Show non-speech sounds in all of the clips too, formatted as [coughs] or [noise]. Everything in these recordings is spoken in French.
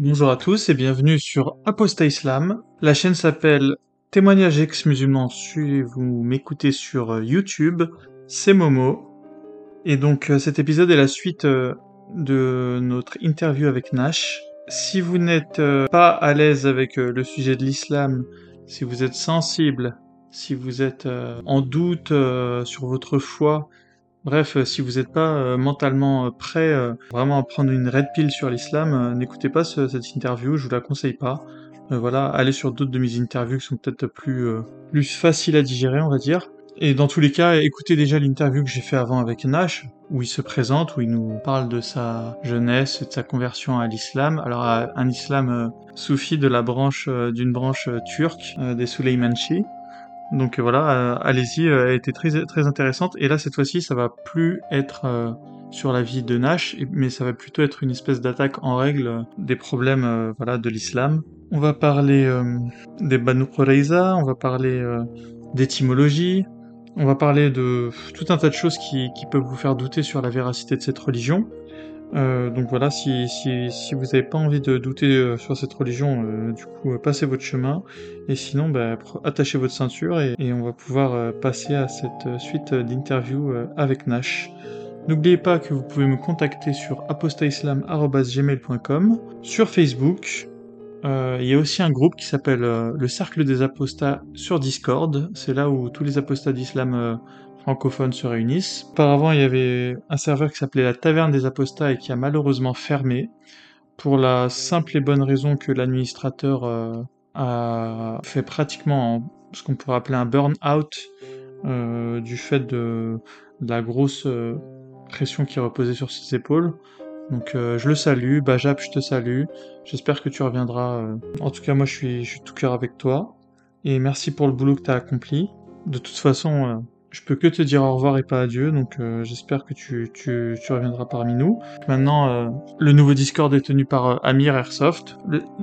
Bonjour à tous et bienvenue sur Apostat Islam. La chaîne s'appelle Témoignage ex-musulman si vous m'écoutez sur euh, YouTube. C'est Momo. Et donc euh, cet épisode est la suite euh, de notre interview avec Nash. Si vous n'êtes pas à l'aise avec le sujet de l'islam, si vous êtes sensible, si vous êtes en doute sur votre foi, Bref, euh, si vous n'êtes pas euh, mentalement euh, prêt vraiment à prendre une red pill sur l'islam, n'écoutez pas cette interview, je vous la conseille pas. voilà, allez sur d'autres de mes interviews qui sont peut-être plus, plus faciles à digérer, on va dire. Et dans tous les cas, écoutez déjà l'interview que j'ai fait avant avec Nash, où il se présente, où il nous parle de sa jeunesse, de sa conversion à l'islam. Alors un islam soufi de la branche d'une branche turque des Suleymanchi. Donc euh, voilà, euh, allez-y, euh, elle était très très intéressante. Et là cette fois-ci, ça va plus être sur la vie de Nash, mais ça va plutôt être une espèce d'attaque en règle des problèmes de l'islam. On va parler des Banu Qurayza, on va parler d'étymologie, on va parler de tout un tas de choses qui, qui peuvent vous faire douter sur la véracité de cette religion. Euh, donc voilà, si, si, vous n'avez pas envie de douter euh, sur cette religion, euh, du coup, passez votre chemin. Et sinon, bah, attachez votre ceinture et, et on va pouvoir passer à cette suite d'interviews avec Nash. N'oubliez pas que vous pouvez me contacter sur apostaislam.gmail.com, sur Facebook. Il y a aussi un groupe qui s'appelle le Cercle des Apostats sur Discord. C'est là où tous les apostats d'islam francophones se réunissent. Auparavant, il y avait un serveur qui s'appelait la Taverne des Apostats et qui a malheureusement fermé pour la simple et bonne raison que l'administrateur euh, a fait pratiquement ce qu'on pourrait appeler un burn-out euh, du fait de, la grosse euh, pression qui reposait sur ses épaules. Donc je le salue, Bajab, je te salue. J'espère que tu reviendras. En tout cas, moi, je je suis tout cœur avec toi. Et merci pour le boulot que tu as accompli. De toute façon, je peux que te dire au revoir et pas adieu, donc euh, j'espère que tu, reviendras parmi nous. Maintenant, euh, le nouveau Discord est tenu par euh, Amir Airsoft,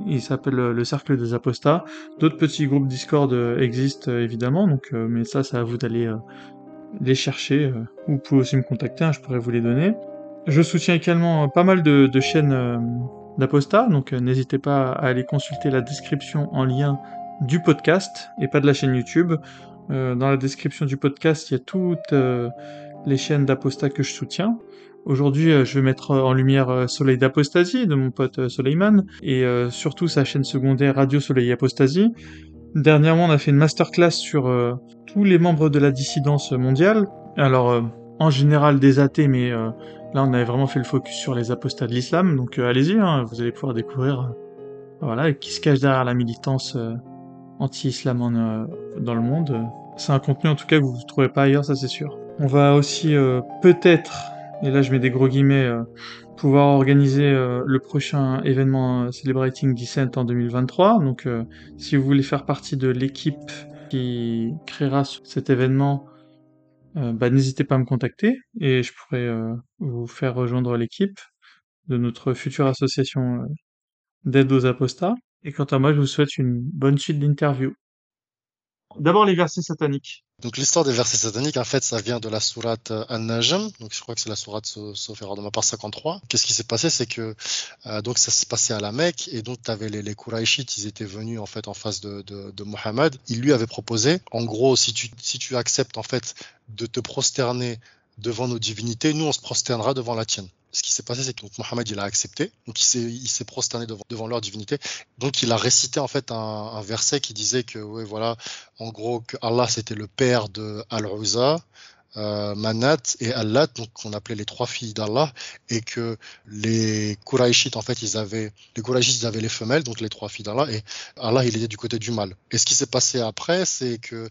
il s'appelle le Cercle des Apostats. D'autres petits groupes Discord existent évidemment, donc mais ça, c'est à vous d'aller les chercher. vous pouvez aussi me contacter, hein, je pourrais vous les donner. Je soutiens également pas mal de, de chaînes d'Apostats, donc n'hésitez pas à aller consulter la description en lien du podcast et pas de la chaîne YouTube. Euh, dans la description du podcast, il y a toutes euh, les chaînes d'apostat que je soutiens. Aujourd'hui, euh, je vais mettre en lumière Soleil d'Apostasie de mon pote Soleiman et surtout sa chaîne secondaire Radio Soleil Apostasie. Dernièrement, on a fait une masterclass sur tous les membres de la dissidence mondiale. Alors, en général des athées, mais là, on avait vraiment fait le focus sur les apostats de l'islam. Donc, allez-y, hein, vous allez pouvoir découvrir voilà, qui se cache derrière la militance anti-islam euh, dans le monde. C'est un contenu en tout cas que vous ne trouverez pas ailleurs, ça c'est sûr. On va aussi euh, peut-être, et là je mets des gros guillemets, euh, pouvoir organiser le prochain événement Celebrating Descent en 2023. Donc si vous voulez faire partie de l'équipe qui créera cet événement, bah, n'hésitez pas à me contacter et je pourrais vous faire rejoindre l'équipe de notre future association d'aide aux apostats. Et quant à moi, je vous souhaite une bonne suite d'interviews. D'abord les versets sataniques. Donc l'histoire des versets sataniques, en fait, ça vient de la sourate An-Najm. Donc je crois que c'est la sourate, sauf erreur de ma part, 53. Qu'est-ce qui s'est passé? C'est que euh, donc ça s'est passé à la Mecque et donc tu avais les, les ils étaient venus en fait en face de, de, de Mohammed. Il lui avait proposé, en gros, si tu, si tu acceptes en fait de te prosterner devant nos divinités, nous on se prosternera devant la tienne ce qui s'est passé, c'est que Mohammed il a accepté, donc il s'est prosterné devant, devant, leur divinité. Donc il a récité en fait un, verset qui disait que, ouais, voilà, en gros, que Allah c'était le père de Al-Uzza, euh, Manat et Allat, donc qu'on appelait les trois filles d'Allah, et que les Quraishites, en fait, ils avaient, les Quraishites, avaient les femelles, donc les trois filles d'Allah, et Allah, il était du côté du mal. Et ce qui s'est passé après, c'est que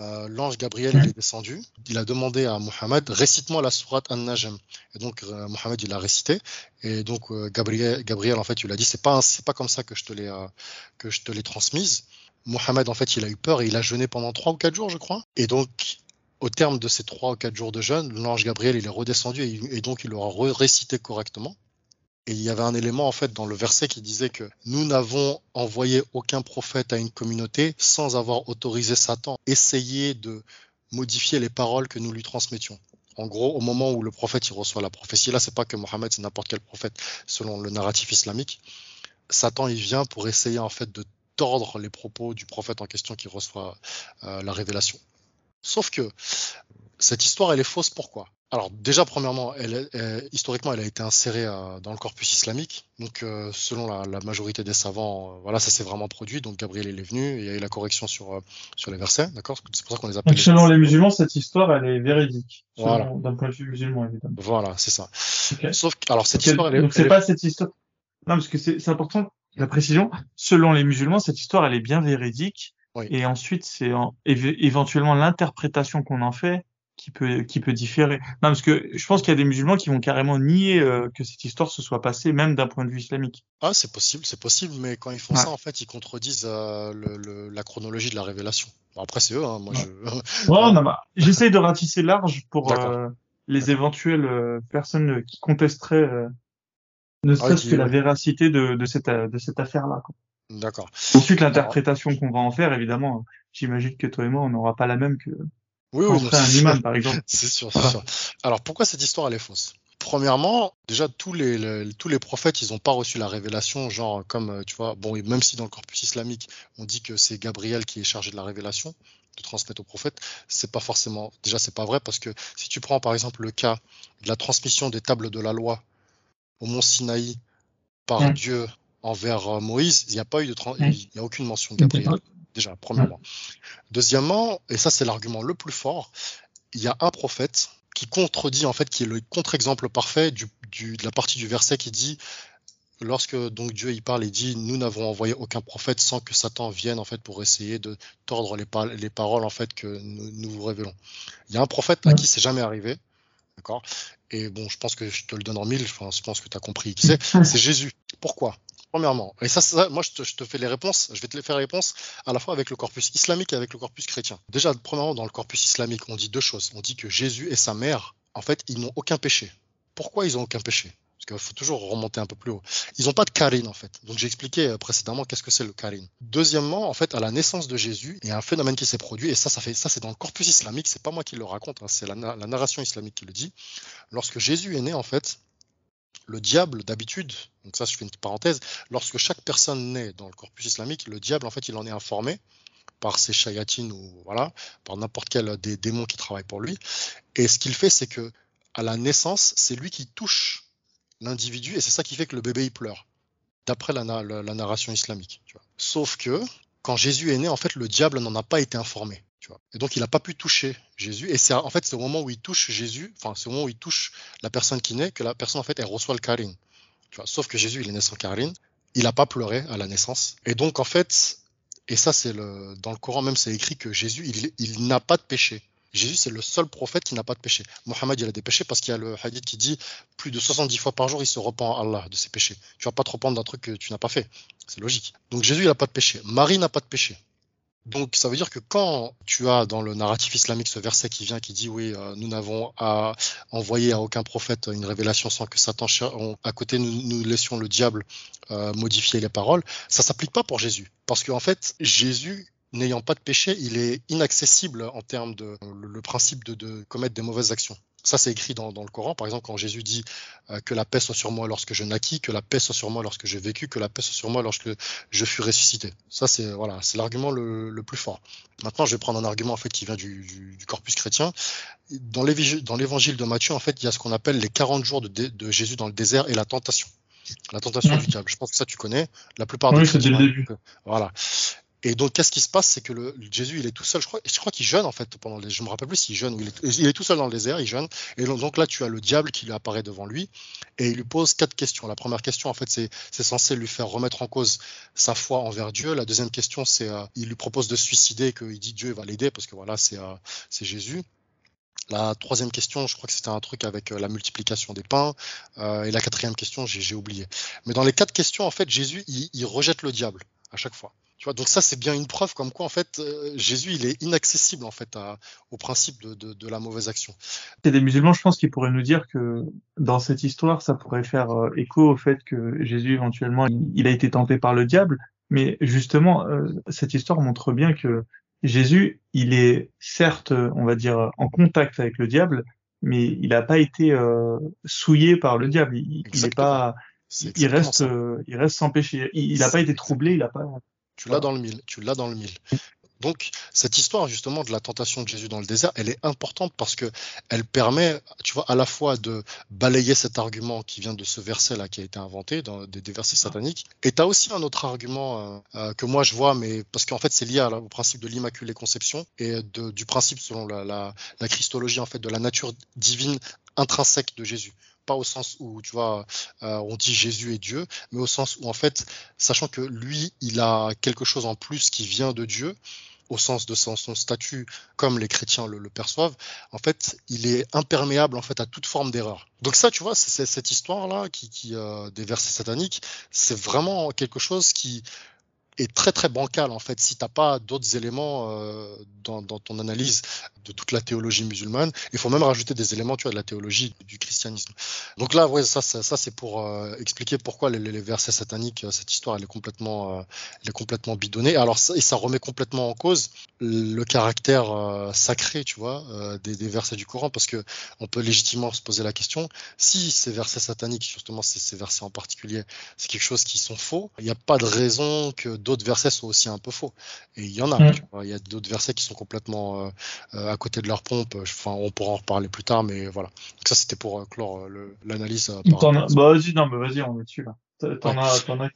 euh, l'ange Gabriel, il est descendu, il a demandé à Mohammed, récite-moi la sourate An-Najm. Et donc, euh, Mohammed, il a récité, et donc, Gabriel, Gabriel, en fait, il a dit, c'est pas, c'est pas comme ça que je te l'ai, que je te transmise. Mohammed, en fait, il a eu peur et il a jeûné pendant trois ou quatre jours, je crois. Et donc, au terme de ces trois ou quatre jours de jeûne, l'ange Gabriel il est redescendu et, donc il aura récité correctement. Et il y avait un élément en fait dans le verset qui disait que nous n'avons envoyé aucun prophète à une communauté sans avoir autorisé Satan essayer de modifier les paroles que nous lui transmettions. En gros, au moment où le prophète il reçoit la prophétie, là c'est pas que Mohammed c'est n'importe quel prophète selon le narratif islamique. Satan il vient pour essayer en fait de tordre les propos du prophète en question qui reçoit euh, la révélation. Sauf que cette histoire elle est fausse pourquoi? Alors déjà, premièrement, elle, historiquement, elle a été insérée euh, dans le corpus islamique. Donc, euh, selon la, majorité des savants, euh, voilà, ça s'est vraiment produit. Donc, Gabriel est venu et il y a eu la correction sur sur les versets, d'accord? C'est pour ça qu'on les appelle. Donc, selon les musulmans, cette histoire, elle est véridique. Voilà. D'un point de vue musulman, évidemment. Voilà, c'est ça. Sauf que, alors cette histoire, elle est. Donc, c'est pas cette histoire. Non, parce que c'est important la précision. Selon les musulmans, cette histoire, elle est bien véridique. Oui. Et ensuite, c'est éventuellement l'interprétation qu'on en fait qui peut qui peut différer. Non, parce que je pense qu'il y a des musulmans qui vont carrément nier euh, que cette histoire se soit passée, même d'un point de vue islamique. Ah, c'est possible, c'est possible, mais quand ils font ça, en fait, ils contredisent euh, le, la chronologie de la révélation. Bon, après, c'est eux, hein, moi je. [laughs] non, non, bah, j'essaye de ratisser large pour euh, les éventuelles personnes qui contesteraient ne ah serait-ce que la véracité de, de cette de cette affaire-là. D'accord. Ensuite, l'interprétation qu'on va en faire, évidemment, j'imagine que toi et moi, on n'aura pas la même que oui, oui, un imam, par exemple. [laughs] c'est sûr, c'est sûr. Alors, pourquoi cette histoire, elle est fausse? Premièrement, déjà tous les, tous les prophètes, ils n'ont pas reçu la révélation, genre comme euh, tu vois, bon, même si dans le corpus islamique, on dit que c'est Gabriel qui est chargé de la révélation, de transmettre aux prophètes, c'est pas forcément, déjà c'est pas vrai parce que si tu prends par exemple le cas de la transmission des tables de la loi au mont Sinaï par mm. Dieu envers euh, Moïse, il n'y a pas eu de, il n'y a aucune mention de Gabriel déjà, premièrement. Deuxièmement, et ça c'est l'argument le plus fort, il y a un prophète qui contredit, en fait, qui est le contre-exemple parfait du, de la partie du verset qui dit lorsque donc Dieu y parle et dit nous n'avons envoyé aucun prophète sans que Satan vienne en fait pour essayer de tordre les, les paroles en fait que nous, vous révélons. Il y a un prophète à qui c'est jamais arrivé, d'accord? Et bon, je pense que je te le donne en mille, je pense que tu as compris qui c'est. C'est Jésus. Pourquoi? Premièrement, et ça, moi je te, fais les réponses, je vais te les faire les réponses à la fois avec le corpus islamique et avec le corpus chrétien. Déjà, premièrement, dans le corpus islamique, on dit deux choses. On dit que Jésus et sa mère, en fait, ils n'ont aucun péché. Pourquoi ils n'ont aucun péché? Parce qu'il faut toujours remonter un peu plus haut. Ils n'ont pas de karine, en fait. Donc j'ai expliqué euh, précédemment qu'est-ce que c'est le karine. Deuxièmement, en fait, à la naissance de Jésus, il y a un phénomène qui s'est produit, et ça, ça ça c'est dans le corpus islamique, c'est pas moi qui le raconte, hein, c'est la, la narration islamique qui le dit. Lorsque Jésus est né, en fait, le diable, d'habitude, donc ça je fais une parenthèse, lorsque chaque personne naît dans le corpus islamique, le diable, en fait, il en est informé par ses chayatines ou voilà, par n'importe quel des démons qui travaillent pour lui. Et ce qu'il fait, c'est que à la naissance, c'est lui qui touche l'individu et c'est ça qui fait que le bébé il pleure, d'après la, narration islamique. Sauf que quand Jésus est né, en fait, le diable n'en a pas été informé. Et donc il n'a pas pu toucher Jésus. Et c'est en fait c'est au moment où il touche Jésus, enfin c'est au moment où il touche la personne qui naît que la personne en fait elle reçoit le karine. Tu vois. Sauf que Jésus il est né sans karine, il n'a pas pleuré à la naissance. Et donc en fait, et ça c'est le dans le Coran même c'est écrit que Jésus il, il n'a pas de péché. Jésus, c'est le seul prophète qui n'a pas de péché. Mohammed, il a des péchés parce qu'il y a le hadith qui dit plus de 70 fois par jour, il se repent à Allah de ses péchés. Tu vas pas te rependre d'un truc que tu n'as pas fait. C'est logique. Donc Jésus, il n'a pas de péché. Marie n'a pas de péché. Donc ça veut dire que quand tu as dans le narratif islamique ce verset qui vient qui dit oui euh, nous n'avons à envoyer à aucun prophète une révélation sans que Satan à côté nous, laissions le diable euh, modifier les paroles, ça s'applique pas pour Jésus. Parce qu'en fait Jésus n'ayant pas de péché, il est inaccessible en termes de le, principe de, de commettre des mauvaises actions. Ça, c'est écrit dans, le Coran. Par exemple, quand Jésus dit euh, que la paix soit sur moi lorsque je naquis, que la paix soit sur moi lorsque j'ai vécu, que la paix soit sur moi lorsque je fus ressuscité. Ça, c'est voilà, c'est l'argument le, plus fort. Maintenant, je vais prendre un argument en fait qui vient du, corpus chrétien. Dans l'évangile de Matthieu, en fait, il y a ce qu'on appelle les 40 jours de, Jésus dans le désert et la tentation. La tentation du diable. Je pense que ça, tu connais. La plupart oui, des le début. Voilà. Et donc, qu'est-ce qui se passe? C'est que Jésus, il est tout seul. Je crois, je crois qu'il jeûne en fait pendant les. Je me rappelle plus s'il jeûne ou il est, tout seul dans le désert, il jeûne. Et donc là, tu as le diable qui lui apparaît devant lui et il lui pose quatre questions. La première question, en fait, c'est censé lui faire remettre en cause sa foi envers Dieu. La deuxième question, c'est euh, il lui propose de se suicider, qu'il dit Dieu va l'aider parce que voilà, c'est euh, Jésus. La troisième question, je crois que c'était un truc avec euh, la multiplication des pains. et la quatrième question, j'ai oublié. Mais dans les quatre questions, en fait, Jésus, il rejette le diable à chaque fois. Tu vois, donc ça c'est bien une preuve comme quoi en fait euh, Jésus il est inaccessible en fait au principe de, de, de, la mauvaise action. C'est des musulmans, je pense, qui pourraient nous dire que dans cette histoire, ça pourrait faire euh, écho au fait que Jésus éventuellement il, a été tenté par le diable, mais justement euh, cette histoire montre bien que Jésus il est certes, on va dire, en contact avec le diable, mais il n'a pas été souillé par le diable. Il n'est pas il reste, il reste sans péché. Il n'a pas été troublé, il a pas. Tu l'as dans le mille. Tu l'as dans le mille. Donc, cette histoire justement de la tentation de Jésus dans le désert, elle est importante parce que elle permet, tu vois, à la fois de balayer cet argument qui vient de ce verset-là qui a été inventé, dans des, versets sataniques. Et tu as aussi un autre argument euh, euh, que moi je vois, mais parce qu'en fait c'est lié au principe de l'immaculée conception et du principe selon la, la, christologie en fait de la nature divine intrinsèque de Jésus pas au sens où tu vois euh, on dit Jésus est Dieu, mais au sens où en fait, sachant que lui, il a quelque chose en plus qui vient de Dieu, au sens de son, statut comme les chrétiens le, perçoivent, en fait, il est imperméable en fait à toute forme d'erreur. Donc ça, tu vois, c'est cette histoire là qui, qui euh, des versets sataniques, c'est vraiment quelque chose qui est très très bancal en fait si t'as pas d'autres éléments euh, dans, ton analyse de toute la théologie musulmane. Il faut même rajouter des éléments, tu vois, de la théologie du christianisme. Donc là, ouais, ça, ça, c'est pour euh, expliquer pourquoi les, versets sataniques, euh, cette histoire, elle est complètement, elle est complètement bidonnée. Alors ça, et ça remet complètement en cause le caractère sacré, tu vois, des, des, versets du Coran, parce que on peut légitimement se poser la question si ces versets sataniques, justement ces, ces versets en particulier, c'est quelque chose qui sont faux, il n'y a pas de raison que d'autres versets soient aussi un peu faux. Et il y en a. Mm. Tu vois, il y a d'autres versets qui sont complètement à côté de leur pompe. Enfin, on pourra en reparler plus tard, mais voilà. Donc ça, c'était pour euh, clore euh, l'analyse. Euh, bah vas-y, non, mais vas-y, on est dessus là. T'en as, as...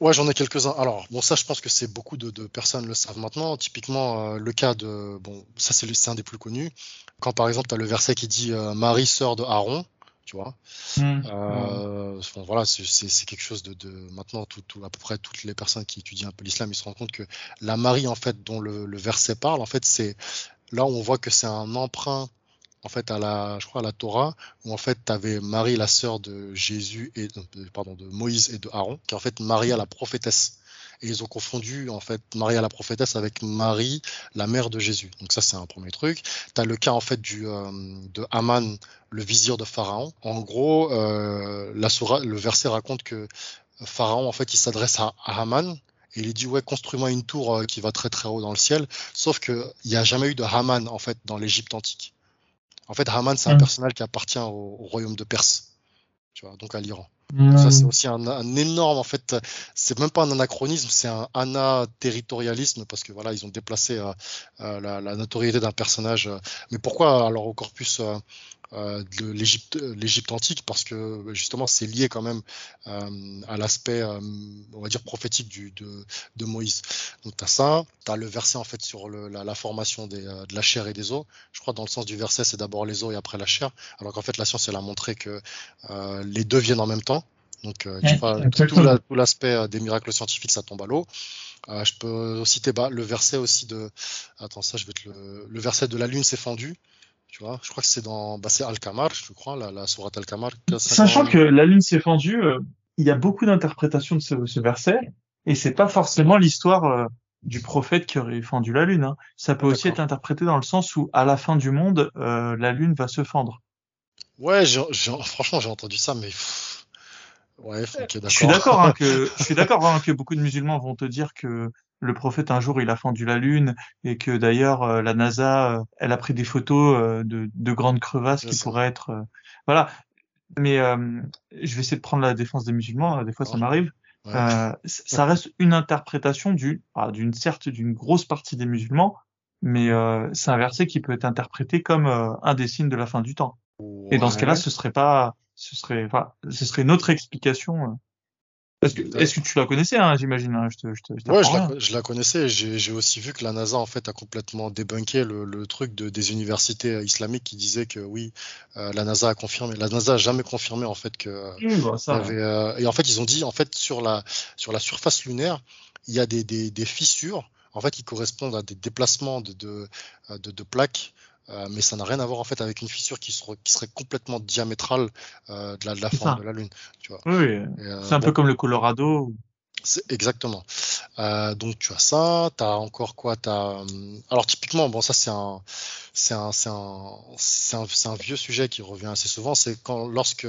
Ouais, j'en ai quelques-uns. Alors, bon, ça, je pense que c'est beaucoup de, de, personnes le savent maintenant. Typiquement, le cas de, bon, ça c'est un des plus connus. Quand par exemple, tu as le verset qui dit Marie, sœur de Aaron, tu vois. Mmh. Euh, voilà, c'est quelque chose de, de maintenant, tout, tout, à peu près toutes les personnes qui étudient un peu l'islam, ils se rendent compte que la Marie, en fait, dont le, le verset parle, en fait, c'est Là, on voit que c'est un emprunt en fait à la je crois à la Torah où en fait tu avais Marie la sœur de Jésus et euh, pardon de Moïse et de Aaron qui est en fait Maria la prophétesse et ils ont confondu en fait Maria la prophétesse avec Marie la mère de Jésus donc ça c'est un premier truc tu as le cas en fait du euh, de Haman le vizir de Pharaon en gros euh, la le verset raconte que Pharaon en fait il s'adresse à, à Haman et il dit ouais construis-moi une tour euh, qui va très très haut dans le ciel. Sauf que il n'y a jamais eu de Haman en fait dans l'Égypte antique. En fait, Haman c'est un mm. personnage qui appartient au, royaume de Perse, tu vois, donc à l'Iran. Mm. Ça c'est aussi un, un, énorme en fait, c'est même pas un anachronisme, c'est un anaterritorialisme parce que voilà ils ont déplacé euh, euh, la, la, notoriété d'un personnage. mais pourquoi alors au corpus euh, de l'Égypte, l'Égypte antique parce que justement c'est lié quand même euh, à l'aspect, euh, on va dire prophétique du, de, de Moïse. Donc tu as ça, tu as le verset en fait sur le, la, la, formation des, de la chair et des os. Je crois dans le sens du verset c'est d'abord les os et après la chair, alors qu'en fait la science elle a montré que les deux viennent en même temps. Donc tu vois, tout, l'aspect des miracles scientifiques ça tombe à l'eau. je peux citer bah, le verset aussi de, attends ça je vais te le, le verset de la lune s'est fendue. Tu vois, je crois que c'est dans bah, Al-Kamar, je crois, la, la sourate Al-Kamar. Sachant que la lune s'est fendue, euh, il y a beaucoup d'interprétations de ce, ce, verset, et c'est pas forcément l'histoire euh, du prophète qui aurait fendu la lune. Hein. Ça peut aussi être interprété dans le sens où, à la fin du monde, euh, la lune va se fendre. Ouais, franchement, j'ai entendu ça, mais ouais, okay, Je suis d'accord hein, que [laughs] je suis d'accord hein, que beaucoup de musulmans vont te dire que le prophète un jour il a fendu la lune et que d'ailleurs euh, la NASA euh, elle a pris des photos euh, de, de grandes crevasses qui pourraient être voilà. Mais je vais essayer de prendre la défense des musulmans des fois ça m'arrive. Ça [laughs] reste une interprétation du ah, d'une certes d'une grosse partie des musulmans mais c'est un verset qui peut être interprété comme un des signes de la fin du temps. Et dans ce cas-là ce serait pas ce serait enfin ce serait une autre explication est-ce que, tu la connaissais, hein, j'imagine hein, je Ouais, la, je la, connaissais. J'ai aussi vu que la NASA en fait a complètement débunké le, le truc de, des universités euh, islamiques qui disaient que oui, euh, la NASA a confirmé. La NASA a jamais confirmé en fait que. bah, ça, avait, euh, et en fait, ils ont dit en fait sur la sur la surface lunaire, il y a des, des, des fissures en fait qui correspondent à des déplacements de, de, de, de plaques euh, mais ça n'a rien à voir en fait avec une fissure qui, serait, qui serait complètement diamétrale euh, de la, de la forme de la Lune. Tu vois. Oui, euh, c'est un peu comme le Colorado. Exactement. Euh, donc tu as ça, tu as encore quoi as, Alors typiquement, bon ça c'est un, c'est un, c'est un, c'est un, un, vieux sujet qui revient assez souvent. C'est quand lorsque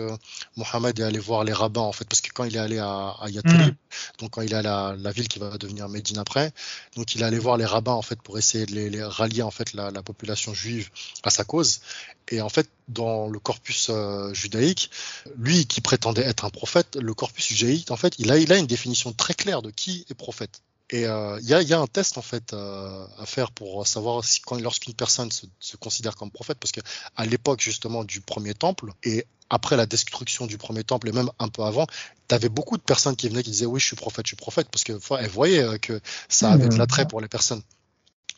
Mohamed est allé voir les rabbins en fait, parce que quand il est allé à, à Yatrib, mm. Donc quand il à la, la, ville qui va devenir Médine après, donc il est allé voir les rabbins en fait pour essayer de les, rallier en fait la, la, population juive à sa cause. Et en fait, dans le corpus euh, judaïque, lui qui prétendait être un prophète, le corpus judaïque en fait, il a, il a une définition très claire de qui est prophète. Et il euh, y, a, y, a, un test en fait euh, à faire pour savoir si quand lorsqu'une personne se, se, considère comme prophète, parce que à l'époque justement du premier temple et après la destruction du premier temple et même un peu avant, tu avais beaucoup de personnes qui venaient qui disaient oui je suis prophète, je suis prophète, parce que elles voyaient euh, que ça avait de l'attrait pour les personnes.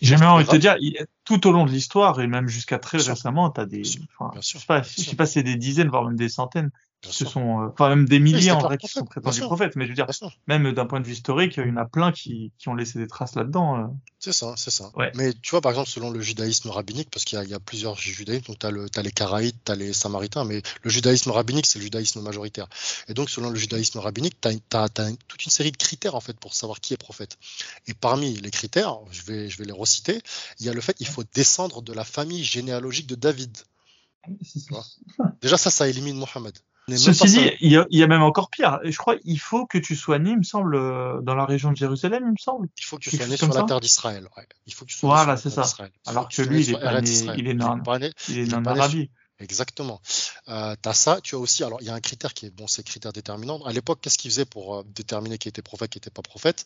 J'ai même envie de te dire, tout au long de l'histoire et même jusqu'à très récemment, tu as des, enfin, je sais pas, je sais pas, c'est des dizaines voire même des centaines ce sont, euh, enfin même des milliers en vrai qui sont prétendus prophètes, mais je veux dire, même d'un point de vue historique, il y en a plein qui, qui ont laissé des traces là-dedans. Euh. C'est ça, c'est ça. Ouais. Mais tu vois, par exemple, selon le judaïsme rabbinique, parce qu'il y, y, a plusieurs judaïsmes, donc tu as, as, les Karaïtes, tu as les Samaritains, mais le judaïsme rabbinique, c'est le judaïsme majoritaire. Et donc, selon le judaïsme rabbinique, tu as, as, as, toute une série de critères, en fait, pour savoir qui est prophète. Et parmi les critères, je vais, je vais les reciter, il y a le fait qu'il faut descendre de la famille généalogique de David. Déjà, ça, ça élimine Mohammed. Ceci dit, il y, a, il y, a, même encore pire. Je crois il faut que tu sois né, il me semble, euh, dans la région de Jérusalem, il me semble. Il faut que tu sois né sur la terre d'Israël. Ouais. Il faut que tu sois voilà, c'est ça. Alors que, lui, il est, pas né, il est né en, Arabie. Exactement. Euh, tu as ça, tu as aussi, alors il y a un critère qui est, bon, c'est critère déterminant. À l'époque, qu'est-ce qu'ils faisaient pour euh, déterminer qui était prophète, qui n'était pas prophète?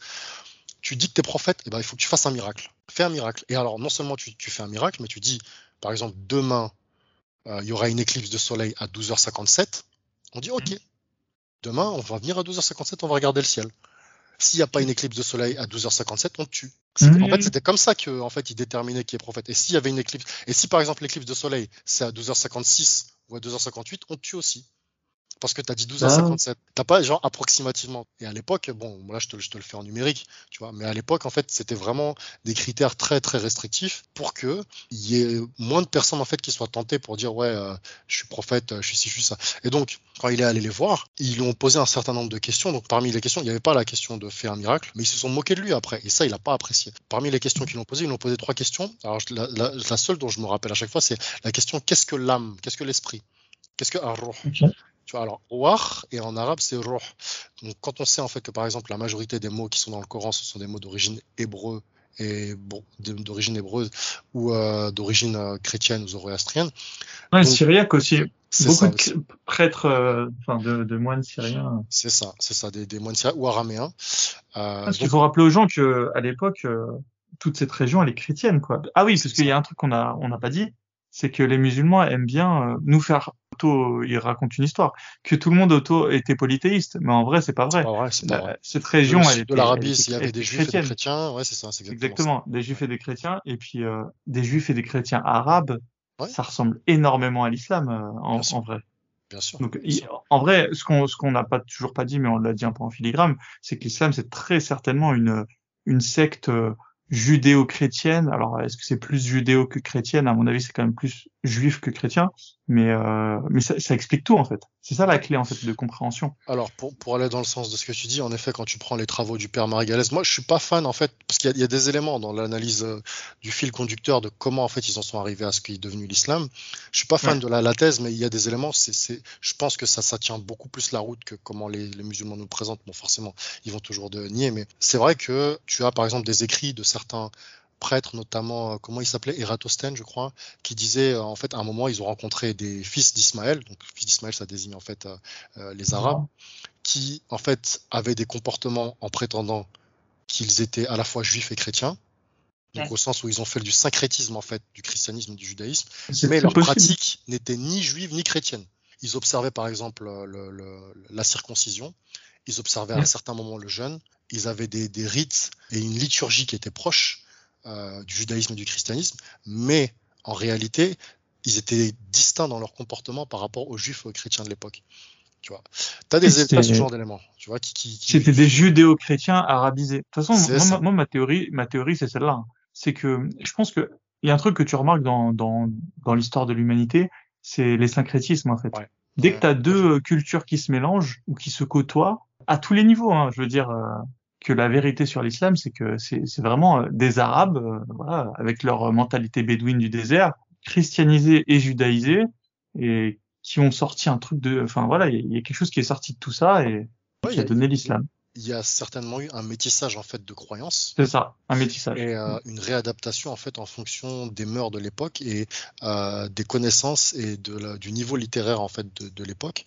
Tu dis que tu es prophète, et eh ben, il faut que tu fasses un miracle. Fais un miracle. Et alors, non seulement tu, tu fais un miracle, mais tu dis, par exemple, demain, euh, il y aura une éclipse de soleil à 12h57. On dit OK. Demain, on va venir à 12h57, on va regarder le ciel. S'il n'y a pas une éclipse de soleil à 12h57, on tue. En fait, c'était comme ça que, en fait, il déterminait qui est prophète. Et s'il y avait une éclipse, et si par exemple l'éclipse de soleil, c'est à 12h56 ou à 2h58, on tue aussi parce que tu as dit 12 à 57. T'as pas genre approximativement. Et à l'époque, bon, là je te, je te, le fais en numérique, tu vois, mais à l'époque en fait c'était vraiment des critères très très restrictifs pour que il y ait moins de personnes en fait qui soient tentées pour dire ouais, euh, je suis prophète, je suis ci, je suis ça. Et donc quand il est allé les voir, ils lui ont posé un certain nombre de questions. Donc parmi les questions, il n'y avait pas la question de faire un miracle, mais ils se sont moqués de lui après. Et ça, il n'a pas apprécié. Parmi les questions qu'ils ont posées, ils ont posé trois questions. Alors la, la, la, seule dont je me rappelle à chaque fois, c'est la question qu'est-ce que l'âme, qu'est-ce que l'esprit, qu'est-ce que okay. Alors, wah, et en arabe, c'est ruh. Donc, quand on sait en fait que par exemple la majorité des mots qui sont dans le Coran, ce sont des mots d'origine hébreu et bon, d'origine hébreuse ou euh, d'origine euh, chrétienne ou zoroastrienne. Ouais, donc, syriaque aussi. Beaucoup de prêtres, euh, enfin de, de, moines syriens. C'est ça, c'est ça, des, des, moines syriens ou araméens. Euh, parce qu'il faut rappeler aux gens que à l'époque, toute cette région, elle est chrétienne, quoi. Ah oui, parce qu'il y a un truc qu'on a, on n'a pas dit, c'est que les musulmans aiment bien nous faire auto, il raconte une histoire, que tout le monde auto était polythéiste, mais en vrai c'est pas vrai. Pas vrai. Cette région, elle était, de l'Arabie, s'il y avait des juifs et des chrétiens, ouais c'est ça, c'est exactement, exactement ça. des juifs et des chrétiens, et puis euh, des juifs et des chrétiens arabes, ouais. ça ressemble énormément à l'islam euh, en, en, vrai. Bien sûr. Donc, bien sûr. en vrai, ce qu'on ce qu'on n'a pas toujours pas dit, mais on l'a dit un peu en filigrane, c'est que l'islam c'est très certainement une une secte euh, judéo-chrétienne. Alors, est-ce que c'est plus judéo que chrétienne? À mon avis, c'est quand même plus juif que chrétien. Mais, euh, mais ça, ça, explique tout, en fait. C'est ça la clé, en fait, de compréhension. Alors, pour, pour aller dans le sens de ce que tu dis, en effet, quand tu prends les travaux du père Marie-Galès, moi, je suis pas fan, en fait, parce qu'il y, y, a des éléments dans l'analyse euh, du fil conducteur de comment, en fait, ils en sont arrivés à ce qui est devenu l'islam. Je suis pas fan ouais. de la, la, thèse, mais il y a des éléments, c'est, je pense que ça, ça tient beaucoup plus la route que comment les, les musulmans nous présentent. Bon, forcément, ils vont toujours de nier, mais c'est vrai que tu as, par exemple, des écrits de certains prêtre, notamment, euh, comment il s'appelait, Eratosthène, je crois, qui disait, euh, en fait, à un moment, ils ont rencontré des fils d'Ismaël, donc fils d'Ismaël, ça désigne en fait euh, les Arabes, qui, en fait, avaient des comportements en prétendant qu'ils étaient à la fois juifs et chrétiens, donc ouais. au sens où ils ont fait du syncrétisme, en fait, du christianisme et du judaïsme, mais leur possible. pratique n'était ni juive ni chrétienne. Ils observaient, par exemple, le, le, la circoncision, ils observaient ouais. à un certain moment le jeûne, ils avaient des, des rites et une liturgie qui était proche, euh, du judaïsme et du christianisme, mais en réalité, ils étaient distincts dans leur comportement par rapport aux juifs et aux chrétiens de l'époque. Tu vois, t'as des as ce genre d'éléments, tu vois, qui, qui, qui... C'était des judéo-chrétiens arabisés. De toute façon, moi, moi, ma théorie, ma théorie, c'est celle-là. Hein. C'est que je pense que il y a un truc que tu remarques dans dans, dans l'histoire de l'humanité, c'est les syncrétismes en fait. Ouais. Dès que tu as deux cultures qui se mélangent ou qui se côtoient, à tous les niveaux, hein, je veux dire, euh, que la vérité sur l'islam, c'est que c'est vraiment euh, des Arabes, euh, voilà, avec leur mentalité bédouine du désert, christianisés et judaïsés, et qui ont sorti un truc de, enfin voilà, il y, a quelque chose qui est sorti de tout ça et ouais, qui a, donné l'islam. il y a certainement eu un métissage en fait de croyances. C'est ça, un métissage. Et euh, une réadaptation en fait en fonction des mœurs de l'époque et euh, des connaissances et de du niveau littéraire en fait de, de l'époque.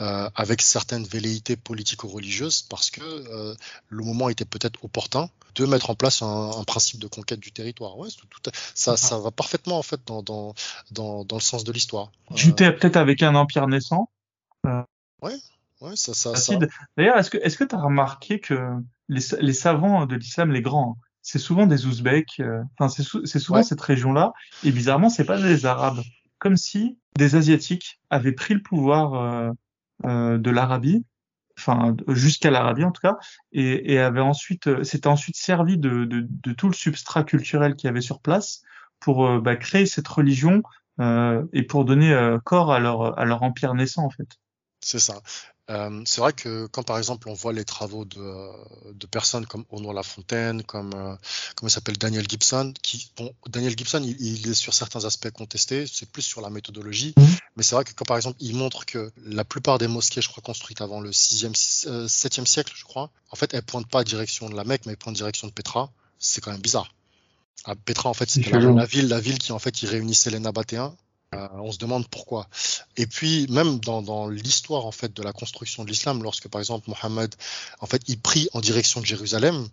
Euh, avec certaines velléités politico-religieuses parce que euh, le moment était peut-être opportun de mettre en place un, un, principe de conquête du territoire. Ouais, tout, tout, ça, ça va parfaitement en fait dans, dans, dans, dans le sens de l'histoire. Tu t'es peut-être avec un empire naissant. Euh, ouais, Ouais, ça, ça, ça. D'ailleurs, est-ce que est-ce que tu as remarqué que les, les savants de l'islam, les grands, c'est souvent des Ouzbeks, euh, enfin c'est sou souvent ouais. cette région-là, et bizarrement c'est pas des Arabes, comme si des Asiatiques avaient pris le pouvoir euh, euh, de l'Arabie, enfin jusqu'à l'Arabie en tout cas, et, et avaient ensuite, euh, s'étaient ensuite servi de, de, de, tout le substrat culturel qu'il y avait sur place pour euh, bah, créer cette religion et pour donner corps à leur à leur empire naissant en fait. C'est ça. Euh, c'est vrai que quand par exemple on voit les travaux de, de personnes comme Honor Lafontaine, comme euh, comment s'appelle Daniel Gibson, qui bon Daniel Gibson il, il, est sur certains aspects contestés, c'est plus sur la méthodologie, mmh. mais c'est vrai que quand par exemple il montre que la plupart des mosquées, je crois construites avant le 6e, 7e siècle, je crois, en fait elles pointent pas direction de la Mecque, mais elles pointent direction de Petra. C'est quand même bizarre. À Petra en fait c'était la, la, ville, la ville qui en fait il réunissait les Nabatéens euh, on se demande pourquoi. Et puis même dans, dans l'histoire en fait de la construction de l'islam, lorsque par exemple Mohammed en fait il prie en direction de Jérusalem,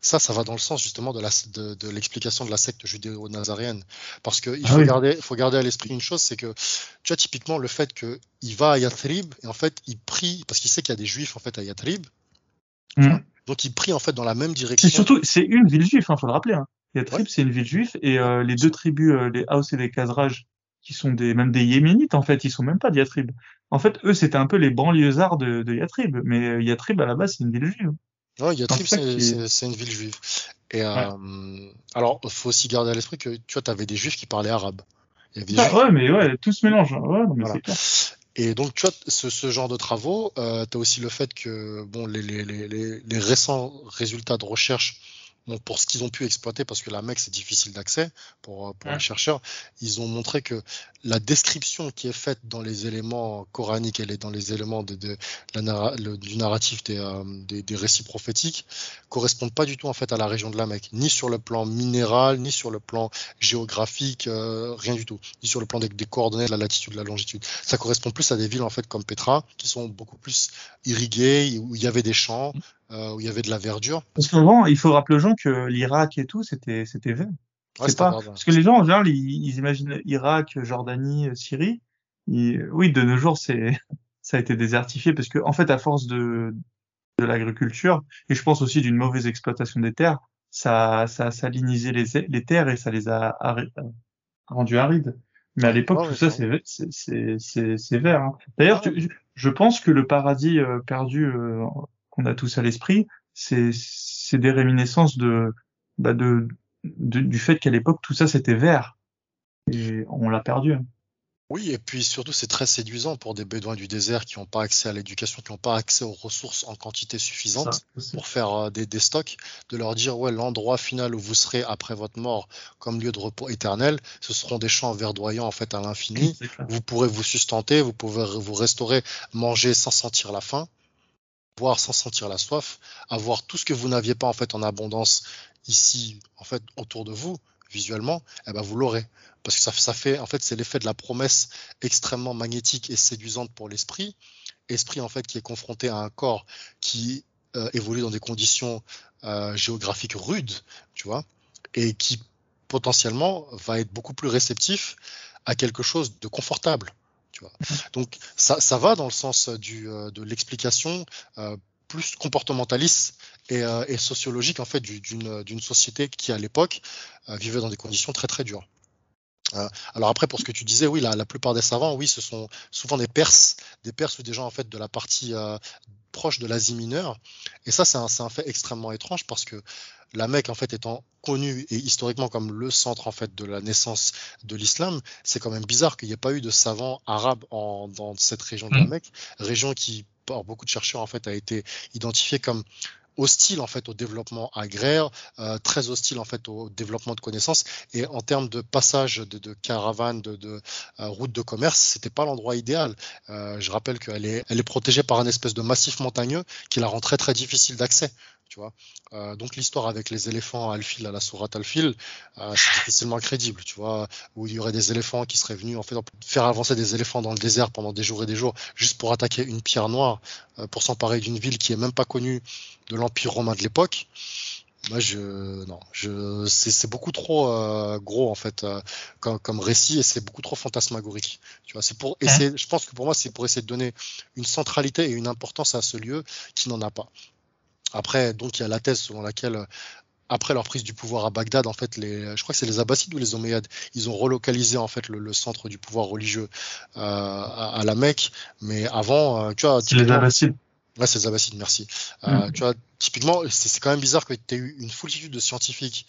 ça, ça va dans le sens justement de, la, de, de l'explication de la secte judéo-nazaréenne. Parce qu'il faut, ah oui. garder, faut garder à l'esprit une chose, c'est que, tu vois, typiquement, le fait qu'il va à Yathrib, et en fait, il prie, parce qu'il sait qu'il y a des juifs, en fait, à Yathrib. Mmh. Donc, il prie, en fait, dans la même direction. C'est surtout, c'est une ville juive, il hein, faut le rappeler. Hein. Yathrib, ouais. c'est une ville juive, et euh, les deux tribus, euh, les Haus et les Khazraj, qui sont des même des Yéménites en fait, ils sont même pas de En fait, eux c'était un peu les banlieusards de, de Yatrib, mais euh, Yatrib à la base c'est une ville juive. Ouais, Yatrib c'est une ville juive. Et ouais. euh, alors faut aussi garder à l'esprit que tu vois, avais des juifs qui parlaient arabe. Il y avait des ah, ouais, mais ouais, tout se mélange. Hein. Ouais, mais voilà. Et donc, tu vois, ce, ce genre de travaux, euh, tu as aussi le fait que bon, les, les, les, les récents résultats de recherche donc pour ce qu'ils ont pu exploiter, parce que la Mecque c'est difficile d'accès pour, pour ouais. les chercheurs, ils ont montré que la description qui est faite dans les éléments coraniques, elle est dans les éléments de, de la, le, du narratif des, euh, des, des, récits prophétiques, correspondent pas du tout en fait à la région de la Mecque, ni sur le plan minéral, ni sur le plan géographique, euh, rien du tout, ni sur le plan des, des, coordonnées de la latitude, de la longitude. Ça correspond plus à des villes en fait comme Petra, qui sont beaucoup plus irriguées, où il y avait des champs, euh, où il y avait de la verdure. Parce qu'avant, il faut rappeler aux gens que l'Irak et tout, c'était c'était vert. Ouais, pas... Parce que les gens, en général, ils, ils imaginent Irak, Jordanie, Syrie. Et, oui, de nos jours, c'est [laughs] ça a été désertifié parce que, en fait, à force de de l'agriculture et je pense aussi d'une mauvaise exploitation des terres, ça ça a salinisé les, les terres et ça les a rendues arides. Mais à l'époque, oh, tout ça, c'est c'est c'est vert. Hein. D'ailleurs, oh. je pense que le paradis euh, perdu euh, qu'on a tous à l'esprit, c'est c'est des réminiscences de, bah de, de du fait qu'à l'époque tout ça c'était vert et on l'a perdu. Oui, et puis surtout c'est très séduisant pour des bédouins du désert qui n'ont pas accès à l'éducation, qui n'ont pas accès aux ressources en quantité suffisante pour faire euh, des, des, stocks, de leur dire ouais l'endroit final où vous serez après votre mort comme lieu de repos éternel, ce seront des champs verdoyants en fait à l'infini. Vous pourrez vous sustenter, vous pouvez vous restaurer, manger sans sentir la faim sans sentir la soif, avoir tout ce que vous n'aviez pas en fait en abondance ici, en fait, autour de vous, visuellement, eh ben vous l'aurez. Parce que ça, ça fait, en fait, c'est l'effet de la promesse extrêmement magnétique et séduisante pour l'esprit. Esprit, en fait, qui est confronté à un corps qui euh, évolue dans des conditions euh, géographiques rudes, tu vois, et qui potentiellement va être beaucoup plus réceptif à quelque chose de confortable. Donc ça, va dans le sens du, euh, de l'explication euh, plus comportementaliste et, euh, sociologique en fait d'une société qui à l'époque euh, vivait dans des conditions très très dures. Euh, alors après pour ce que tu disais, oui, la, la, plupart des savants, oui, ce sont souvent des Perses, des Perses ou des gens en fait de la partie proche de l'Asie mineure. Et ça, c'est un, fait extrêmement étrange parce que la Mecque en fait étant connue et historiquement comme le centre en fait de la naissance de l'islam, c'est quand même bizarre qu'il n'y ait pas eu de savants arabes en, dans cette région de la mmh. Mecque, région qui par beaucoup de chercheurs en fait a été identifiée comme hostile en fait au développement agraire, euh, très hostile en fait au développement de connaissances. Et en termes de passage de, de caravane, de, de euh, route de commerce, c'était pas l'endroit idéal. Euh, je rappelle qu'elle est, elle est protégée par un espèce de massif montagneux qui la rend très très difficile d'accès. Tu vois euh, donc l'histoire avec les éléphants à à la sourate Alfil, euh, c'est difficilement crédible, tu vois, où il y aurait des éléphants qui seraient venus en fait faire avancer des éléphants dans le désert pendant des jours et des jours juste pour attaquer une pierre noire, euh, pour s'emparer d'une ville qui est même pas connue de l'empire romain de l'époque. Moi, je non, je c'est beaucoup trop euh, gros en fait euh, comme, comme, récit et c'est beaucoup trop fantasmagorique. Tu vois, c'est pour essayer. Je pense que pour moi, c'est pour essayer de donner une centralité et une importance à ce lieu qui n'en a pas. Après, donc, il y a la thèse selon laquelle, euh, après leur prise du pouvoir à Bagdad, en fait, les, je crois que c'est les Abbassides ou les Omeyyades, ils ont relocalisé en fait le, centre du pouvoir religieux euh, à, la Mecque. Mais avant, euh, tu vois, c'est les Abbassides. Ouais, c'est les Abbassides, merci. Mm. Tu vois, typiquement, c'est quand même bizarre que tu aies eu une foultitude de scientifiques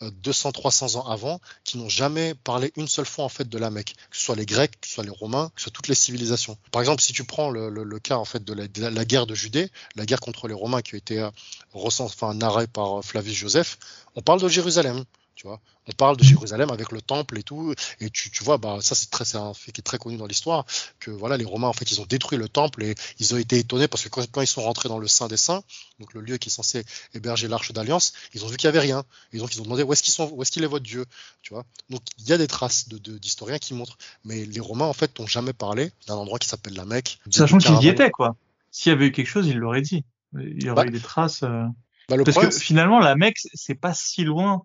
200, 300 ans avant, qui n'ont jamais parlé une seule fois en fait de la Mecque, que ce soit les Grecs, que ce soit les Romains, que ce soit toutes les civilisations. Par exemple, si tu prends le, cas en fait de la, de la, guerre de Judée, la guerre contre les Romains qui a été euh, enfin, narrée par euh, Flavius Joseph, on parle de Jérusalem. Tu vois, on parle de Jérusalem avec le temple et tout, et tu, tu vois, bah ça c'est très, c'est un fait qui est très connu dans l'histoire que voilà, les Romains en fait ils ont détruit le temple et ils ont été étonnés parce que quand, quand ils sont rentrés dans le Saint des Saints, donc le lieu qui est censé héberger l'arche d'alliance, ils ont vu qu'il y avait rien, et donc ils ont demandé où est-ce qu'ils sont, où est-ce qu'il est votre Dieu, tu vois. Donc il y a des traces de, d'historiens qui montrent, mais les Romains en fait n'ont jamais parlé d'un endroit qui s'appelle la Mecque. Sachant qu'ils y étaient quoi. S'il y avait eu quelque chose, ils l'auraient dit. Il y aurait bah eu des traces. Euh... Bah, parce que finalement, la Mecque, c'est pas si loin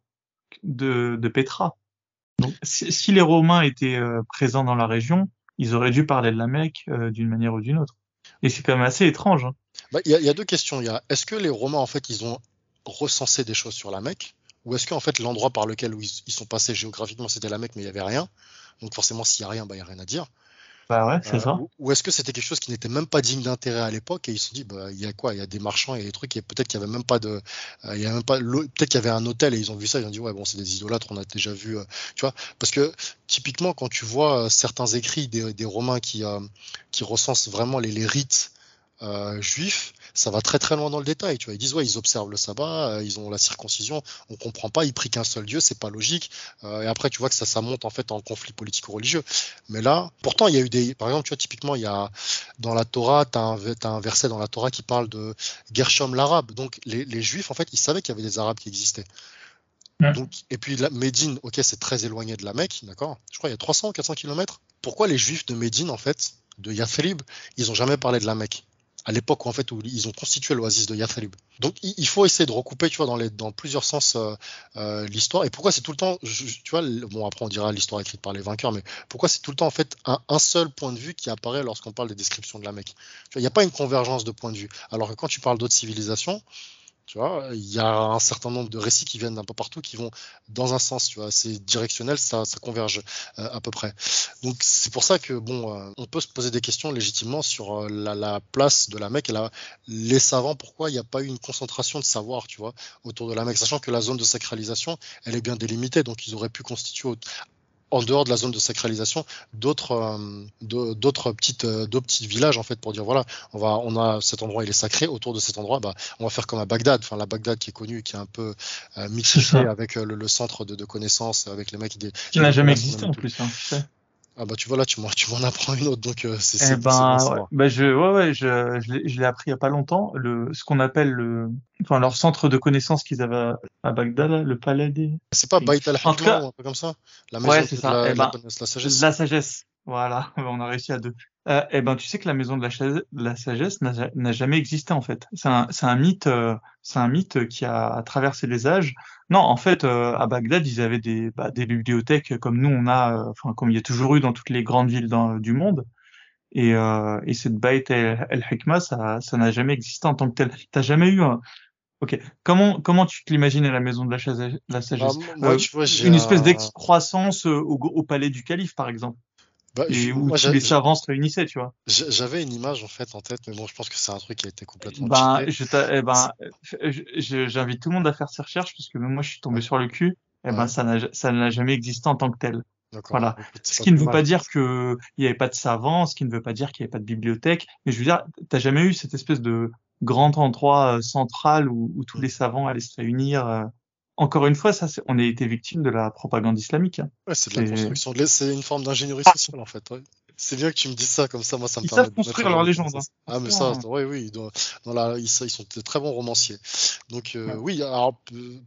de, Petra. Donc, si, les Romains étaient euh, présents dans la région, ils auraient dû parler de la Mecque euh, d'une manière ou d'une autre. Et c'est quand même assez étrange. Hein. Bah, il y, a deux questions. Il est-ce que les Romains en fait ils ont recensé des choses sur la Mecque, ou est-ce qu'en fait l'endroit par lequel ils, ils, sont passés géographiquement c'était la Mecque mais il y avait rien? Donc forcément s'il y a rien, bah il y a rien à dire. Bah ouais, c'est ça. Ou, est-ce que c'était quelque chose qui n'était même pas digne d'intérêt à l'époque et ils se sont dit bah il y a quoi? Il y a des marchands et des trucs et peut-être qu'il y avait même pas de, euh, il y a même pas, peut-être qu'il y avait un hôtel et ils ont vu ça ils ont dit ouais bon c'est des idolâtres on a déjà vu, euh, tu vois? Parce que typiquement quand tu vois euh, certains écrits des, des Romains qui qui recensent vraiment les, les rites juifs ça va très très loin dans le détail. Tu vois, ils disent ouais, ils observent le sabbat, euh, ils ont la circoncision, on comprend pas, ils prient qu'un seul Dieu, c'est pas logique. Euh, et après, tu vois que ça, ça monte en fait en conflit politico-religieux. Mais là, pourtant, il y a eu des, par exemple, tu vois, typiquement, il y a dans la Torah, tu as, as, un verset dans la Torah qui parle de Gershom l'arabe. Donc les, les Juifs, en fait, ils savaient qu'il y avait des Arabes qui existaient. Donc, et puis la, Médine, ok, c'est très éloigné de la Mecque, d'accord Je crois qu'il y a 300 ou 400 km. Pourquoi les Juifs de Médine, en fait, de Yathrib, ils ont jamais parlé de la Mecque? À l'époque en fait où ils ont constitué l'oasis de Yathrib. Donc il faut essayer de recouper, tu vois, dans plusieurs sens euh, euh, l'histoire. Et pourquoi c'est tout le temps, tu vois, bon après on dira l'histoire écrite par les vainqueurs, mais pourquoi c'est tout le temps en fait un, un, seul point de vue qui apparaît lorsqu'on parle des descriptions de la Mecque? Il n'y a pas une convergence de points de vue. Alors que quand tu parles d'autres civilisations, tu vois, il y a un certain nombre de récits qui viennent d'un peu partout, qui vont dans un sens, tu vois, c'est directionnel, ça, converge euh, à peu près. Donc c'est pour ça que bon, euh, on peut se poser des questions légitimement sur euh, la, la, place de la Mecque les savants, pourquoi il n'y a pas eu une concentration de savoir, tu vois, autour de la Mecque, sachant que la zone de sacralisation, elle est bien délimitée, donc ils auraient pu constituer en dehors de la zone de sacralisation d'autres euh, d'autres petites euh, villages en fait pour dire voilà on va on a cet endroit il est sacré autour de cet endroit bah on va faire comme à Bagdad. Enfin la Bagdad qui est connue qui est un peu euh, avec euh, le, centre de, de connaissances avec les mecs qui, qui n'a jamais existé en plus hein, ah bah tu vois là tu m'en [laughs] tu m'en apprends une autre donc euh, c'est eh ben ouais. bah je ouais ouais je je l'ai appris il y a pas longtemps le ce qu'on appelle le enfin leur centre de connaissances qu'ils avaient à Bagdad le palais des c'est pas Baït al un peu comme ça? La maison ouais, c'est ça. La, eh ben, la, sagesse. la sagesse. Voilà [laughs] on a réussi à deux euh, eh ben, tu sais que la maison de la, la sagesse n'a jamais existé en fait. C'est un, un, mythe, euh, c'est un mythe qui a traversé les âges. Non, en fait, euh, à Bagdad, ils avaient des, bah, des bibliothèques comme nous on a, euh, enfin comme il y a toujours eu dans toutes les grandes villes dans, du monde. Et, et cette Bait el-Hikmah, ça, ça n'a jamais existé en tant que tel. T'as jamais eu un, Ok. Comment comment tu te l'imagines à la maison de la, la sagesse? Bah, Une espèce d'excroissance au, au, palais du calife, par exemple. Bah, et où moi, les savants se réunissaient, tu vois. J'avais une image en fait en tête, mais bon, je pense que c'est un truc qui a été complètement. Ben, eh ben, j'invite tout le monde à faire ses recherches parce que même moi, je suis tombé sur le cul. Et eh ben, ça n'a ça n'a jamais existé en tant que tel. Voilà. Ce qui ne veut pas dire que il n'y avait pas de savants, ce qui ne veut pas dire qu'il n'y avait pas de bibliothèque. Mais je veux dire, t'as jamais eu cette espèce de grand endroit central où, où, tous les savants allaient se réunir. Encore une fois, ça, on a été victime de la propagande islamique. Hein. Ouais, c'est de la construction. C'est une forme d'ingénierie sociale en fait. Ouais. C'est bien que tu me dises ça, comme ça, moi, ça me ils permet de construire leur légende. Hein. Ah, mais ça, oui, oui, dans, la, ils, ils, sont très bons romanciers. Donc, euh, oui, alors,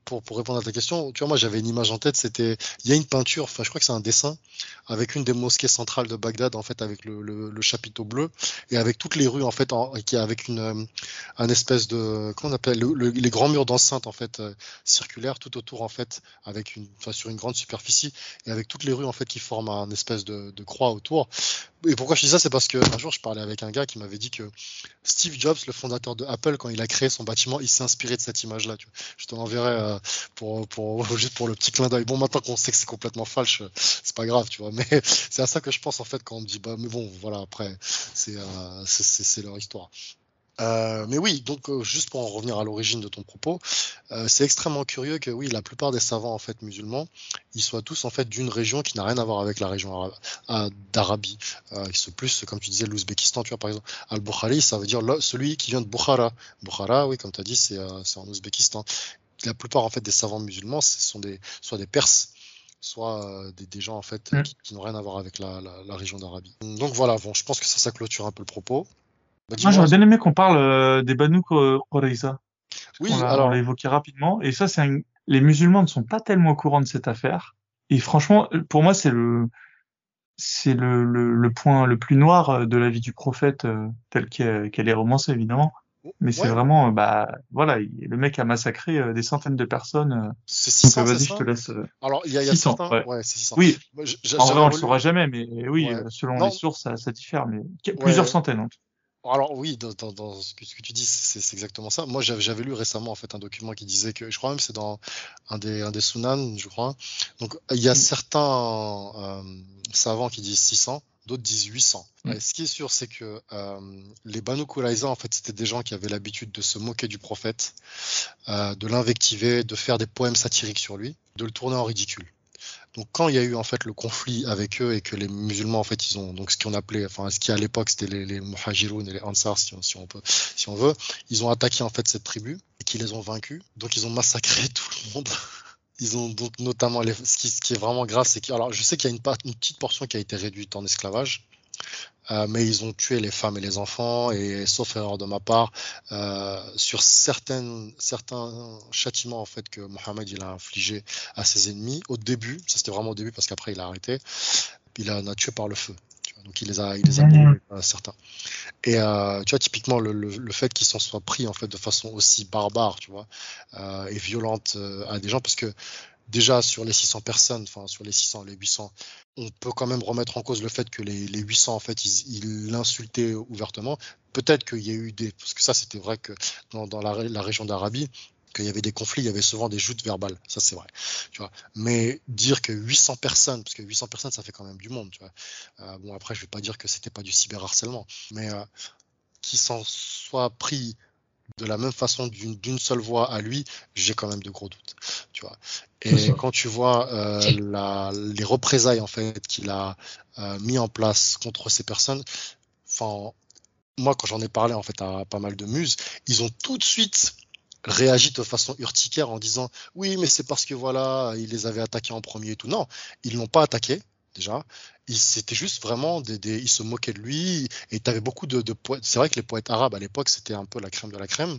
pour, pour répondre à ta question, tu vois, moi, j'avais une image en tête, c'était, il y a une peinture, enfin, je crois que c'est un dessin, avec une des mosquées centrales de Bagdad, en fait, avec le, le, le chapiteau bleu, et avec toutes les rues, en fait, en, qui avec une, euh, un espèce de, comment on appelle, les grands murs d'enceinte, en fait, euh, circulaires, tout autour, en fait, avec une, enfin, sur une grande superficie, et avec toutes les rues, en fait, qui forment un espèce de, de croix autour. Et pourquoi je dis ça, c'est parce que un jour je parlais avec un gars qui m'avait dit que Steve Jobs, le fondateur de Apple, quand il a créé son bâtiment, il s'est inspiré de cette image-là. Je te l'enverrai euh, [laughs] juste pour le petit clin d'œil. Bon, maintenant qu'on sait que c'est complètement falche, c'est pas grave, tu vois. Mais [laughs] c'est à ça que je pense en fait quand on me dit, bah, mais bon, voilà, après, c'est euh, c'est leur histoire. Euh, mais oui, donc euh, juste pour en revenir à l'origine de ton propos, euh, c'est extrêmement curieux que oui, la plupart des savants en fait musulmans, ils soient tous en fait d'une région qui n'a rien à voir avec la région d'Arabie. ils sont plus, comme tu disais, l'Ouzbékistan, tu vois par exemple. Al-Bukhari, ça veut dire celui qui vient de Bukhara. Bukhara, oui, comme tu as dit, c'est en Ouzbékistan. La plupart en fait des savants musulmans, ce sont des soit des Perses, soit des, gens en fait mm. qui, n'ont rien à voir avec la, la région d'Arabie. Donc voilà, bon, je pense que ça, ça clôture un peu le propos. Bah, Moi, j'aurais bien aimé qu'on parle euh, des Banu Qurayza. Oui, on alors. On l'a évoqué rapidement. Et ça, c'est un... les musulmans ne sont pas tellement au courant de cette affaire. Et franchement, pour moi, c'est le, c'est le, le, le, point le plus noir euh, de la vie du prophète, euh, tel qu'elle est romancée, évidemment. Mais c'est vraiment, bah, voilà, le mec a massacré des centaines de personnes. C'est 600, Vas-y, je te laisse. Alors, il y a, y a 600, certains... ouais. ouais c'est 600. Oui. en vrai, on le saura jamais, mais oui, selon les sources, ça, ça diffère, mais plusieurs centaines, en tout alors oui, dans, ce, que, tu dis, c'est exactement ça. Moi, j'avais lu récemment en fait un document qui disait que, je crois même c'est dans un des, un des Sunan, je crois. Donc il y a mm. certains euh, savants qui disent 600, d'autres disent 800. Mm. ce qui est sûr, c'est que euh, les Banu Qurayza, en fait, c'était des gens qui avaient l'habitude de se moquer du prophète, euh, de l'invectiver, de faire des poèmes satiriques sur lui, de le tourner en ridicule. Donc quand il y a eu en fait le conflit avec eux et que les musulmans en fait ils ont donc ce qu'on appelait enfin ce qui à l'époque c'était les, les muhajiroun et les ansar si on, peut si on veut ils ont attaqué en fait cette tribu et qui les ont vaincus. Donc ils ont massacré [laughs] tout le monde. Ils ont donc notamment ce, qui, ce qui est vraiment grave c'est que alors je sais qu'il y a une petite portion qui a été réduite en esclavage euh, mais ils ont tué les femmes et les enfants, et sauf erreur de ma part, euh, sur certaines, certains châtiments en fait que Mohamed il a infligé à ses ennemis au début, ça c'était vraiment au début parce qu'après il a arrêté, il en a tué par le feu. Donc il les a, il les a brûlés, euh, certains. Et tu vois typiquement le, le, le fait qu'ils s'en soient pris en fait de façon aussi barbare, tu vois, et violente à des gens, parce que déjà sur les 600 personnes, enfin sur les 600, les 800, on peut quand même remettre en cause le fait que les, les 800 en fait ils l'insultaient ouvertement. Peut-être qu'il y a eu des, parce que ça c'était vrai que dans, la, région d'Arabie, qu'il y avait des conflits, il y avait souvent des joutes verbales, ça c'est vrai. Tu vois. Mais dire que 800 personnes, parce que 800 personnes ça fait quand même du monde, tu vois. Euh, bon après je vais pas dire que c'était pas du cyberharcèlement, mais euh, s'en soit pris de la même façon d'une seule voix à lui, j'ai quand même de gros doutes. Tu vois. Et quand tu vois euh, la, les représailles en fait qu'il a euh, mis en place contre ces personnes, enfin moi quand j'en ai parlé en fait à pas mal de muses, ils ont tout de suite réagi de façon urticaire en disant oui mais c'est parce que voilà il les avait attaqués en premier et tout. Non, ils l'ont pas attaqué déjà. C'était juste vraiment des, des, il se moquait de lui et tu avais beaucoup de, de poètes. C'est vrai que les poètes arabes à l'époque c'était un peu la crème de la crème.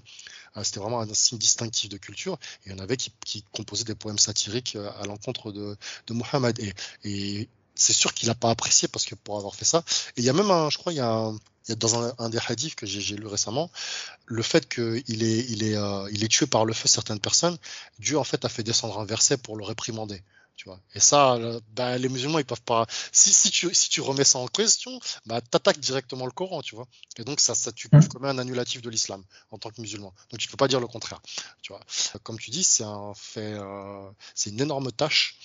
Euh, c'était vraiment un signe distinctif de culture. Et il y en avait qui, composaient des poèmes satiriques euh, à l'encontre de, de Mohammed. Et, c'est sûr qu'il n'a pas apprécié parce que pour avoir fait ça. Et il y a même un, je crois, il y a, dans un, des hadiths que j'ai lu récemment, le fait qu'il est, il est, euh, est tué par le feu certaines personnes, Dieu en fait a fait descendre un verset pour le réprimander. Tu vois. Et ça, bah, les musulmans, ils peuvent pas. Si, si, tu, si tu remets ça en question, bah, t'attaques directement le Coran, tu vois. Et donc, ça, ça tu, tu commets un annulatif de l'islam en tant que musulman. Donc, tu peux pas dire le contraire, tu vois. Comme tu dis, c'est un fait, euh, c'est une énorme tâche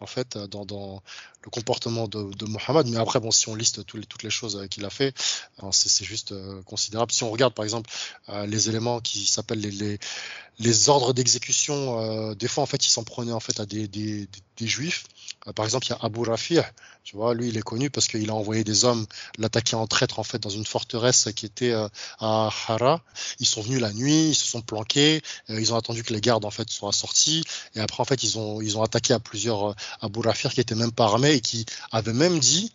en fait, dans, dans le comportement de, de, Mohammed. Mais après, bon, si on liste toutes les choses qu'il a fait, c'est juste considérable. Si on regarde, par exemple, les éléments qui s'appellent les, ordres d'exécution, des fois, en fait, il s'en prenait en fait à des juifs. par exemple, il y a Abu Rafi', tu vois, lui, il est connu parce qu'il a envoyé des hommes l'attaquer en traître, en fait, dans une forteresse qui était à Hara. Ils sont venus la nuit, ils se sont planqués, ils ont attendu que les gardes, en fait, soient sortis. Et après, en fait, ils ont, ils ont attaqué à plusieurs Abu Rafir qui était même pas armé et qui avait même dit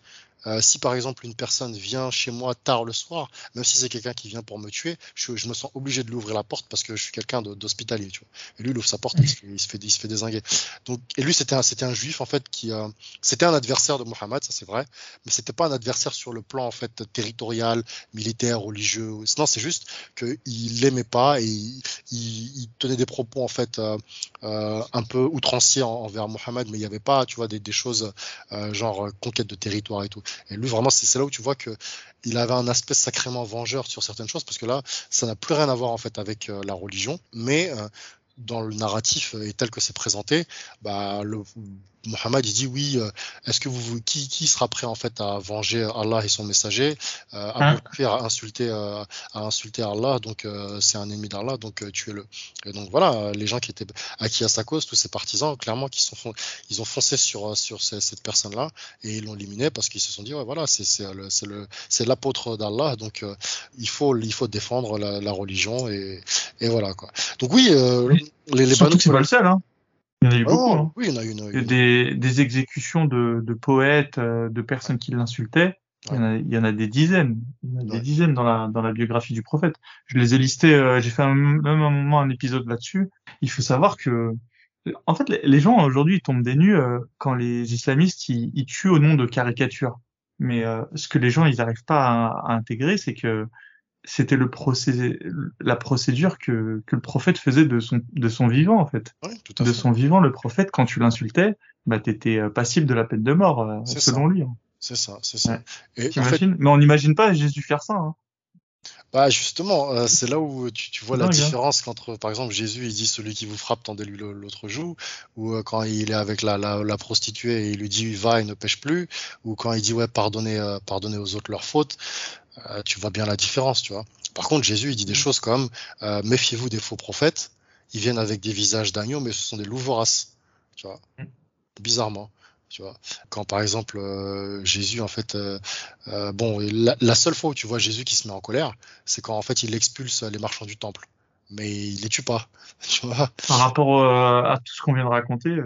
euh, si par exemple une personne vient chez moi tard le soir, même si c'est quelqu'un qui vient pour me tuer, je, me sens obligé de lui ouvrir la porte parce que je suis quelqu'un d'hospitalier. Et lui, il ouvre sa porte, il se il se fait, il se désinguer. Donc, et lui, c'était un, juif en fait qui, euh, c'était un adversaire de Mohammed, ça c'est vrai, mais c'était pas un adversaire sur le plan en fait territorial, militaire, religieux. Non, c'est juste qu'il l'aimait pas et il, tenait des propos en fait euh, un peu outranciers envers Mohammed, mais il n'y avait pas, tu vois, des, choses genre conquête de territoire et tout. Et lui, vraiment, c'est là où tu vois que il avait un aspect sacrément vengeur sur certaines choses, parce que là, ça n'a plus rien à voir en fait avec euh, la religion, mais euh, dans le narratif et tel que c'est présenté, bah, le, Mohammed il dit oui, euh, est-ce que vous, qui, qui sera prêt en fait à venger Allah et son messager, euh, à, hein? à insulter, euh, à insulter Allah, donc euh, c'est un ennemi d'Allah, donc euh, tuez-le. Et donc voilà, les gens qui étaient acquis à sa cause, tous ces partisans, clairement, qui sont, ils ont foncé sur sur cette personne-là et ils l'ont éliminé parce qu'ils se sont dit ouais voilà, c'est c'est le c'est le c'est l'apôtre d'Allah, donc il faut il faut défendre la, la, religion et et voilà quoi. Donc oui, les les Surtout que c'est pas le seul hein. Il y en a eu beaucoup. Oh, hein. Oui, il y en a eu. Des, des, exécutions de, de poètes, euh, de personnes qui l'insultaient. Il, y en a, il y en a des dizaines. Il y en a des dizaines dans la, dans la biographie du prophète. Je les ai listés, euh, j'ai fait un, même un moment un épisode là-dessus. Il faut savoir que, en fait, les, gens aujourd'hui tombent des nues euh, quand les islamistes ils, ils, tuent au nom de caricatures. Mais ce que les gens ils n'arrivent pas à, à intégrer, c'est que c'était le procédé, la procédure que, que le prophète faisait de son, de son vivant, en fait. de son vivant, le prophète, quand tu l'insultais, bah, t'étais euh, passible de la peine de mort, euh, selon lui. Hein. C'est ça, c'est ça. Et en fait... Mais on n'imagine pas Jésus faire ça. Hein. Bah justement, euh, c'est là où tu, tu vois la hein. différence entre, par exemple, Jésus, il dit celui qui vous frappe, tendez-lui l'autre joue, ou quand il est avec la, la, la, prostituée et il lui dit va et ne pêche plus, ou quand il dit ouais pardonnez, pardonnez aux autres leurs fautes. Euh, tu vois bien la différence, tu vois. Par contre, Jésus, il dit des mm. choses comme euh, méfiez-vous des faux prophètes. Ils viennent avec des visages d'agneaux, mais ce sont des loups voraces, tu vois. Mm. Bizarrement, tu vois. Quand par exemple euh, Jésus, en fait, bon, la, seule fois où tu vois Jésus qui se met en colère, c'est quand en fait il expulse les marchands du temple, mais il les tue pas, [laughs] tu vois. Par rapport à tout ce qu'on vient de raconter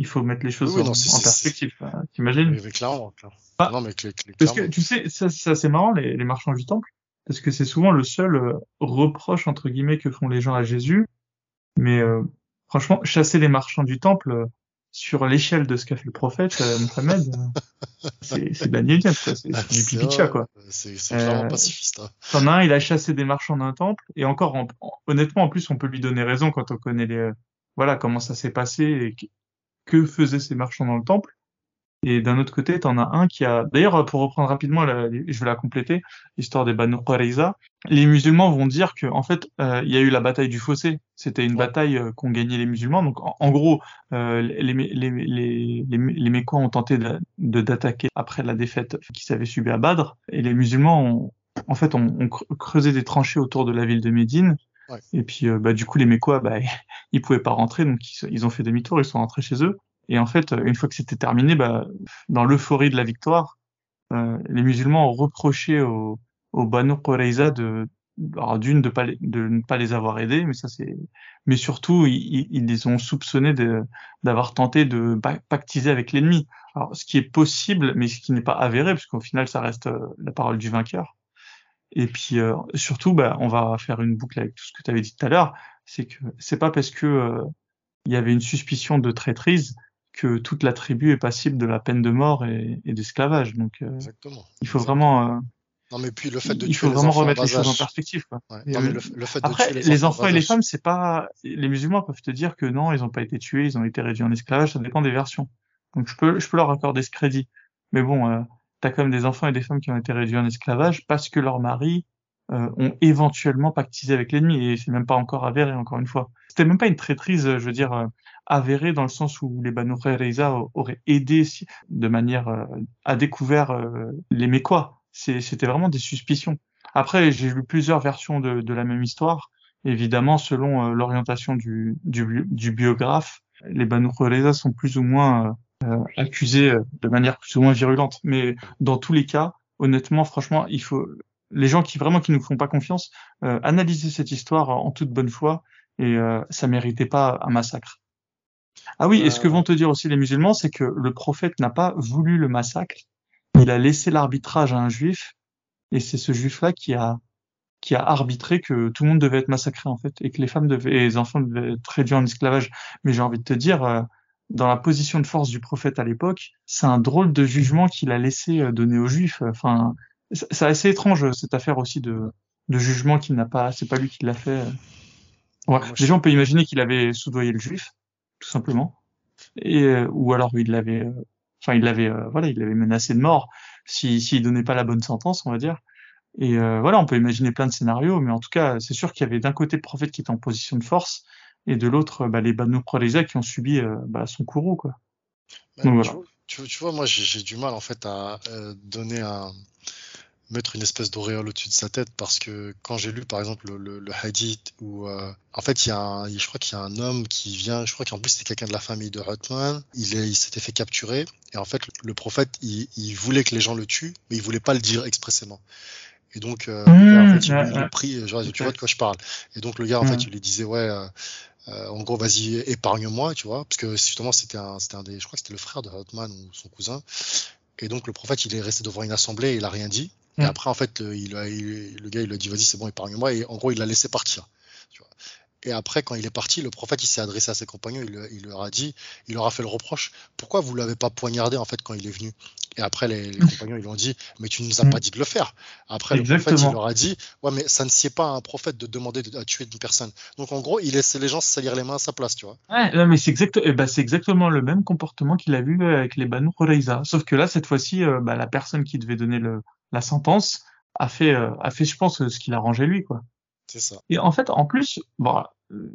il faut mettre les choses en, perspective. T'imagines? Clairement, ah, non, mais Parce que tu sais, ça, c'est marrant, les, les, marchands du temple, parce que c'est souvent le seul euh, reproche, entre guillemets, que font les gens à Jésus. Mais euh, franchement, chasser les marchands du temple euh, sur l'échelle de ce qu'a fait le prophète Mohamed, c'est de la. C'est du pipicha, quoi. C'est clairement pacifiste. Hein. T'en as un, il a chassé des marchands d'un temple, et encore, honnêtement, en plus, on peut lui donner raison quand on connaît les, voilà, comment ça s'est passé et que faisaient ces marchands dans le temple. Et d'un autre côté, t'en as un qui a... D'ailleurs, pour reprendre rapidement, je vais la compléter, l'histoire des Banu Qurayza, les musulmans vont dire que en fait, euh, il y a eu la bataille du fossé. C'était une bataille euh, qu'ont gagné les musulmans. Donc, en, gros, euh, les, les, les, les, Mécois ont tenté de d'attaquer après la défaite qu'ils avaient subie à Badr. Et les musulmans ont, en fait, ont, ont creusé des tranchées autour de la ville de Médine et puis, bah, du coup, les Mécois, bah, [laughs] ils pouvaient pas rentrer, donc ils, ont fait demi-tour, ils sont rentrés chez eux. Et en fait, une fois que c'était terminé, bah, dans l'euphorie de la victoire, euh, les musulmans ont reproché aux au Banu Qurayza de, d'une de, de ne pas les avoir aidés, mais ça c'est, mais surtout ils, ils, les ont soupçonnés d'avoir tenté de pactiser avec l'ennemi. Alors, ce qui est possible, mais ce qui n'est pas avéré, parce qu'au final, ça reste euh, la parole du vainqueur. Et puis euh, surtout, bah, on va faire une boucle avec tout ce que tu avais dit tout à l'heure, c'est que c'est pas parce que euh, il y avait une suspicion de traîtrise que toute la tribu est passible de la peine de mort et, et d'esclavage. Donc, euh, Exactement. il faut vraiment. non, mais puis le fait de il faut vraiment remettre les choses en perspective. Quoi. Ouais. Non, mais le, le, fait Après, de tuer les, les enfants, et les femmes, c'est pas. Les musulmans peuvent te dire que non, ils n'ont pas été tués, ils ont été réduits en esclavage. Ça dépend des versions. Donc, je peux, je peux leur accorder ce crédit. Mais bon, t'as quand même des enfants et des femmes qui ont été réduits en esclavage parce que leur mari ont éventuellement pactisé avec l'ennemi et c'est même pas encore avéré encore une fois. C'était même pas une traîtrise, je veux dire, avérée dans le sens où les Banu Reiza auraient aidé de manière à découvert les Mécois. C'était vraiment des suspicions. Après, j'ai lu plusieurs versions de, la même histoire. Évidemment, selon l'orientation du, du, biographe, les Banu Reiza sont plus ou moins euh, accusés de manière plus ou moins virulente. Mais dans tous les cas, honnêtement, franchement, il faut les gens qui vraiment qui nous font pas confiance, euh, analyser cette histoire en toute bonne foi et euh, ça méritait pas un massacre. Ah oui, et ce que vont te dire aussi les musulmans, c'est que le prophète n'a pas voulu le massacre, il a laissé l'arbitrage à un juif et c'est ce juif-là qui a qui a arbitré que tout le monde devait être massacré en fait et que les femmes devaient, et les enfants devaient être réduits en esclavage. Mais j'ai envie de te dire, euh, dans la position de force du prophète à l'époque, c'est un drôle de jugement qu'il a laissé euh, donner aux juifs. Enfin, c'est assez étrange cette affaire aussi de, de jugement qu'il n'a pas, c'est pas lui qui l'a fait. Ouais. Déjà, on peut imaginer qu'il avait soudoyé le juif, tout simplement, et euh, ou alors il l'avait, euh, enfin il l'avait, euh, voilà, il l'avait menacé de mort si s'il donnait pas la bonne sentence, on va dire. Et voilà, on peut imaginer plein de scénarios, mais en tout cas, c'est sûr qu'il y avait d'un côté le prophète qui était en position de force, et de l'autre, bah, les Banu Qurayza qui ont subi bah, son courroux, quoi. Bah, Donc, voilà. tu, tu, vois, moi, j'ai du mal en fait à donner un mettre une espèce d'auréole au-dessus de sa tête parce que quand j'ai lu par exemple le, le, hadith où euh, en fait il y a un, je crois qu'il y a un homme qui vient je crois qu'en plus c'était quelqu'un de la famille de Hotman il, il s'était fait capturer et en fait le prophète il, il, voulait que les gens le tuent mais il voulait pas le dire expressément et donc euh, mmh, en fait, il, ouais, pris genre, tu vois de quoi je parle? Et donc le gars en fait mmh. il lui disait ouais euh, euh, en gros, vas-y, épargne-moi, tu vois, parce que justement, c'était un, c'était un des, je crois que c'était le frère de Hotman ou son cousin. Et donc, le prophète, il est resté devant une assemblée et il a rien dit. Et mm. après, en fait, le, il, le gars, il lui a dit, vas-y, c'est bon, épargne-moi. Et en gros, il l'a laissé partir. Tu vois. Et après, quand il est parti, le prophète, il s'est adressé à ses compagnons, il, il, leur a dit, il leur a fait le reproche, pourquoi vous l'avez pas poignardé, en fait, quand il est venu? Et après, les, les compagnons, ils lui ont dit, mais tu nous as pas dit de le faire. Après, Exactement. le prophète, il leur a dit, ouais, mais ça ne sied pas à un prophète de demander de, à tuer une personne. Donc, en gros, il laissait les gens se salir les mains à sa place, tu vois. Ouais, non, mais c'est exact, eh ben, c'est exactement le même comportement qu'il a vu avec les Banu. Sauf que là, cette fois-ci, euh, bah, la personne qui devait donner le, la sentence, a fait, euh, a fait, je pense, ce qu'il arrangeait lui, quoi. C'est ça. Et en fait, en plus, bon,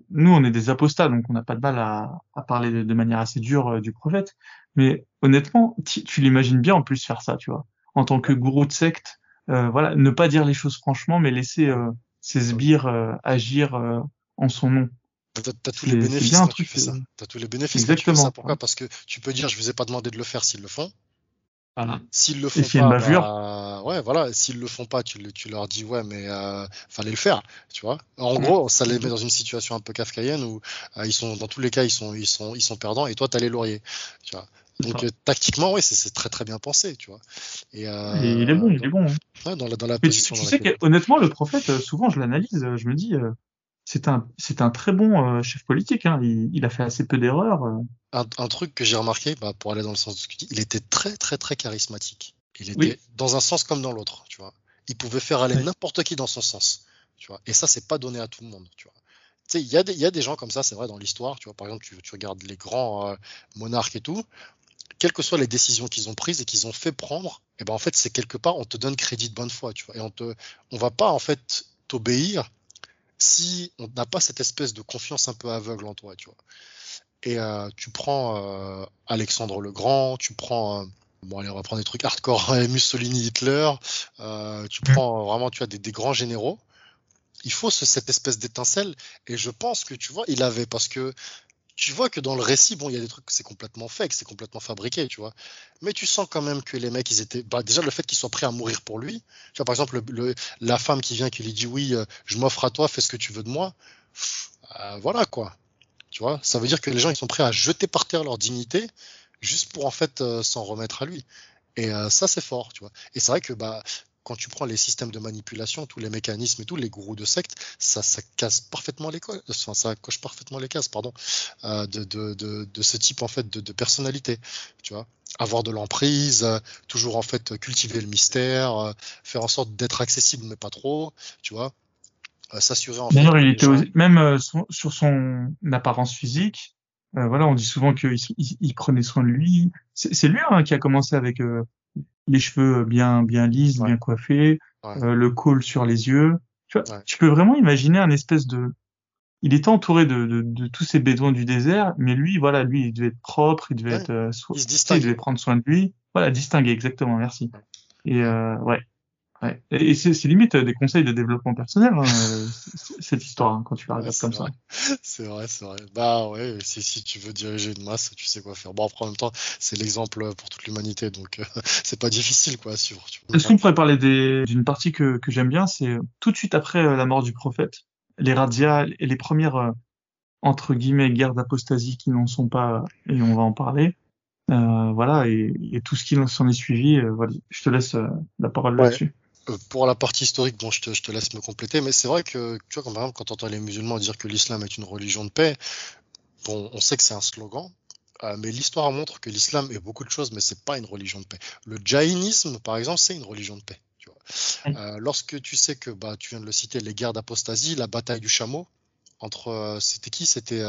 nous, on est des apostats, donc on n'a pas de mal à, à parler de, de, manière assez dure euh, du prophète. Mais honnêtement, tu, tu l'imagines bien en plus faire ça, tu vois. En tant que gourou de secte, euh, voilà, ne pas dire les choses franchement, mais laisser euh, ses sbires euh, agir euh, en son nom. T'as as tous les bénéfices quand tu fais ça. T'as tous les bénéfices Exactement. quand tu fais ça. Pourquoi? Parce que tu peux dire, je vous ai pas demandé de le faire s'ils le font. Voilà. S'ils le font pas, bah, ouais, voilà. S'ils le font pas, tu, tu leur dis ouais, mais euh, fallait le faire, tu vois. En gros, ça les met dans une situation un peu kafkaïenne où euh, ils sont, dans tous les cas, ils sont, ils sont, ils sont perdants et toi, t'as les lauriers, tu vois. Donc euh, tactiquement, oui, c'est très très bien pensé, tu vois. Et, euh, et il est bon, il est bon. Hein. Ouais, dans la, dans la mais position. Tu, tu sais que, honnêtement, le prophète, souvent, je l'analyse, je me dis, c'est un, c'est un très bon chef politique. Hein. Il, il, a fait assez peu d'erreurs un, un, truc que j'ai remarqué, bah, pour aller dans le sens de ce que tu dis, il était très très très charismatique. Il était oui. dans un sens comme dans l'autre, tu vois. Il pouvait faire aller n'importe qui dans son sens, tu vois. Et ça, c'est pas donné à tout le monde, tu vois. Tu sais, il y, a des, y a des gens comme ça, c'est vrai, dans l'histoire, tu vois. Par exemple, tu, tu regardes les grands euh, monarques et tout, quelles que soient les décisions qu'ils ont prises et qu'ils ont fait prendre, et eh ben en fait, c'est quelque part, on te donne crédit de bonne foi, tu vois. Et on te, on va pas en fait t'obéir si on n'a pas cette espèce de confiance un peu aveugle en toi, tu vois. Et euh, tu prends euh, Alexandre le Grand, tu prends euh, bon allez on va prendre des trucs hardcore [laughs] Mussolini Hitler tu mm. prends vraiment tu as des, des grands généraux il faut ce, cette espèce d'étincelle et je pense que tu vois il avait parce que tu vois que dans le récit bon il y a des trucs c'est complètement fake c'est complètement fabriqué tu vois mais tu sens quand même que les mecs ils étaient bah, déjà le fait qu'ils soient prêts à mourir pour lui tu vois par exemple le, le, la femme qui vient qui lui dit oui je m'offre à toi fais ce que tu veux de moi euh, voilà quoi tu vois, ça veut dire que les gens ils sont prêts à jeter par terre leur dignité juste pour en fait euh, s'en remettre à lui. Et euh, ça c'est fort, tu vois. Et c'est vrai que bah quand tu prends les systèmes de manipulation, tous les mécanismes et tous les gourous de secte, ça, ça casse parfaitement les enfin, ça coche parfaitement les cases, pardon, euh, de, de, de, de, ce type en fait de, de personnalité, tu vois. Avoir de l'emprise, euh, toujours en fait cultiver le mystère, euh, faire en sorte d'être accessible mais pas trop, tu vois s'assurer en D'ailleurs, il était même euh, sur son apparence physique. Voilà, on dit souvent qu'il il, il prenait soin de lui. C'est lui hein, qui a commencé avec les cheveux bien bien lisses, ouais. bien coiffés, euh, le col sur les yeux. Tu, vois, Ouais. tu peux vraiment imaginer un espèce de... Il était entouré de, de, de tous ces bédouins du désert, mais lui, voilà, lui, il devait être propre, il devait être... euh, so- Il se il devait prendre soin de lui. Voilà, distingué, exactement, merci. Et euh, ouais. Ouais. Et c'est c'est limite euh, des conseils de développement personnel, hein, euh, [laughs] cette histoire, hein, quand tu la regardes comme ça. [laughs] C'est vrai, c'est vrai. Bah ouais, si, si tu veux diriger une masse, tu sais quoi faire. Bon, après, en même temps, c'est l'exemple pour toute l'humanité, donc euh, [laughs] c'est pas difficile quoi à suivre. Est-ce qu'on pourrait parler des- d'une partie que, que j'aime bien, c'est euh, tout de suite après euh, la mort du prophète, les razzias et les premières, euh, entre guillemets, guerres d'apostasie qui n'en sont pas, et on va en parler. Euh, voilà, et, et tout ce qui s'en est suivi, euh, voilà. Je te laisse euh, la parole Ouais. là-dessus. Euh, pour la partie historique, bon, je te, je te laisse me compléter, mais c'est vrai que, tu vois, comme par exemple, quand on entend les musulmans dire que l'islam est une religion de paix, bon, on sait que c'est un slogan, euh, mais l'histoire montre que l'islam est beaucoup de choses, mais c'est pas une religion de paix. Le jaïnisme, par exemple, c'est une religion de paix. Tu vois. Oui. Euh, lorsque tu sais que, bah, tu viens de le citer, les guerres d'apostasie, la bataille du chameau, entre, euh, c'était qui? C'était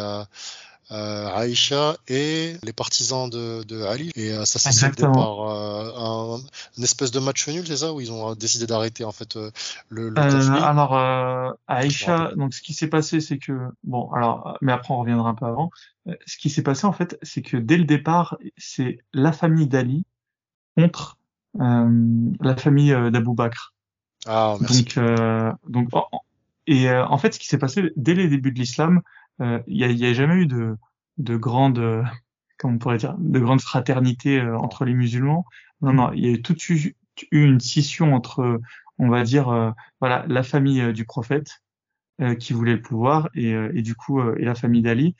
Aïcha et les partisans de, de Ali. Et euh, ça s'est soldé par euh, un, une espèce de match nul, c'est ça? Où ils ont euh, décidé d'arrêter en fait euh, le, le Euh, alors, euh, Aïcha, donc ce qui s'est passé, c'est que, bon, alors, mais après on reviendra un peu avant. Euh, Ce qui s'est passé en fait, c'est que dès le départ, c'est la famille d'Ali contre euh, la famille euh, d'Abou Bakr. Ah, merci. Donc, euh, donc, et euh, en fait, ce qui s'est passé dès les débuts de l'islam, euh, il y a, y a jamais eu de, de grande, euh, comment on pourrait dire, de grande fraternité euh, entre les musulmans. Non, non, il y a eu tout de suite eu une scission entre, on va dire, euh, voilà, la famille euh, du prophète euh, qui voulait le pouvoir et, euh, et du coup euh, et la famille d'Ali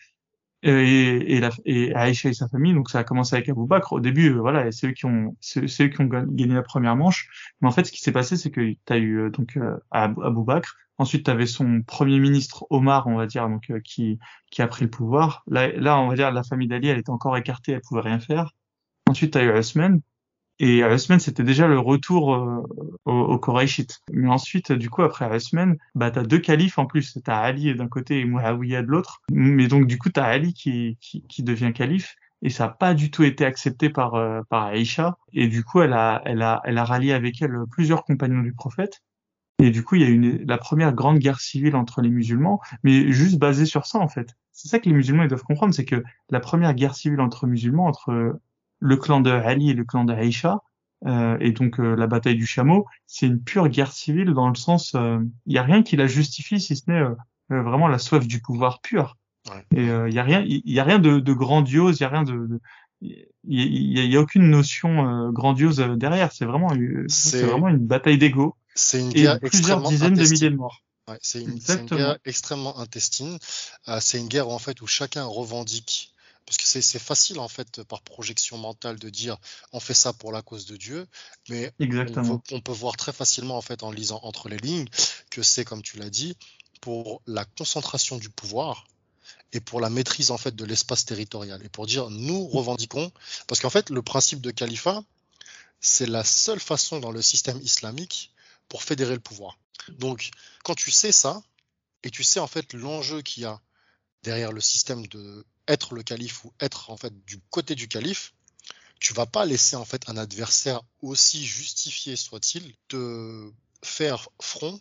euh, et, et, la, et Aïcha et sa famille. Donc ça a commencé avec Abou Bakr. Au début, euh, voilà, c'est eux qui ont, c'est eux qui ont ga- gagné la première manche. Mais en fait, ce qui s'est passé, c'est que tu as eu euh, donc euh, Abou Bakr. Ensuite, tu avais son premier ministre Omar, on va dire, donc euh, qui qui a pris le pouvoir. Là, là, on va dire la famille d'Ali, elle était encore écartée, elle pouvait rien faire. Ensuite, tu as eu Osman. Et Osman, c'était déjà le retour euh, au, au. Mais ensuite, du coup, après Osman, bah, t'as deux califes en plus. T'as Ali d'un côté et Muawiyah de l'autre. Mais donc, du coup, t'as Ali qui, qui, qui devient calife. Et ça n'a pas du tout été accepté par, euh, par Aïcha. Et du coup, elle a, elle a, elle a rallié avec elle plusieurs compagnons du prophète. Et du coup, il y a eu une, la première grande guerre civile entre les musulmans, mais juste basée sur ça, en fait. C'est ça que les musulmans ils doivent comprendre, c'est que la première guerre civile entre musulmans, entre le clan de Ali et le clan de Aïcha, euh, et donc euh, la bataille du chameau, c'est une pure guerre civile dans le sens, euh, il y a rien qui la justifie si ce n'est euh, euh, vraiment la soif du pouvoir pur. Ouais. Et il y a rien, il y a rien de, de grandiose, il y a rien de, il y, a, y a aucune notion euh, grandiose derrière. C'est vraiment, c'est vraiment une bataille d'ego. C'est une et guerre plusieurs dizaines de milliers de morts. Ouais, c'est une, une, guerre extrêmement intestine. Euh, c'est une guerre en fait où chacun revendique parce que c'est facile en fait par projection mentale de dire on fait ça pour la cause de Dieu, mais. On, peut, on peut voir très facilement en fait en lisant entre les lignes que c'est comme tu l'as dit pour la concentration du pouvoir et pour la maîtrise en fait de l'espace territorial et pour dire nous revendiquons parce qu'en fait le principe de califat c'est la seule façon dans le système islamique pour fédérer le pouvoir. Donc quand tu sais ça et tu sais en fait l'enjeu qu'il y a derrière le système de être le calife ou être en fait du côté du calife, tu vas pas laisser en fait un adversaire aussi justifié soit-il te faire front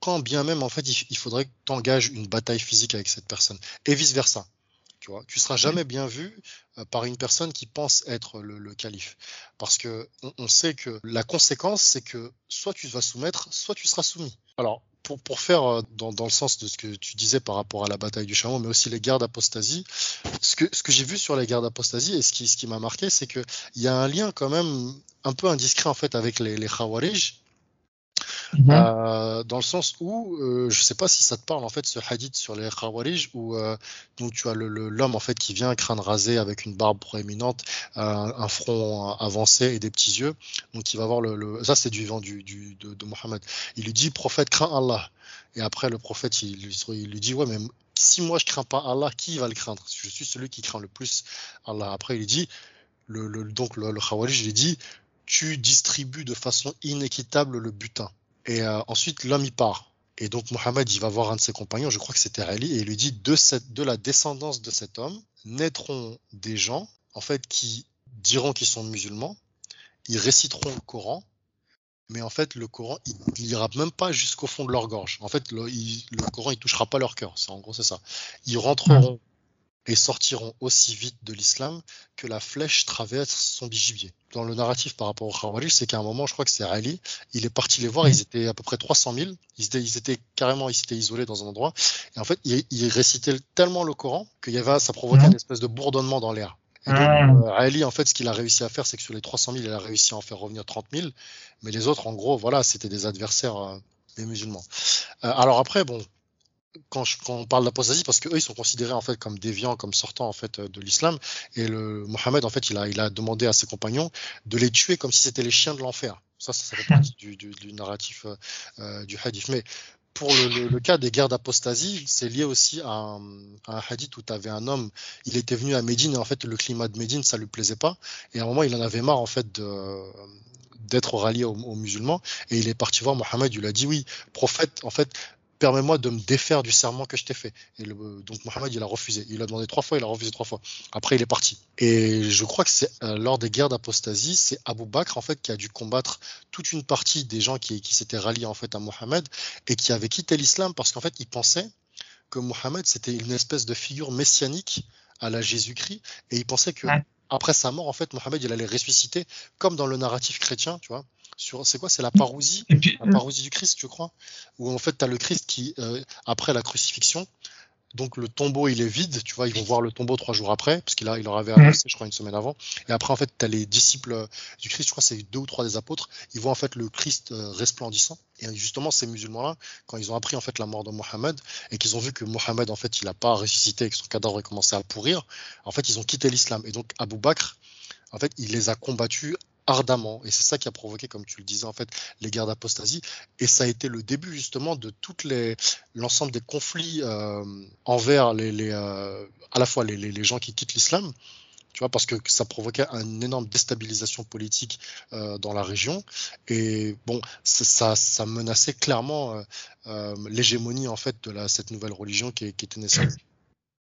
quand bien même en fait il, faudrait que tu engages une bataille physique avec cette personne et vice versa. Tu vois, tu seras jamais bien vu euh, par une personne qui pense être le, le calife parce que on, on, sait que la conséquence c'est que soit tu vas soumettre, soit tu seras soumis. Alors pour, pour faire euh, dans, dans, le sens de ce que tu disais par rapport à la bataille du chameau, mais aussi les guerres d'apostasie, ce que, ce que j'ai vu sur les guerres d'apostasie et ce qui, ce qui m'a marqué, c'est qu'il y a un lien quand même un peu indiscret en fait avec les, les Khawarij. Mmh. Euh, dans le sens où euh, je sais pas si ça te parle en fait ce hadith sur les Khawarij où euh, donc tu as l'homme en fait qui vient crâne rasé avec une barbe proéminente un front avancé et des petits yeux. Donc il va voir le, ça c'est du vivant du, du de, de, Mohammed. Il lui dit prophète crains Allah et après le prophète il, lui dit ouais mais si moi je crains pas Allah qui va le craindre? Je suis celui qui craint le plus Allah après il dit le, le donc le, le Khawarij lui dit tu distribues de façon inéquitable le butin et euh, ensuite, l'homme, il part. Et donc, Mohammed, il va voir un de ses compagnons, je crois que c'était Ali, et il lui dit de, la descendance de cet homme naîtront des gens, en fait, qui diront qu'ils sont musulmans, ils réciteront le Coran, mais en fait, le Coran, il n'ira même pas jusqu'au fond de leur gorge. En fait, le, Coran, il touchera pas leur cœur. En gros, c'est ça. Ils rentreront et sortiront aussi vite de l'islam que la flèche traverse son bigibier. Dans le narratif par rapport au Khawarij, c'est qu'à un moment, je crois que c'est Ali, il est parti les voir, ils étaient à peu près 300 000, ils étaient, ils étaient carrément ils étaient isolés dans un endroit, et en fait, ils, récitaient tellement le Coran qu'il y avait, ça provoquait une espèce de bourdonnement dans l'air. Et donc, euh, Ali, en fait, ce qu'il a réussi à faire, c'est que sur les 300 000, il a réussi à en faire revenir 30 000, mais les autres, en gros, voilà, c'était des adversaires euh, des musulmans. Euh, alors après, bon, quand, on parle d'apostasie, parce qu'eux, ils sont considérés en fait comme déviants, comme sortant en fait de l'islam, et le Mohammed en fait, il a, il a demandé à ses compagnons de les tuer comme si c'était les chiens de l'enfer. Ça, ça, fait partie du, du, du narratif euh, euh, du hadith. Mais pour le, le, cas des guerres d'apostasie, c'est lié aussi à un, à un hadith où tu avais un homme, il était venu à Médine et en fait le climat de Médine ça lui plaisait pas et à un moment il en avait marre en fait de d'être rallié aux, aux, musulmans et il est parti voir Mohammed, il lui a dit oui, prophète, en fait, permets-moi de me défaire du serment que je t'ai fait. Et le, donc Mohammed, il a refusé. Il a demandé trois fois, il a refusé trois fois. Après, il est parti. Et je crois que c'est euh, lors des guerres d'apostasie, c'est Abu Bakr en fait qui a dû combattre toute une partie des gens qui, qui s'étaient ralliés en fait à Mohammed et qui avaient quitté l'islam parce qu'en fait, ils pensaient que Mohammed c'était une espèce de figure messianique à la Jésus-Christ et ils pensaient que après sa mort, en fait, Mohammed il allait ressusciter comme dans le narratif chrétien, tu vois sur c'est quoi c'est la parousie la euh, parousie du Christ je crois où en fait tu as le Christ qui euh, après la crucifixion donc le tombeau il est vide tu vois ils vont voir le tombeau trois jours après parce qu'il a il leur avait annoncé je crois une semaine avant. Et après en fait tu as les disciples du Christ je crois c'est deux ou trois des apôtres ils voient en fait le Christ euh, resplendissant. Et justement ces musulmans là quand ils ont appris en fait la mort de Mohammed et qu'ils ont vu que Mohammed en fait il n'a pas ressuscité et que son cadavre a commencé à pourrir en fait ils ont quitté l'islam. Et donc Abu Bakr en fait, il les a combattus ardemment. Et c'est ça qui a provoqué, comme tu le disais, en fait, les guerres d'apostasie. Et ça a été le début, justement, de toutes l'ensemble des conflits euh, envers les, euh, à la fois les, gens qui quittent l'islam, tu vois, parce que ça provoquait une énorme déstabilisation politique euh, dans la région. Et bon, ça, ça menaçait clairement l'hégémonie, en fait, de cette nouvelle religion qui, qui était naissante.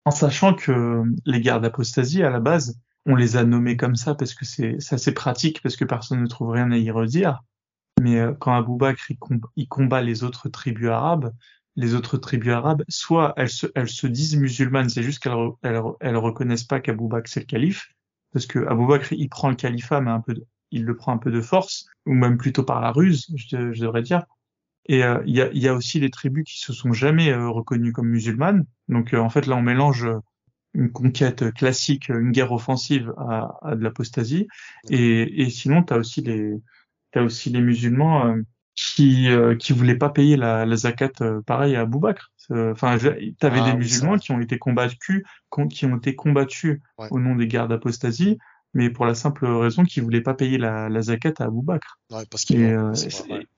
En sachant que les guerres d'apostasie, à la base, on les a nommés comme ça parce que c'est assez pratique, parce que personne ne trouve rien à y redire. Mais euh, quand Abou Bakr il, combat les autres tribus arabes, les autres tribus arabes, soit elles se, elles se disent musulmanes, c'est juste qu'elles elles, elles, reconnaissent pas qu'Abou Bakr c'est le calife, parce que Abou Bakr il prend le califat, mais un peu, il le prend un peu de force, ou même plutôt par la ruse, je, je devrais dire. Et euh, il y, a, y, a, aussi les tribus qui se sont jamais euh, reconnues comme musulmanes. Donc en fait là on mélange une conquête classique, une guerre offensive à, à de l'apostasie. Et, et, sinon, tu as aussi les, as aussi les musulmans euh, qui euh, qui voulaient pas payer la, la zakat euh, pareil à Bakr. Enfin, tu avais ah des musulmans qui ont été combattus, qui ont été combattus au nom des guerres d'apostasie, mais pour la simple raison qu'ils voulaient pas payer la, la zakat à Abu Bakr. Ouais, parce et, euh,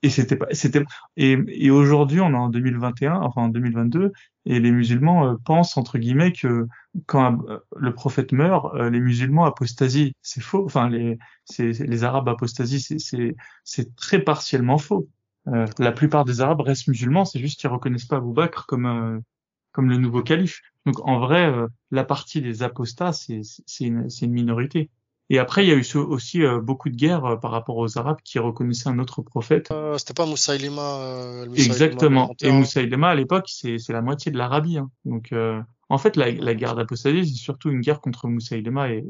et c'était pas, c'était et, et aujourd'hui on est en 2021, enfin en 2022, et les musulmans euh, pensent entre guillemets que quand euh, le prophète meurt, les musulmans apostasient. C'est faux. Enfin les c'est les arabes apostasient, c'est c'est c'est très partiellement faux. la plupart des arabes restent musulmans, c'est juste qu'ils reconnaissent pas Abu Bakr comme comme le nouveau calife. Donc en vrai, la partie des apostats, c'est c'est une, une minorité. Et après, il y a eu aussi euh, beaucoup de guerres euh, par rapport aux Arabes qui reconnaissaient un autre prophète. Euh, C'était pas Moussaïlima. Euh, Exactement. Et Moussaïlima, à l'époque, c'est la moitié de l'Arabie. Hein. Donc, en fait, la, la guerre d'apostasie, c'est surtout une guerre contre Moussaïlima et,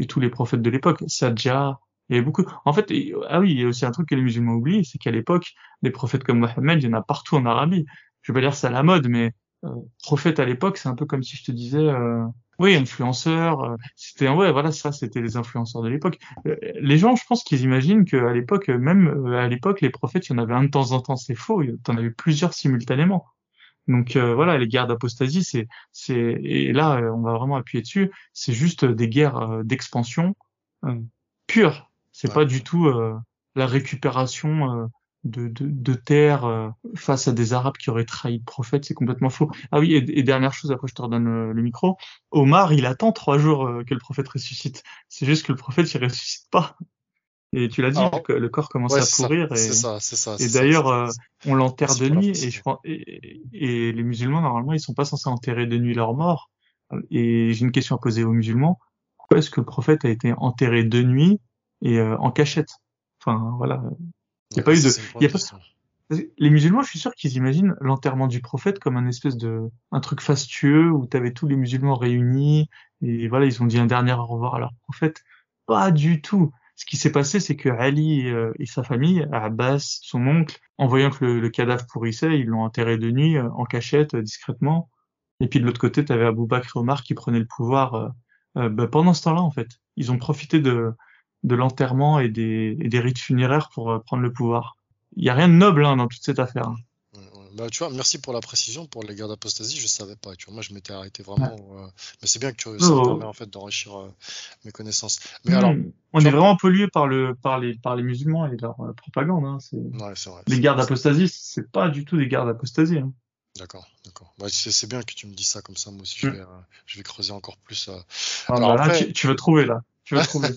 et tous les prophètes de l'époque. Sadja, il y avait beaucoup. En fait, ah oui, il y a aussi un truc que les musulmans oublient, c'est qu'à l'époque, des prophètes comme Mohammed, il y en a partout en Arabie. Je vais pas dire c'est à la mode, mais prophète à l'époque, c'est un peu comme si je te disais oui, influenceurs. Euh, c'était ouais, voilà, ça, c'était les influenceurs de l'époque. Euh, les gens, je pense qu'ils imaginent qu'à l'époque, même euh, à l'époque, les prophètes, il y en avait un de temps en temps. C'est faux. Il y en avait plusieurs simultanément. Donc voilà, les guerres d'apostasie, c'est c'est et là, on va vraiment appuyer dessus. C'est juste des guerres d'expansion pure. C'est pas du tout la récupération de, de, de terre euh, face à des Arabes qui auraient trahi le prophète, c'est complètement faux. Ah oui, et, dernière chose, après je te redonne euh, le micro, Omar, il attend trois jours euh, que le prophète ressuscite. C'est juste que le prophète, il ressuscite pas. Et tu l'as dit, le corps commence à pourrir. et, ça, ça, et d'ailleurs, on l'enterre de nuit. Et, je pense, et, et, les musulmans, normalement, ils sont pas censés enterrer de nuit leurs morts. Et j'ai une question à poser aux musulmans. Pourquoi est-ce que le prophète a été enterré de nuit et en cachette? Enfin, voilà Il n'y a pas eu de. Y a pas... Les musulmans, je suis sûr qu'ils imaginent l'enterrement du prophète comme un espèce de un truc fastueux où tu avais tous les musulmans réunis et voilà, ils ont dit un dernier au revoir à leur prophète. Pas du tout. Ce qui s'est passé, c'est que Ali euh, et, sa famille, Abbas, son oncle, en voyant que le, cadavre pourrissait, ils l'ont enterré de nuit, euh, en cachette, euh, discrètement. Et puis de l'autre côté, tu avais Abou Bakr Omar qui prenait le pouvoir bah, pendant ce temps-là, en fait. Ils ont profité de, de l'enterrement et des, et des rites funéraires pour prendre le pouvoir. Il y a rien de noble hein, dans toute cette affaire. Bah, tu vois, merci pour la précision pour les guerres d'apostasie, je savais pas. Tu vois, moi, je m'étais arrêté vraiment. Euh, mais c'est bien que tu, ça me permet en fait d'enrichir euh, mes connaissances. Mais alors, on est vraiment pollué par le par les par les musulmans et leur euh, propagande. Hein. Ouais, c'est vrai. Les guerres d'apostasie, c'est pas du tout des guerres d'apostasie. Hein. D'accord, d'accord. Bah, c'est bien que tu me dis ça comme ça. Moi aussi, je mm. vais je vais creuser encore plus. Ah, alors, bah, là, tu, tu veux trouver là. Tu vas trouver.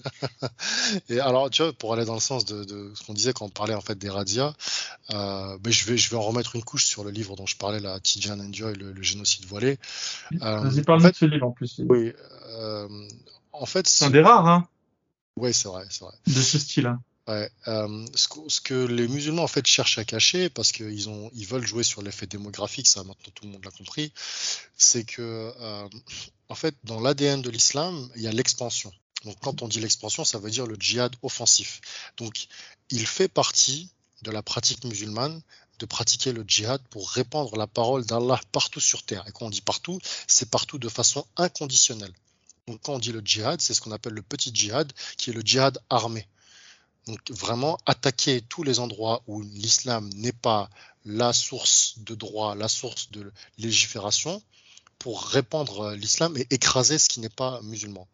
[laughs] et alors, tu vois, pour aller dans le sens de, de ce qu'on disait quand on parlait en fait des radias, euh, ben je vais je vais en remettre une couche sur le livre dont je parlais là, Tijan Enjoy, le, le génocide voilé. Euh, Vas-y, parle-nous de ce livre en plus. Oui. Euh, en fait, c'est un des rares, hein. Oui, c'est vrai, c'est vrai. De ce style-là. Ouais, euh, ce, que, ce, que, les musulmans en fait cherchent à cacher, parce qu'ils ont, ils veulent jouer sur l'effet démographique, ça maintenant tout le monde l'a compris, c'est que euh, en fait dans l'ADN de l'islam, il y a l'expansion. Donc quand on dit l'expansion, ça veut dire le djihad offensif. Donc il fait partie de la pratique musulmane de pratiquer le djihad pour répandre la parole d'Allah partout sur terre. Et quand on dit partout, c'est partout de façon inconditionnelle. Donc quand on dit le djihad, c'est ce qu'on appelle le petit djihad, qui est le djihad armé. Donc vraiment attaquer tous les endroits où l'islam n'est pas la source de droit, la source de légifération, pour répandre euh, l'islam et écraser ce qui n'est pas musulman.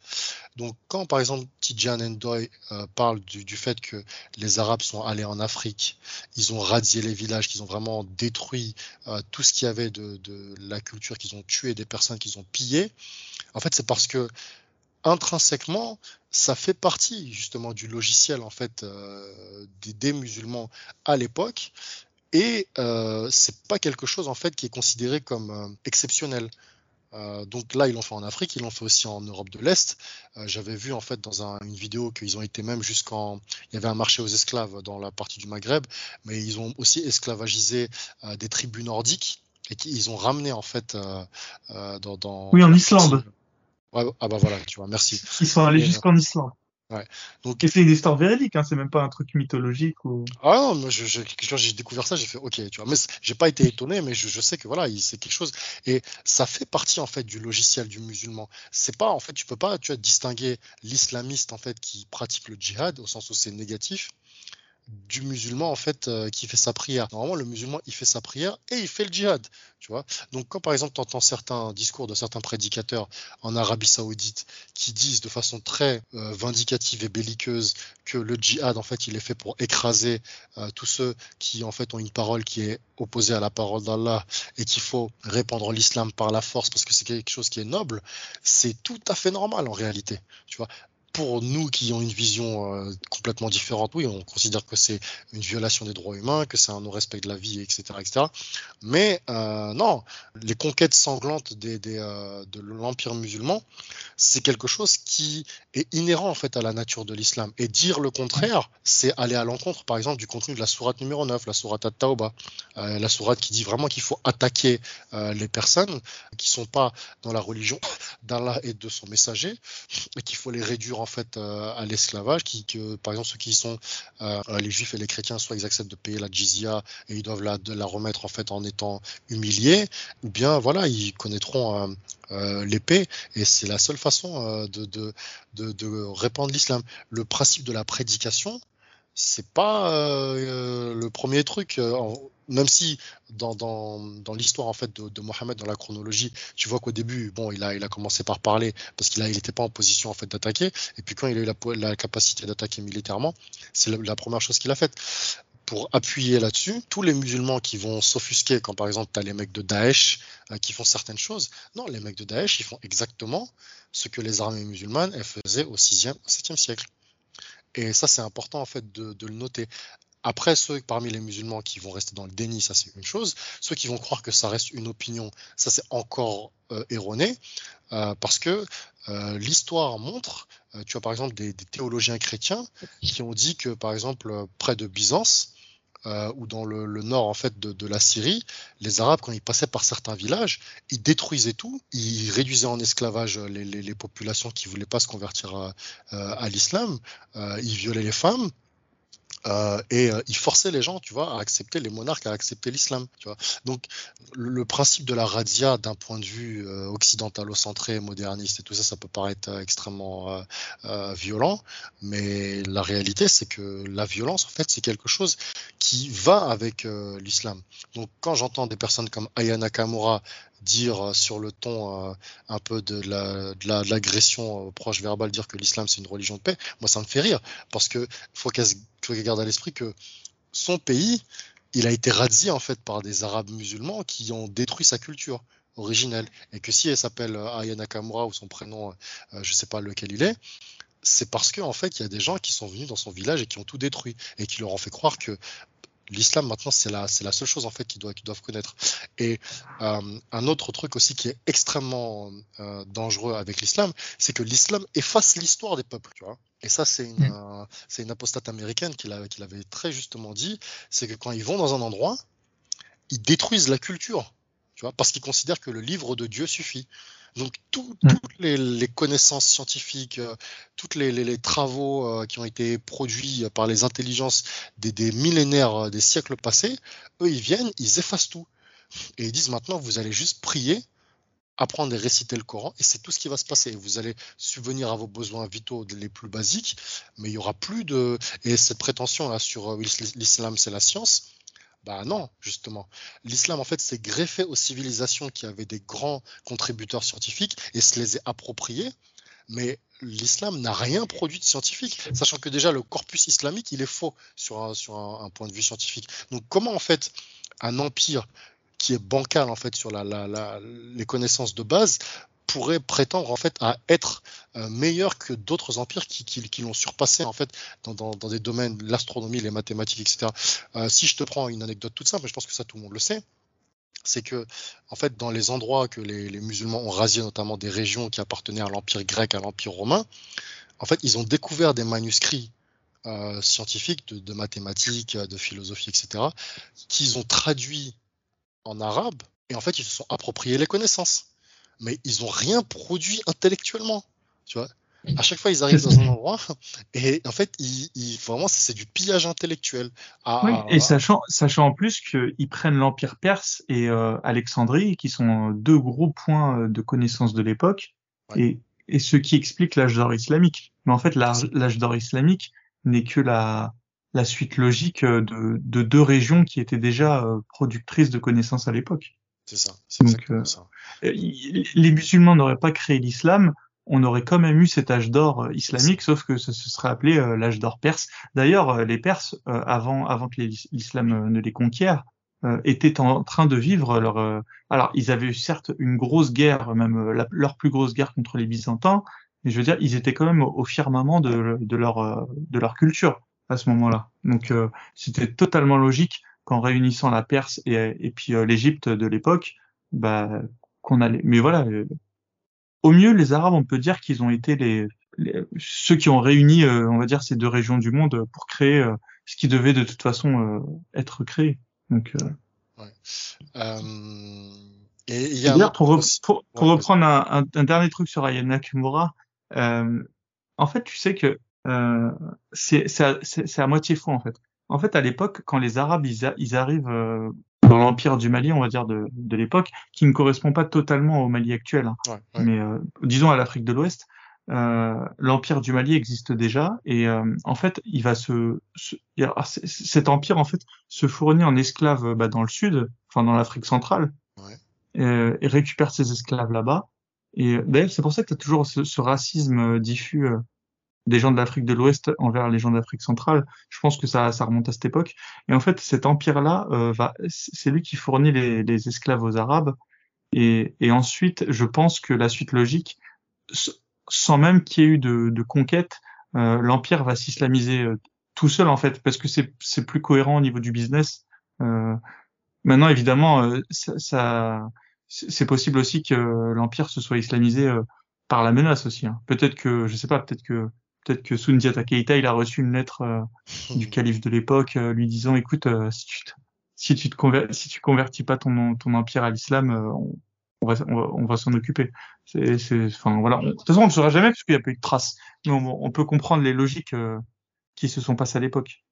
Donc quand par exemple Tijan Ndoye euh, parle du, fait que les Arabes sont allés en Afrique, ils ont radié les villages, qu'ils ont vraiment détruit euh, tout ce qu'il y avait de, la culture, qu'ils ont tué des personnes, qu'ils ont pillé, en fait c'est parce que intrinsèquement, ça fait partie justement du logiciel en fait euh, des, des, musulmans à l'époque, et euh, c'est pas quelque chose en fait qui est considéré comme exceptionnel. Euh, donc là, ils l'ont fait en Afrique, ils l'ont fait aussi en Europe de l'Est. Euh, J'avais vu en fait dans un, une vidéo qu'ils ont été même jusqu'en, il y avait un marché aux esclaves dans la partie du Maghreb, mais ils ont aussi esclavagisé euh, des tribus nordiques et qu'ils ont ramené en fait dans, dans, Oui, en Islande. Ouais, ah bah voilà, tu vois, merci. Ils sont allés jusqu'en Islande. Ouais. Donc, et c'est une histoire véridique, hein, c'est même pas un truc mythologique ou. Ah non, moi, je, je, j'ai découvert ça, j'ai fait ok, tu vois. Mais j'ai pas été étonné, mais je, je sais que voilà, c'est quelque chose et ça fait partie en fait du logiciel du musulman. C'est pas en fait, tu peux pas, tu vois, distinguer l'islamiste en fait qui pratique le djihad au sens où c'est négatif du musulman en fait euh, qui fait sa prière. Normalement, le musulman il fait sa prière et il fait le djihad, tu vois. Donc quand par exemple tu entends certains discours de certains prédicateurs en Arabie Saoudite qui disent de façon très euh, vindicative et belliqueuse que le djihad en fait il est fait pour écraser euh, tous ceux qui en fait ont une parole qui est opposée à la parole d'Allah et qu'il faut répandre l'islam par la force parce que c'est quelque chose qui est noble, c'est tout à fait normal en réalité, tu vois pour nous qui ont une vision euh, complètement différente, oui, on considère que c'est une violation des droits humains, que c'est un non-respect de la vie, etc., etc. Mais euh, non, les conquêtes sanglantes euh, de l'empire musulman, c'est quelque chose qui est inhérent en fait à la nature de l'islam. Et dire le contraire, c'est aller à l'encontre, par exemple, du contenu de la sourate numéro 9, la sourate At-Tawbah, la sourate qui dit vraiment qu'il faut attaquer les personnes qui sont pas dans la religion d'Allah et de son messager, et qu'il faut les réduire en fait euh, à l'esclavage, qui que par exemple ceux qui sont euh, les juifs et les chrétiens, soit ils acceptent de payer la jizya et ils doivent la, remettre en fait en étant humiliés, ou bien voilà ils connaîtront euh, l'épée et c'est la seule façon de répandre l'islam. Le principe de la prédication, c'est pas euh, le premier truc. Euh, même si dans, l'histoire en fait de, de, Mohammed dans la chronologie, tu vois qu'au début, bon, il a, commencé par parler parce qu'il a, il n'était pas en position en fait d'attaquer. Et puis quand il a eu la, capacité d'attaquer militairement, c'est la, première chose qu'il a faite. Pour appuyer là-dessus, tous les musulmans qui vont s'offusquer quand par exemple tu as les mecs de Daesh euh, qui font certaines choses, non, les mecs de Daesh, ils font exactement ce que les armées musulmanes faisaient au 6e, 7e siècle. Et ça, c'est important en fait de, de, le noter. Après, ceux parmi les musulmans qui vont rester dans le déni, ça c'est une chose. Ceux qui vont croire que ça reste une opinion, ça c'est encore euh, erroné, euh, parce que euh, l'histoire montre, tu as par exemple des, des, théologiens chrétiens qui ont dit que par exemple près de Byzance, euh, ou dans le, nord en fait de, la Syrie, les Arabes quand ils passaient par certains villages, ils détruisaient tout, ils réduisaient en esclavage les, populations qui voulaient pas se convertir à, à l'islam, ils violaient les femmes, euh, et euh, il forçait les gens, tu vois, à accepter les monarques, à accepter l'islam, tu vois. Donc le, principe de la razzia, d'un point de vue euh, occidentalo-centré, moderniste et tout ça, ça peut paraître euh, extrêmement violent, mais la réalité, c'est que la violence, en fait, c'est quelque chose qui va avec l'islam. Donc quand j'entends des personnes comme Ayana Kamura dire sur le ton un peu de l'agression proche verbale, dire que l'islam c'est une religion de paix, moi ça me fait rire parce que faut qu'elle garde à l'esprit que son pays, il a été razzié en fait par des Arabes musulmans qui ont détruit sa culture originelle. Et que si elle s'appelle Aya Nakamura ou son prénom, je sais pas lequel il est, c'est parce qu'en en fait il y a des gens qui sont venus dans son village et qui ont tout détruit et qui leur ont fait croire que l'islam maintenant c'est la seule chose en fait qu'ils doivent connaître. Et euh, un autre truc aussi qui est extrêmement euh, dangereux avec l'islam c'est que l'islam efface l'histoire des peuples tu et ça c'est une mm. euh, une apostate américaine qui l'avait très justement dit c'est que quand ils vont dans un endroit ils détruisent la culture tu vois parce qu'ils considèrent que le livre de Dieu suffit donc mm. toutes les, connaissances scientifiques, euh, tous les, travaux euh, qui ont été produits par les intelligences des, millénaires, euh, des siècles passés, eux, ils viennent, ils effacent tout. Et ils disent maintenant, vous allez juste prier, apprendre et réciter le Coran, et c'est tout ce qui va se passer. Vous allez subvenir à vos besoins vitaux les plus basiques, mais il y aura plus de... Et cette prétention-là sur l'islam, c'est la science, bah non, justement. L'islam, en fait, s'est greffé aux civilisations qui avaient des grands contributeurs scientifiques et se les est appropriés. Mais l'islam n'a rien produit de scientifique, sachant que déjà le corpus islamique, il est faux sur un, sur un, point de vue scientifique. Donc comment, en fait, un empire qui est bancal, en fait, sur les connaissances de base, pourrait prétendre en fait à être euh, meilleur que d'autres empires qui, l'ont surpassé en fait dans, des domaines l'astronomie, les mathématiques, etc. Euh, si je te prends une anecdote toute simple, je pense que ça tout le monde le sait, c'est que en fait dans les endroits que les, musulmans ont rasé, notamment des régions qui appartenaient à l'empire grec, à l'empire romain, en fait ils ont découvert des manuscrits euh, scientifiques de, mathématiques, de philosophie, etc., qu'ils ont traduits en arabe et en fait ils se sont appropriés les connaissances mais ils ont rien produit intellectuellement. Tu vois à chaque fois, ils arrivent dans un [laughs] endroit et en fait, ils, vraiment, c'est du pillage intellectuel. oui, et sachant, sachant en plus qu'ils prennent l'Empire perse et euh, Alexandrie, qui sont deux gros points euh, de connaissance de l'époque, et, et ce qui explique l'âge d'or islamique. Mais en fait, l'âge d'or islamique n'est que la, la suite logique euh, de, de deux régions qui étaient déjà productrices de connaissances à l'époque. C'est ça. Donc, euh, ça. les musulmans n'auraient pas créé l'islam, on aurait quand même eu cet âge d'or euh, islamique, sauf que se serait appelé euh, l'âge d'or perse. D'ailleurs, les Perses, avant, avant que l'islam ne les conquiert, étaient en train de vivre leur. alors, ils avaient eu certes une grosse guerre, même leur plus grosse guerre contre les Byzantins, mais je veux dire, ils étaient quand même au, firmament de, de leur de leur culture à ce moment-là. Donc, c'était totalement logique qu'en réunissant la Perse et, et puis euh, l'Égypte de l'époque, bah, qu'on allait. Mais voilà, euh, au mieux, les Arabes, on peut dire qu'ils ont été les, ceux qui ont réuni, euh, on va dire, ces deux régions du monde pour créer ce qui devait de toute façon être créé. Donc. Ouais. Et y a pour, pour, pour reprendre un, un, dernier truc sur Ayana Nakamura, en fait, tu sais que c'est à, à moitié faux en fait. En fait, à l'époque, quand les Arabes ils, arrivent euh, dans l'empire du Mali, on va dire de, de l'époque, qui ne correspond pas totalement au Mali actuel, hein, mais euh, disons à l'Afrique de l'Ouest, euh, l'empire du Mali existe déjà et en fait, il va se, cet empire en fait se fournit en esclaves bah, dans le sud, enfin dans l'Afrique centrale, et récupère ses esclaves là-bas. Et d'ailleurs, c'est pour ça que tu as toujours ce, ce racisme diffus des gens de l'Afrique de l'Ouest envers les gens d'Afrique centrale. Je pense que ça, ça remonte à cette époque. Et en fait, cet empire-là, euh, c'est lui qui fournit les, les, esclaves aux Arabes. Et, et, ensuite, je pense que la suite logique, sans même qu'il y ait eu de, de conquête, euh, l'empire va s'islamiser euh, tout seul en fait, parce que c'est plus cohérent au niveau du business. Euh, maintenant, évidemment, euh, ça, ça c'est possible aussi que l'empire se soit islamisé par la menace aussi. Hein. Peut-être que, je sais pas, peut-être que peut-être que Sundiata Keita, il a reçu une lettre euh, du calife de l'époque euh, lui disant, écoute, si tu te, si tu te conver si tu convertis pas ton, ton empire à l'islam, on, on, va, on va, s'en occuper. C'est, enfin voilà. de toute façon, on ne saura jamais parce qu'il n'y a pas eu de traces. Mais on, on peut comprendre les logiques qui se sont passées à l'époque.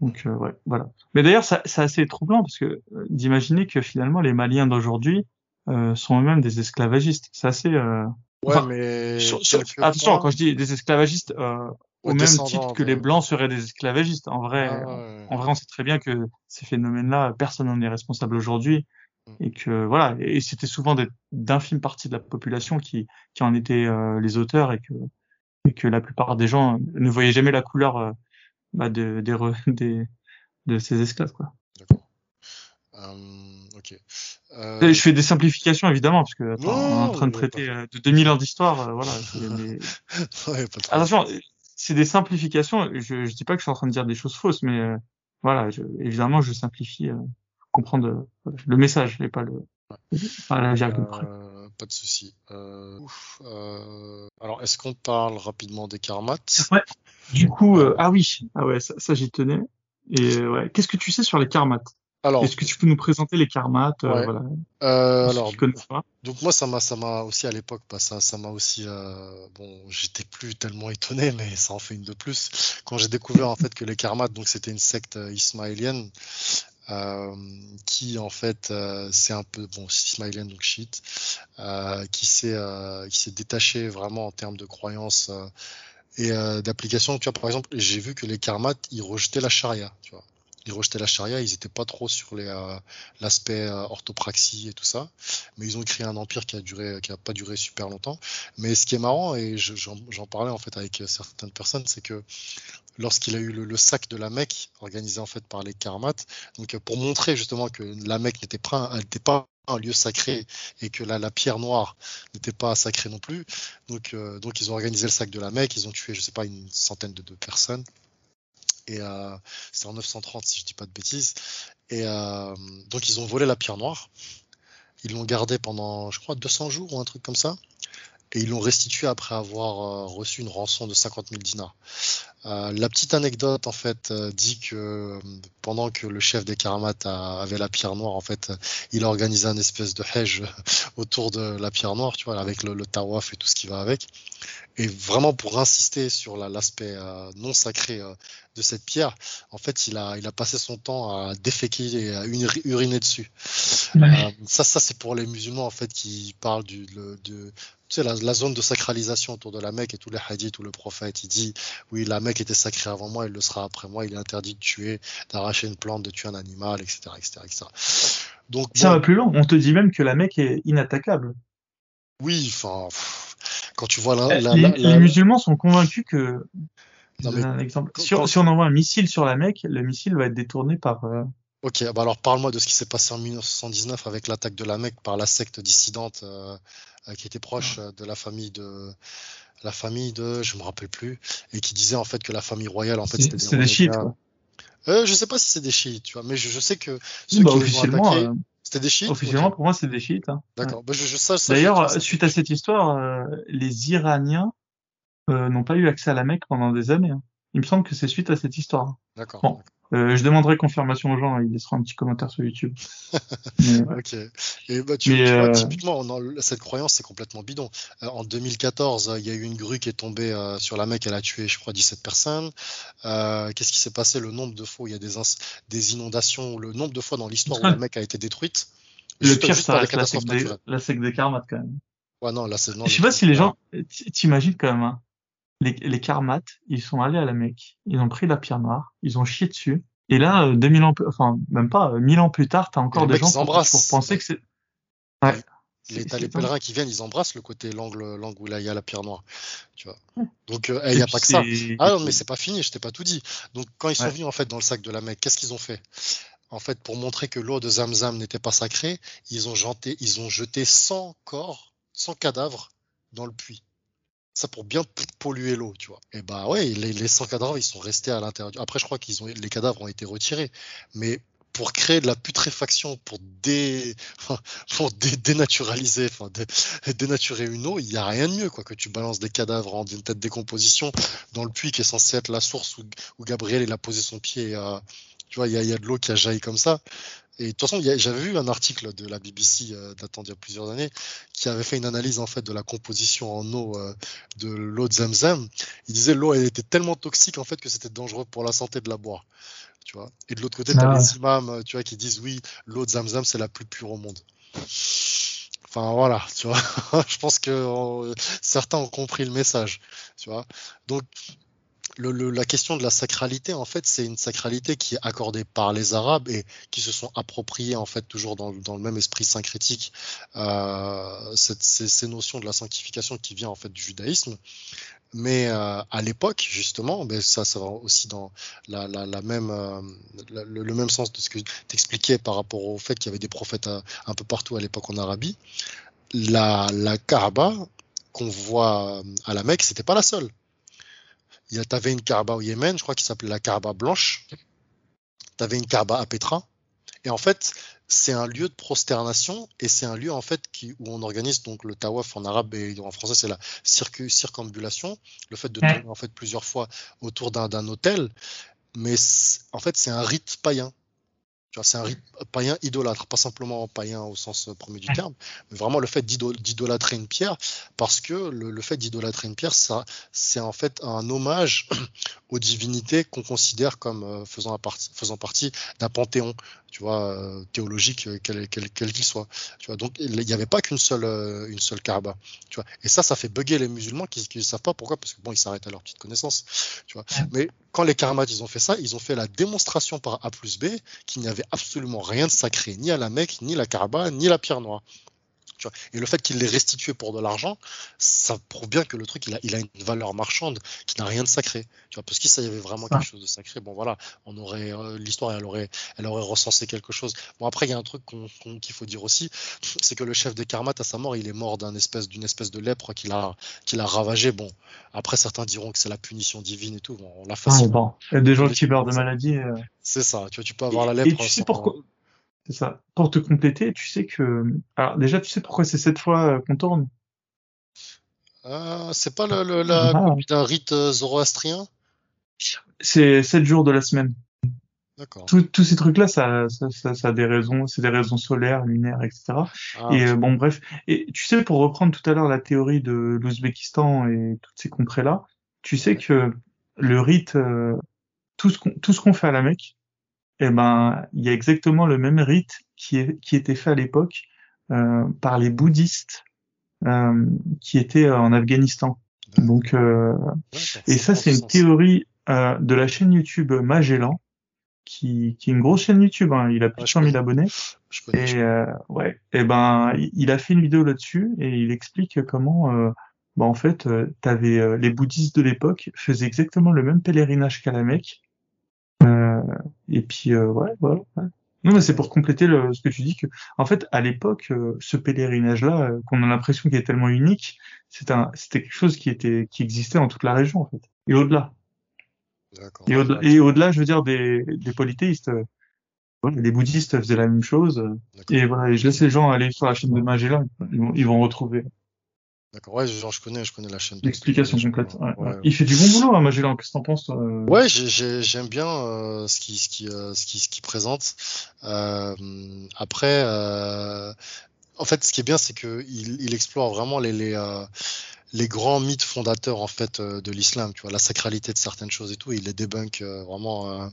Donc ouais, voilà. Mais d'ailleurs, c'est assez troublant parce que d'imaginer que finalement les Maliens d'aujourd'hui euh, sont eux-mêmes des esclavagistes. C'est assez. Mais attention, quand je dis des esclavagistes, euh, au même titre que les blancs seraient des esclavagistes. En vrai, ah, en vrai, on sait très bien que ces phénomènes-là, personne n'en est responsable aujourd'hui, mm. et que voilà. Et c'était souvent d'infimes parties de la population qui qui en étaient euh, les auteurs, et que et que la plupart des gens ne voyaient jamais la couleur euh, bah, de, des, [laughs] des de ces esclaves, quoi. D'accord. ok. Euh... Je fais des simplifications évidemment parce que attends, on est en train de traiter euh, de 2000 ans d'histoire, euh, voilà. [laughs] ouais, Attention, c'est des simplifications. Je, je dis pas que je suis en train de dire des choses fausses, mais euh, voilà, je, évidemment, je simplifie, comprendre le message et pas le pas la virgule Pas de souci. alors, est-ce qu'on parle rapidement des karmates? Ouais. Du coup, ah oui, ah ouais, ça, ça j'y tenais. Et ouais, qu'est-ce que tu sais sur les karmates? Alors, est-ce que tu peux nous présenter les karmates euh, voilà, euh, Alors, donc moi ça m'a ça m'a aussi à l'époque, bah, ça ça m'a aussi euh, bon, j'étais plus tellement étonné, [laughs] mais ça en fait une de plus. Quand j'ai découvert en fait que les karmates, donc c'était une secte ismaélienne. qui en fait c'est un peu bon donc chiite qui s'est qui s'est détaché vraiment en termes de croyances et d'application. Tu vois par exemple j'ai vu que les karmates ils rejetaient la charia tu vois ils rejetaient la charia, ils étaient pas trop sur euh, l'aspect euh, orthopraxie et tout ça, mais ils ont créé un empire qui a pas duré super longtemps. Mais ce qui est marrant et j'en parlais en fait avec certaines personnes, c'est que lorsqu'il a eu le, sac de la Mecque organisé en fait par les Karmates, donc pour montrer justement que la Mecque n'était pas, un lieu sacré et que la, la pierre noire n'était pas sacrée non plus. Donc, euh, ils ont organisé le sac de la Mecque, ils ont tué, je sais pas, une centaine de personnes et euh, c'est en 930 si je dis pas de bêtises. Et euh, donc ils ont volé la pierre noire. Ils l'ont gardée pendant, je crois, 200 jours ou un truc comme ça. Et ils l'ont restituée après avoir euh, reçu une rançon de 50 000 dinars. La petite anecdote en fait dit que pendant que le chef des Karamates avait la pierre noire, en fait, il a organisé un espèce de hedge [laughs] autour de la pierre noire, tu vois, avec le, le tawaf et tout ce qui va avec. Et vraiment pour insister sur l'aspect non sacré de cette pierre, en fait, il a, il a passé son temps à déféquer et à uriner dessus. ça, ça c'est pour les musulmans en fait qui parlent du, de, tu sais, la, zone de sacralisation autour de la Mecque et tous les hadiths où le prophète il dit oui la Mecque était sacrée avant moi, il le sera après moi, il est interdit de tuer, d'arracher une plante, de tuer un animal, etc. etc., etc. Donc, Ça va plus loin, on te dit même que la Mecque est inattaquable. Oui, enfin, quand tu vois la, les, musulmans sont convaincus que. un exemple. si, on, envoie un missile sur la Mecque, le missile va être détourné par. Euh, ok, bah alors parle-moi de ce qui s'est passé en 1979 avec l'attaque de la Mecque par la secte dissidente euh, euh, qui était proche de la famille de la famille de, je me rappelle plus, et qui disait en fait que la famille royale en fait c'était des, chiites. Quoi. Euh, je sais pas si c'est des chiites, tu vois, mais je, je sais que ceux bah, qui officiellement, euh, c'était des chiites. Officiellement, pour moi, c'est des chiites. Hein. D'accord. Bah, je, je, D'ailleurs, suite à cette histoire, euh, les Iraniens euh, n'ont pas eu accès à la Mecque pendant des années. Hein. Il me semble que c'est suite à cette histoire. D'accord. Bon. Euh, je demanderai confirmation aux gens, ils laisseront un petit commentaire sur YouTube. [laughs] ok. Et bah, tu, vois, euh, typiquement, cette croyance, c'est complètement bidon. Euh, en 2014, il y a eu une grue qui est tombée sur la Mecque, elle a tué, je crois, 17 personnes. Qu'est-ce qui s'est passé? Le nombre de fois où il y a des, des inondations, le nombre de fois dans l'histoire où la [laughs] Mecque a été détruite? Le pire, c'est la, la, secte des, la secte des karmates, quand même. Ouais, non, là. Je sais pas si les gens. T'imagines quand même, hein les, les karmates, ils sont allés à la Mecque, ils ont pris la pierre noire, ils ont chié dessus. Et là, 2000 euh, ans, enfin même pas, 1000 ans plus tard, t'as encore des gens pour, pour, penser que c'est. Ouais. Les, t'as les pèlerins qui viennent, ils embrassent le côté l'angle, l'angle où là il y a la pierre noire, tu vois. Donc euh, il n'y a pas que ça. Ah non, mais c'est pas fini, je t'ai pas tout dit. Donc quand ils sont venus en fait dans le sac de la Mecque, qu'est-ce qu'ils ont fait? En fait, pour montrer que l'eau de Zamzam n'était pas sacrée, ils ont jeté, ils ont jeté 100 corps, 100 cadavres dans le puits ça pour bien polluer l'eau, tu vois. Et bah ouais, les, les 100 cadavres, ils sont restés à l'intérieur. Après, je crois qu'ils ont, les cadavres ont été retirés, mais pour créer de la putréfaction, pour, dé, pour dénaturaliser, enfin, dénaturer une eau, il n'y a rien de mieux quoi, que tu balances des cadavres en une tête décomposition dans le puits qui est censé être la source où, où Gabriel il a posé son pied. Euh, tu vois, il y a, y a, de l'eau qui a jailli comme ça. Et de toute façon, j'avais vu un article de la BBC euh, datant d'il y a plusieurs années qui avait fait une analyse en fait de la composition en eau euh, de l'eau de Zamzam. Il disait l'eau elle était tellement toxique en fait que c'était dangereux pour la santé de la boire. Tu vois? Et de l'autre côté, tu as ah les imams, tu vois, qui disent oui, l'eau de Zamzam c'est la plus pure au monde. Enfin voilà, tu vois? [laughs] Je pense que euh, certains ont compris le message, tu vois? Donc le, la question de la sacralité, en fait, c'est une sacralité qui est accordée par les Arabes et qui se sont appropriés, en fait, toujours dans, dans le même esprit syncrétique, euh, cette, ces, ces, notions de la sanctification qui vient, en fait, du judaïsme. Mais euh, à l'époque, justement, ben ça, ça va aussi dans la, la, la même, euh, le, le, même sens de ce que tu expliquais par rapport au fait qu'il y avait des prophètes euh, un peu partout à l'époque en Arabie. La, la Kaaba qu'on voit à la Mecque, c'était pas la seule. Il y avais une Kaaba au Yémen, je crois, qui s'appelait la Kaaba blanche. Tu avais une Kaaba à Petra. Et en fait, c'est un lieu de prosternation et c'est un lieu en fait qui, où on organise donc le tawaf en arabe et en français c'est la circambulation, le fait de tourner en fait plusieurs fois autour d'un hôtel. Mais en fait, c'est un rite païen. C'est un païen idolâtre, pas simplement païen au sens premier du terme, mais vraiment le fait d'idolâtrer une pierre, parce que le, le fait d'idolâtrer une pierre, ça, c'est en fait un hommage [clears throat] aux divinités qu'on considère comme euh, faisant, partie, faisant partie d'un panthéon, tu vois, euh, théologique, euh, quel qu'il quel, soit. Tu vois, donc il n'y avait pas qu'une seule, une seule Kaaba. Tu vois, et ça, ça fait bugger les musulmans qui ne savent pas pourquoi, parce que bon, ils s'arrêtent à leur petite connaissance. Tu vois. Mais quand les Karamats, ils ont fait ça, ils ont fait la démonstration par A plus B qu'il n'y avait absolument rien de sacré, ni à la Mecque, ni la Kaaba, ni la pierre noire. Et le fait qu'il l'ait restitué pour de l'argent, ça prouve bien que le truc, il a, il a une valeur marchande qui n'a rien de sacré. Tu vois, parce qu'il y avait vraiment quelque chose de sacré. Bon, voilà, on aurait euh, l'histoire, elle aurait, elle aurait recensé quelque chose. Bon, après, il y a un truc qu'il faut dire aussi, c'est que le chef des Karmat, à sa mort, il est mort d'une espèce, espèce de lèpre qu'il a, qu'il a ravagé. Bon, après, certains diront que c'est la punition divine et tout. Bon, on l'a facile. bon. Il y a des gens qui meurent de maladie. Euh. C'est ça. Tu vois, tu peux avoir la lèpre. Et tu sais pourquoi? C'est ça. Pour te compléter, tu sais que. Alors, déjà, tu sais pourquoi c'est cette fois euh, qu'on tourne? Euh, C'est pas le, le la ah. d'un rite euh, zoroastrien? C'est sept jours de la semaine. D'accord. Tous ces trucs-là, ça, ça, ça, ça, a des raisons, c'est des raisons solaires, lunaires, etc. Ah, et euh, bon, bref. Et tu sais, pour reprendre tout à l'heure la théorie de l'Ouzbékistan et toutes ces contrées-là, tu sais que le rite, tout ce qu'on tout ce qu'on fait à la Mecque, eh ben, il y a exactement le même rite qui, est, qui était fait à l'époque euh, par les bouddhistes euh, qui étaient en Afghanistan. Donc, euh, et ça, c'est une théorie euh, de la chaîne YouTube Magellan, qui, qui est une grosse chaîne YouTube. Hein, il a plus de 100 000 abonnés. et euh, ouais, et ben, il a fait une vidéo là-dessus et il explique comment, euh, bah, en fait, t'avais les bouddhistes de l'époque faisaient exactement le même pèlerinage qu'à la Mecque euh, et puis euh, ouais, voilà. Non, mais c'est pour compléter le, ce que tu dis que, en fait, à l'époque, euh, ce pèlerinage-là, qu'on a l'impression qu'il est tellement unique, c'est un, c'était quelque chose qui était, qui existait dans toute la région, en fait, et au-delà. Et, au et au-delà, je veux dire, des, des polythéistes. les bouddhistes faisaient la même chose. Et voilà, et je laisse les gens aller sur la chaîne de Magellan, ils vont, ils vont retrouver. D'accord, ouais, genre, je connais, je connais la chaîne. L'explication complète. Ouais, ouais. Il fait du bon boulot, hein, Magellan. Qu'est-ce que t'en penses, toi Ouais, j'aime bien euh, ce qui, ce qui, euh, ce qui, ce qui présente. Euh, après, euh, en fait, ce qui est bien, c'est que il, il explore vraiment les, les, euh, les grands mythes fondateurs en fait euh, de l'islam, tu vois, la sacralité de certaines choses et tout, il les débunk euh, vraiment, euh,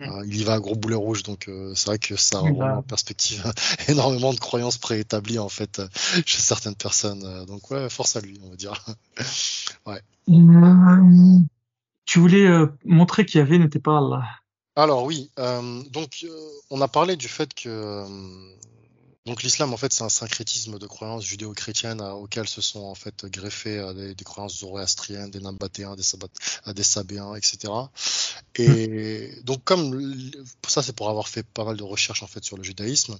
mm. il y va à gros boulet rouge, donc c'est vrai que ça rend en perspective [laughs] énormément de croyances préétablies en fait [laughs] chez certaines personnes, donc ouais, force à lui, on va dire. [laughs] ouais. Tu voulais montrer qu'il y avait n'était pas Allah. Alors oui, donc on a parlé du fait que donc l'islam, en fait, c'est un syncrétisme de croyances judéo-chrétiennes auxquelles se sont en fait greffées euh, des, croyances zoroastriennes, des Nabatéens, des, Sabat, euh, des Sabéens, etc. Et donc comme ça, c'est pour avoir fait pas mal de recherches en fait sur le judaïsme.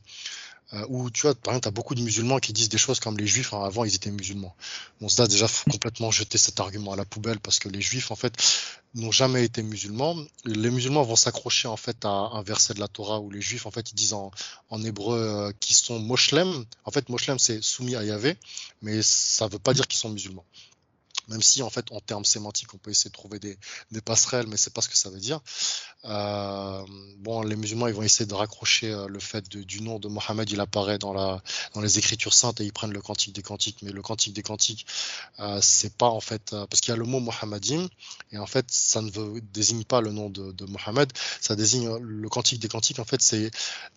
Euh, où tu vois, par exemple, tu as beaucoup de musulmans qui disent des choses comme les juifs, hein, avant ils étaient musulmans. Bon, ça déjà faut [laughs] complètement jeter cet argument à la poubelle parce que les juifs, en fait, n'ont jamais été musulmans. Les musulmans vont s'accrocher en fait à un verset de la Torah où les juifs, en fait, ils disent en, en hébreu euh, qu'ils sont moshlem. En fait, moshlem, c'est soumis à Yahvé, mais ça veut pas dire qu'ils sont musulmans même si en fait en termes sémantiques on peut essayer de trouver des, passerelles, mais c'est pas ce que ça veut dire. Euh, bon, les musulmans ils vont essayer de raccrocher euh, le fait du nom de Mohammed, il apparaît dans les Écritures saintes et ils prennent le cantique des cantiques, mais le cantique des cantiques euh, c'est pas en fait euh, parce qu'il y a le mot Mohammedim et en fait ça ne désigne pas le nom de, de Mohammed, ça désigne le cantique des cantiques en fait c'est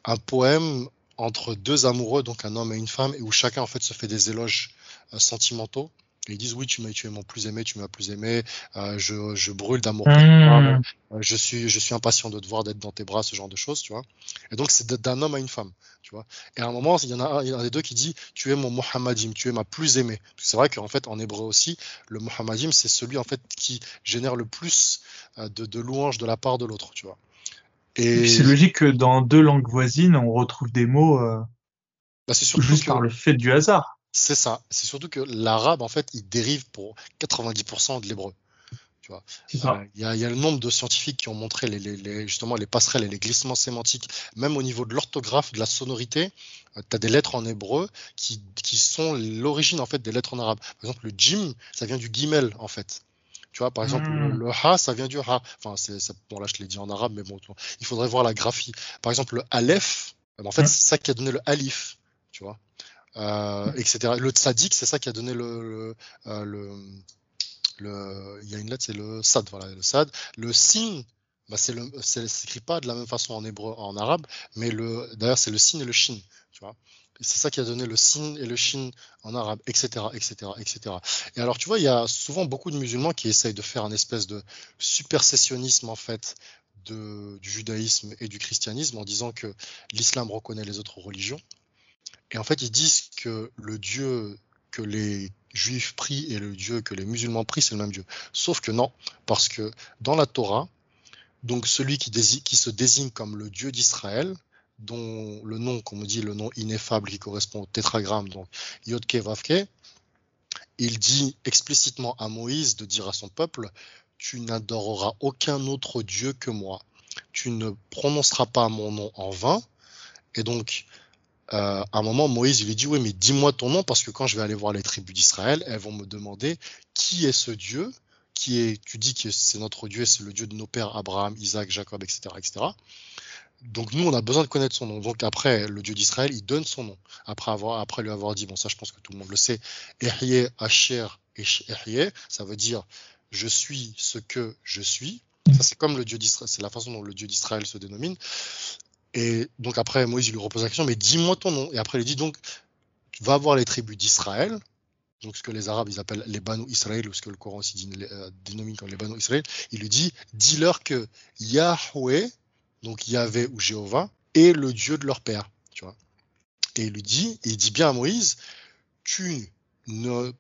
un poème entre deux amoureux, donc un homme et une femme, et où chacun en fait se fait des éloges sentimentaux ils disent oui, tu m'as, tu es mon plus aimé, tu m'as plus aimé, euh, je, je, brûle d'amour pour mmh. euh, je suis, je suis impatient de te voir, d'être dans tes bras, ce genre de choses, tu vois. Et donc c'est d'un homme à une femme, tu vois. Et à un moment, il y en a un, il y en a des deux qui dit, tu es mon Mohammedim, tu es ma plus aimée. C'est vrai qu'en fait, en hébreu aussi, le Mohammedim, c'est celui en fait qui génère le plus euh, de, de louanges de la part de l'autre, tu vois. Et c'est logique que dans deux langues voisines, on retrouve des mots euh, bah, juste par le fait du hasard. C'est ça. C'est surtout que l'arabe, en fait, il dérive pour 90% de l'hébreu. Tu vois. Euh, il y, a, y, a, le nombre de scientifiques qui ont montré les, les, les, justement les passerelles et les glissements sémantiques, même au niveau de l'orthographe, de la sonorité. Euh, tu as des lettres en hébreu qui, qui sont l'origine en fait des lettres en arabe. Par exemple, le jim, ça vient du gimel en fait. Tu vois, par exemple, le, hmm. ha, ça vient du ha. Enfin, c'est, bon là, je l'ai dit en arabe, mais bon, il faudrait voir la graphie. Par exemple, le aleph, ben, en fait, hmm. c'est ça qui a donné le alif. Tu vois euh, etc. Le tzaddik, c'est ça qui a donné euh, le, le, il y a une lettre, c'est le sad, voilà, le sad. Le sin, bah c'est le, s'écrit pas de la même façon en hébreu, en arabe, mais le, d'ailleurs, c'est le sin et le shin, tu vois. C'est ça qui a donné le sin et le shin en arabe, etc., etc., etc. Et alors, tu vois, il y a souvent beaucoup de musulmans qui essayent de faire un espèce de supersessionnisme, en fait, du judaïsme et du christianisme en disant que l'islam reconnaît les autres religions et en fait, ils disent que le Dieu que les juifs prient et le Dieu que les musulmans prient, c'est le même Dieu. Sauf que non, parce que dans la Torah, donc celui qui, se désigne comme le Dieu d'Israël, dont le nom, comme on dit, le nom ineffable qui correspond au tétragramme, donc Yodke Vavke, il dit explicitement à Moïse de dire à son peuple, tu n'adoreras aucun autre Dieu que moi. Tu ne prononceras pas mon nom en vain. Et donc, euh, à un moment, Moïse lui dit Oui, mais dis-moi ton nom, parce que quand je vais aller voir les tribus d'Israël, elles vont me demander qui est ce Dieu qui est, tu dis que c'est notre Dieu, c'est le Dieu de nos pères Abraham, Isaac, Jacob, etc., etc. Donc nous, on a besoin de connaître son nom. Donc après, le Dieu d'Israël, il donne son nom. Après, avoir, après lui avoir dit, bon ça je pense que tout le monde le sait, Ehyeh, Asher, Ehyeh, ça veut dire je suis ce que je suis. Ça c'est comme le Dieu d'Israël, c'est la façon dont le Dieu d'Israël se dénomine. Et donc après, Moïse lui repose la question, mais dis-moi ton nom. Et après, il dit donc, tu vas voir les tribus d'Israël, donc ce que les Arabes ils appellent les Banu Israël, ou ce que le Coran aussi euh, dénomine comme les Banu Israël. Il lui dit, dis-leur que Yahweh, donc Yahvé ou Jéhovah, est le Dieu de leur père. Tu vois. Et il lui dit, il dit bien à Moïse, tu ne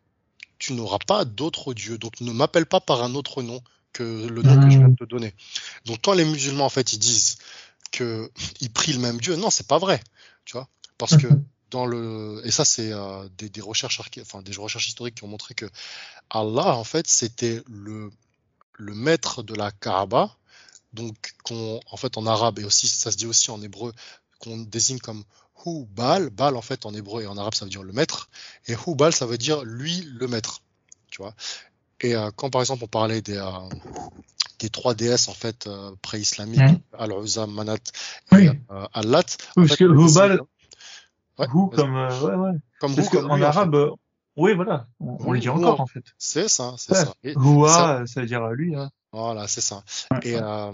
tu n'auras pas d'autre Dieu, donc ne m'appelle pas par un autre nom que le nom que je viens de te donner. Donc quand les musulmans en fait ils disent qu'ils [laughs] prient le même Dieu. Non, c'est pas vrai, tu vois, parce que [laughs] dans le et ça c'est euh, des, des, recherches enfin des recherches historiques qui ont montré que Allah en fait c'était le le maître de la Kaaba, donc qu'on en fait en arabe et aussi ça se dit aussi en hébreu qu'on désigne comme Hu Baal, Baal en fait en hébreu et en arabe ça veut dire le maître et Hu Baal ça veut dire lui le maître, tu vois. Et euh, quand par exemple on parlait des euh, des trois déesses en fait euh, pré-islamiques, mmh. Al-Uzza, Manat et oui. Allat. Oui, parce fait, que Hubal, ouais, comme, euh, ouais, ouais. comme parce qu'en arabe, en fait. oui, voilà, on, on le dit encore en fait. C'est ça, c'est ça. Hua, ça veut dire lui. Hein. Voilà, c'est ça. et euh,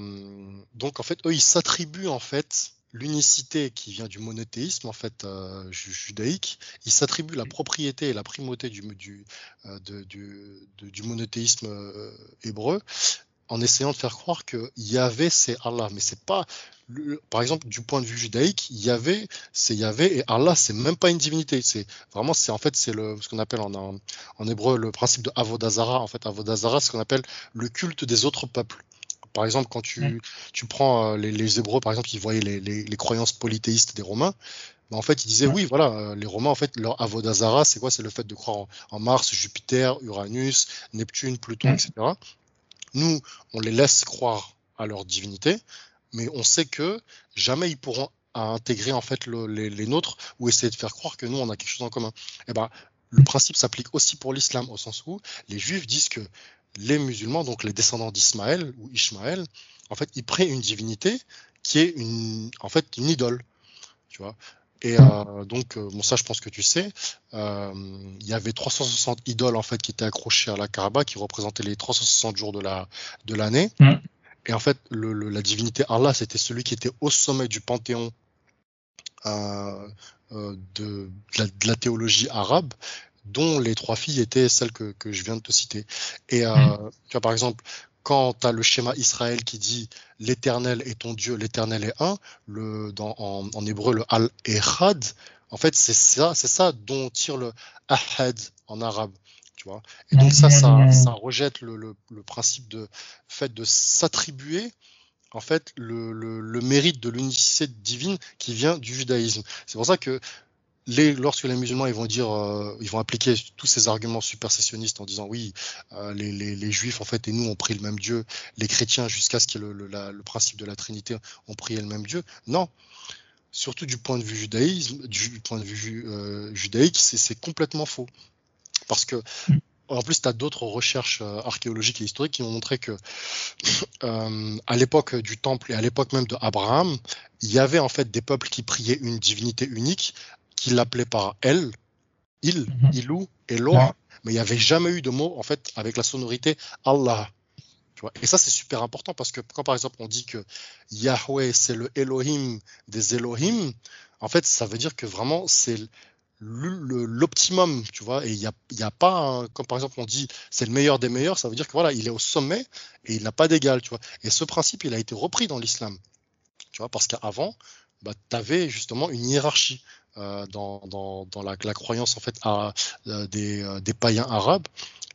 donc en fait, eux, ils s'attribuent en fait l'unicité qui vient du monothéisme en fait euh, judaïque, il s'attribue la propriété et la primauté du, du, euh, de, du, de, du monothéisme euh, hébreu en essayant de faire croire que Yahvé c'est Allah, mais c'est pas, le, par exemple, du point de vue judaïque, Yahvé c'est Yahvé et Allah c'est même pas une divinité, c'est vraiment c'est en fait c'est le ce qu'on appelle en, en, en, hébreu le principe de Avodazara, en fait Avodazara c'est ce qu'on appelle le culte des autres peuples. Par exemple, quand tu, tu prends euh, les, les, Hébreux, par exemple, ils voyaient les, les, les, croyances polythéistes des Romains, en fait, il disait, oui, voilà, euh, les Romains, en fait, leur avodazara, c'est quoi? C'est le fait de croire en, Mars, Jupiter, Uranus, Neptune, Pluton, etc. Nous, on les laisse croire à leur divinité, mais on sait que jamais ils pourront intégrer en fait les, nôtres ou essayer de faire croire que nous on a quelque chose en commun. Et eh ben, le principe s'applique aussi pour l'islam au sens où les juifs disent que les musulmans, donc les descendants d'Ismaël ou Ishmaël, en fait, ils prennent une divinité qui est une, en fait, une idole. Tu vois. Et euh, donc, euh, bon, ça, je pense que tu sais, euh, il y avait 360 idoles en fait qui étaient accrochées à la Kaaba, qui représentaient les 360 jours de la de l'année. Mm. Et en fait, le, la divinité Allah, c'était celui qui était au sommet du panthéon euh, de, de, la, de, la, théologie arabe, dont les trois filles étaient celles que, que je viens de te citer. Et mm. tu vois, par exemple, quand tu as le schéma Israël qui dit l'éternel est ton Dieu, l'éternel est un, le, dans, en, en, hébreu, le al-echad, en fait, c'est ça, c'est ça dont tire le ahad en arabe. Tu vois Et donc, ça, ça, ça rejette le, le, le, principe de fait de s'attribuer en fait le, le, le, mérite de l'unicité divine qui vient du judaïsme. C'est pour ça que lorsque les musulmans ils vont dire, euh, ils vont appliquer tous ces arguments supersessionnistes en disant oui, euh, les, les, juifs en fait et nous on prie le même Dieu, les chrétiens jusqu'à ce qu'il y ait le, le, principe de la Trinité ont prié le même Dieu. Non, surtout du point de vue judaïsme, du point de vue euh, judaïque, c'est complètement faux. Parce que en plus, tu as d'autres recherches archéologiques et historiques qui ont montré que [coughs] à l'époque du temple et à l'époque même de Abraham, il y avait en fait des peuples qui priaient une divinité unique qu'il l'appelait par elle, il, mhm. ilou, Eloah, mais il n'y avait jamais eu de mot en fait avec la sonorité Allah. Tu vois et ça c'est super important parce que quand par exemple on dit que Yahweh c'est le Elohim des Elohim, en fait ça veut dire que vraiment c'est l'optimum, tu vois, et il n'y a, y a pas, comme par exemple on dit c'est le meilleur des meilleurs, ça veut dire que voilà, il est au sommet et il n'a pas d'égal, tu vois. Et ce principe, il a été repris dans l'islam, tu vois, parce qu'avant, bah, tu avais justement une hiérarchie. Euh, dans, la, croyance en fait euh, des, euh, des, païens arabes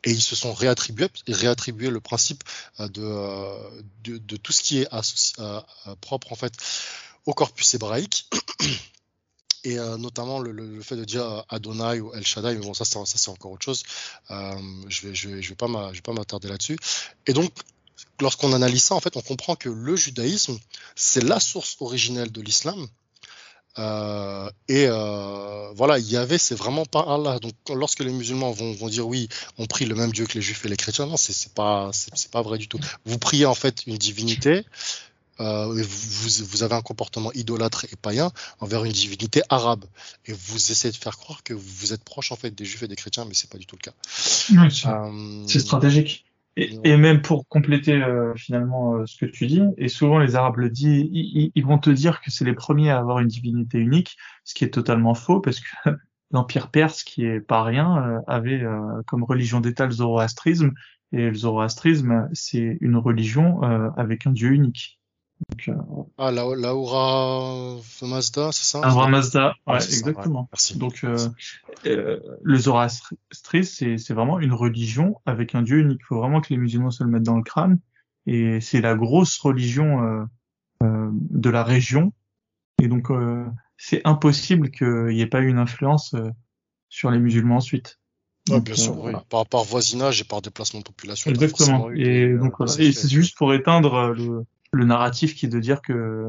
et ils se sont réattribués, réattribué le principe de, tout ce qui est propre en fait au corpus hébraïque [coughs] et notamment le, fait de dire Adonai ou El Shaddai, mais bon ça c'est, encore autre chose. Je je vais je vais pas m'attarder là-dessus. Et donc lorsqu'on analyse ça, en fait, on comprend que le judaïsme c'est la source originelle de l'islam euh, et euh, voilà, il y avait, c'est vraiment pas Allah. Donc, lorsque les musulmans vont, vont, dire oui, on prie le même Dieu que les juifs et les chrétiens, non, c'est pas, c'est pas vrai du tout. Vous priez en fait une divinité. Euh, et vous, vous, avez un comportement idolâtre et païen envers une divinité arabe et vous essayez de faire croire que vous êtes proche en fait des juifs et des chrétiens mais c'est pas du tout le cas. C'est stratégique. Et, même pour compléter euh, finalement euh, ce que tu dis, et souvent les Arabes le disent, ils, vont te dire que c'est les premiers à avoir une divinité unique, ce qui est totalement faux parce que [laughs] l'Empire perse, qui est pas rien, euh, avait comme religion d'État le zoroastrisme, et le zoroastrisme, c'est une religion avec un dieu unique. Euh, ah, la, Laura Mazda, c'est ça? Laura Mazda, ouais, exactement. merci. Donc, euh, euh, le zoroastrisme, c'est vraiment une religion avec un dieu unique. Il faut vraiment que les musulmans se le mettent dans le crâne. Et c'est la grosse religion euh, euh de la région. Et donc, c'est impossible qu'il n'y ait pas eu une influence sur les musulmans ensuite. bien sûr, oui. par, par, voisinage et par déplacement de population. Exactement. Et donc, et c'est juste pour éteindre le, le narratif qui est de dire que,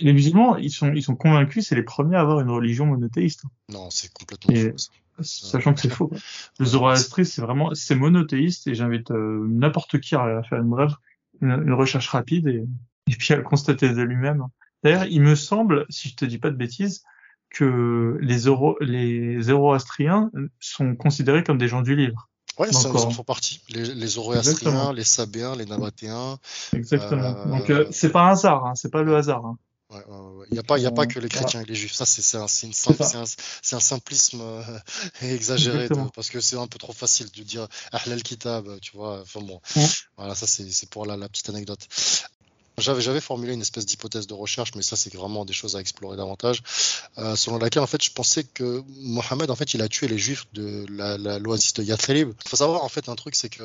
les musulmans, ils sont, ils sont convaincus, c'est les premiers à avoir une religion monothéiste. Non, c'est complètement faux. Sachant que c'est faux. Le zoroastrisme, c'est vraiment, c'est monothéiste et j'invite euh, n'importe qui à faire une brève, une, recherche rapide et, et puis à le constater de lui-même. D'ailleurs, il me semble, si je te dis pas de bêtises, que les, Zoro, les zoroastriens sont considérés comme des gens du livre. Ouais, ça, en font partie. Les, les Zoroastriens, les Sabéens, les Nabatéens. Exactement. Euh, Donc euh, c'est pas un hasard, hein, c'est pas le hasard. Hein. Ouais, ouais, Il n'y a pas, il y a pas que les chrétiens et les juifs. Ça, c'est un, un, un, simplisme euh, [laughs] exagéré de, parce que c'est un peu trop facile de dire Ahlal Kitab, tu vois. Enfin bon, voilà, ça c'est pour la, la petite anecdote. J'avais, formulé une espèce d'hypothèse de recherche, mais ça, c'est vraiment des choses à explorer davantage, euh, selon laquelle, en fait, je pensais que Mohammed, en fait, il a tué les juifs de la, la l'oasis de Yathrib. Il faut savoir, en fait, un truc, c'est que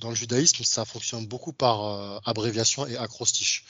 dans le judaïsme, ça fonctionne beaucoup par euh, abréviation et acrostiche.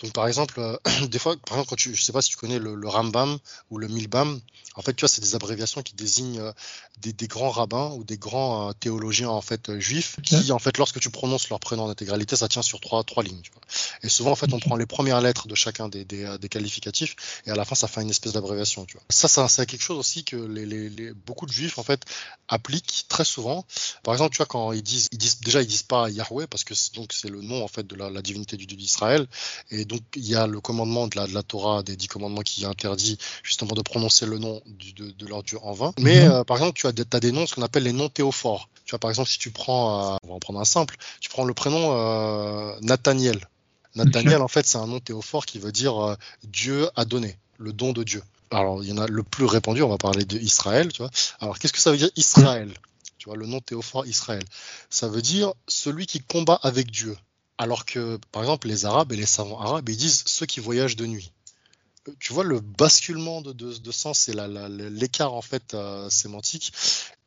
Donc, par exemple, euh, [clears throat] des fois, par exemple, quand tu, je sais pas si tu connais le, le Rambam ou le Milbam, en fait, tu vois, c'est des abréviations qui désignent des, des, grands rabbins ou des grands théologiens en fait juifs qui, en fait, lorsque tu prononces leur prénom en intégralité, ça tient sur trois, trois lignes. Tu vois. Et souvent, en fait, on prend les premières lettres de chacun des, des, des qualificatifs et à la fin, ça fait une espèce d'abréviation. Tu vois. Ça, ça c'est quelque chose aussi que les, les, les, beaucoup de juifs en fait appliquent très souvent. Par exemple, tu vois, quand ils disent, ils disent déjà, ils disent pas Yahweh parce que donc c'est le nom en fait de la, la divinité du Dieu d'Israël. Et donc, il y a le commandement de la, de la Torah, des dix commandements qui interdit justement de prononcer le nom du, de, de, leur dieu en vain. Mais -hmm. euh, par exemple, tu as, des, as des noms, ce qu'on appelle les noms théophores. Tu vois, par exemple, si tu prends, euh, on va en prendre un simple, tu prends le prénom euh, Nathaniel. Nathaniel, en fait, c'est un nom théophore qui veut dire euh, Dieu a donné, le don de Dieu. Alors, il y en a le plus répandu, on va parler d'Israël, tu vois. Alors, qu'est-ce que ça veut dire Israël? Tu vois, le nom théophore Israël. Ça veut dire celui qui combat avec Dieu. Alors que, par exemple, les Arabes et les savants arabes, ils disent ceux qui voyagent de nuit tu vois le basculement de sens et l'écart en fait euh, sémantique.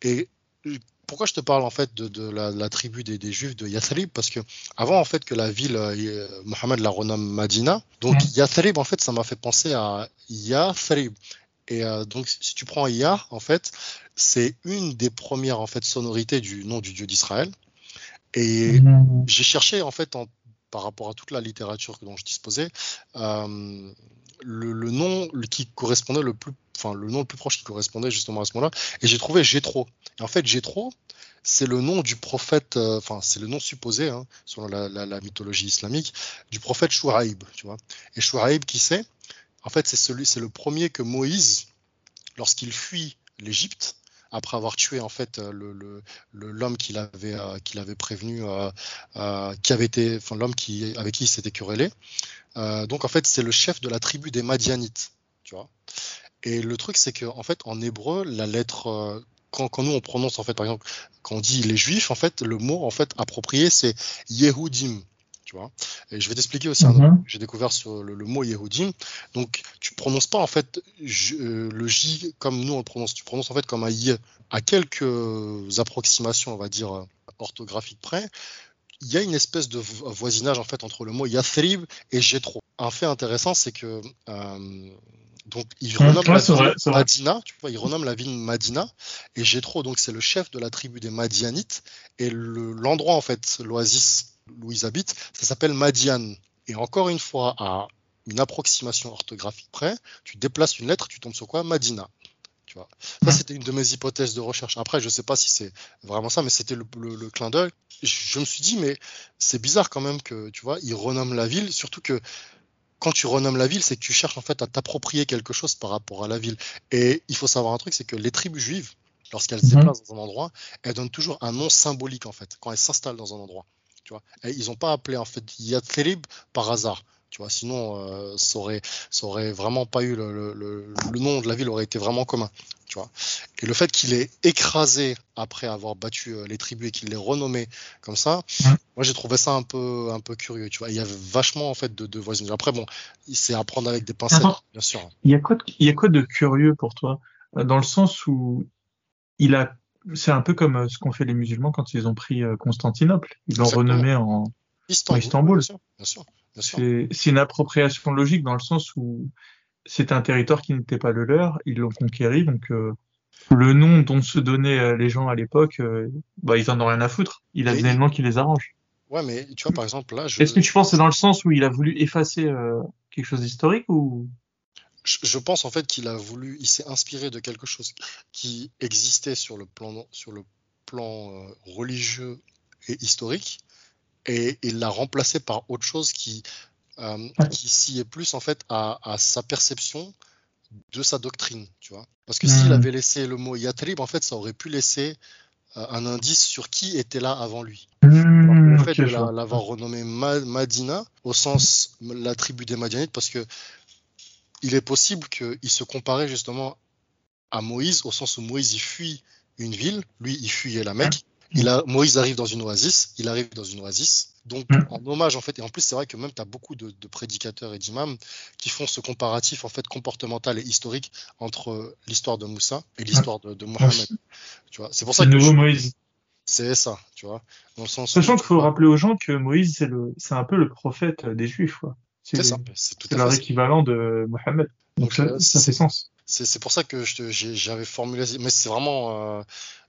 Et pourquoi je te parle en fait de, de la, la, tribu des, des, Juifs de Yathrib? Parce que avant en fait que la ville, euh, Mohammed la renomme Madina, donc mmh. Yathrib en fait ça m'a fait penser à Yathrib. Et euh, donc si tu prends Ya en fait, c'est une des premières en fait sonorités du nom du Dieu d'Israël. Et mmh. j'ai cherché en fait en, par rapport à toute la littérature dont je disposais, euh, le, nom qui correspondait le plus, enfin le nom le plus proche qui correspondait justement à ce moment-là, et j'ai trouvé Jétro. Et en fait, Jétro, c'est le nom du prophète, euh, enfin c'est le nom supposé, hein, selon la, mythologie islamique, du prophète Shouaib, tu vois. Et Shouaib, qui c'est? En fait, c'est celui, c'est le premier que Moïse, lorsqu'il fuit l'Égypte, après avoir tué en fait le l'homme qu'il avait euh, qu'il avait prévenu euh, euh, qui avait été enfin l'homme qui avec qui il s'était querellé. Euh, donc en fait c'est le chef de la tribu des Madianites tu vois. Et le truc c'est que en fait en hébreu la lettre euh, quand, quand, nous on prononce en fait par exemple quand on dit les juifs en fait le mot en fait approprié c'est Yehudim tu vois. Et je vais t'expliquer aussi mm -hmm. un j'ai découvert sur le, le, mot Yehudim. Donc, tu prononces pas en fait je, euh, le J comme nous on le prononce, tu prononces en fait comme un Y. À quelques approximations, on va dire, euh, orthographiques près, il y a une espèce de voisinage en fait entre le mot Yathrib et Jétro. Un fait intéressant, c'est que euh, donc il renomme ouais, la ville Madina, tu vois, il renomme la ville Madina et Jétro, donc c'est le chef de la tribu des Madianites et l'endroit le, en fait, l'oasis où ils habitent, ça s'appelle Madian. Et encore une fois, à une approximation orthographique près, tu déplaces une lettre, tu tombes sur quoi? Madina. Tu vois. Ça, c'était une de mes hypothèses de recherche. Après, je sais pas si c'est vraiment ça, mais c'était le, le, le, clin d'œil. Je, me suis dit, mais c'est bizarre quand même que, tu vois, ils renomment la ville, surtout que quand tu renommes la ville, c'est que tu cherches en fait à t'approprier quelque chose par rapport à la ville. Et il faut savoir un truc, c'est que les tribus juives, lorsqu'elles se déplacent dans un endroit, elles donnent toujours un nom symbolique en fait, quand elles s'installent dans un endroit. Tu vois. Et ils n'ont pas appelé en fait Yathrib par hasard. Tu vois, sinon, euh, ça, aurait, ça aurait vraiment pas eu le, le, le, le, nom de la ville aurait été vraiment commun. Tu vois. Et le fait qu'il ait écrasé après avoir battu euh, les tribus et qu'il l'ait renommé comme ça, moi j'ai trouvé ça un peu, un peu curieux. Tu vois, il y avait vachement en fait de, de voisinage. Après, bon, c'est à prendre avec des pincettes, Attends, bien sûr. Il y a quoi, de, il y a quoi de curieux pour toi, euh, dans le sens où il a c'est un peu comme euh, ce qu'ont fait les musulmans quand ils ont pris euh, Constantinople. Ils l'ont renommé en Istanbul. En Istanbul. Bien sûr, bien sûr, bien sûr. C'est une appropriation logique dans le sens où c'est un territoire qui n'était pas le leur, ils l'ont conquéri, donc euh, le nom dont se donnaient les gens à l'époque, euh, bah, ils en ont rien à foutre. Il a donné le nom qui les arrange. Ouais, mais tu vois, par exemple, là, je... Est-ce que tu penses que c'est dans le sens où il a voulu effacer quelque chose d'historique ou je pense en fait qu'il a voulu, il s'est inspiré de quelque chose qui existait sur le plan, sur le plan euh, religieux et historique, et il l'a remplacé par autre chose qui, euh, qui s'y est plus en fait à, à, sa perception de sa doctrine, tu vois. Parce que mmh. s'il avait laissé le mot yatrib, en fait, ça aurait pu laisser euh, un indice sur qui était là avant lui. Mmh, le fait okay, de l'avoir renommé Madina, au sens la tribu des Madianites, parce que il est possible qu'il se comparait justement à Moïse, au sens où Moïse il fuit une ville, lui il fuyait la Mecque, Il a, Moïse arrive dans une oasis, il arrive dans une oasis. Donc, en hommage, en fait, et en plus, c'est vrai que même tu as beaucoup de, de prédicateurs et d'imams qui font ce comparatif, en fait, comportemental et historique entre l'histoire de Moussa et l'histoire de, de Mohammed. Tu vois, c'est pour ça que nouveau je- Moïse. c'est ça, tu vois. Dans le sens Sachant où, qu'il faut rappeler aux gens que Moïse, c'est le, c'est un peu le prophète des Juifs, quoi. C'est ça, c'est tout C'est à leur fait. équivalent de Mohammed. Donc, Donc, ça, euh, ça fait sens. C'est pour ça que j'avais formulé, mais c'est vraiment, euh,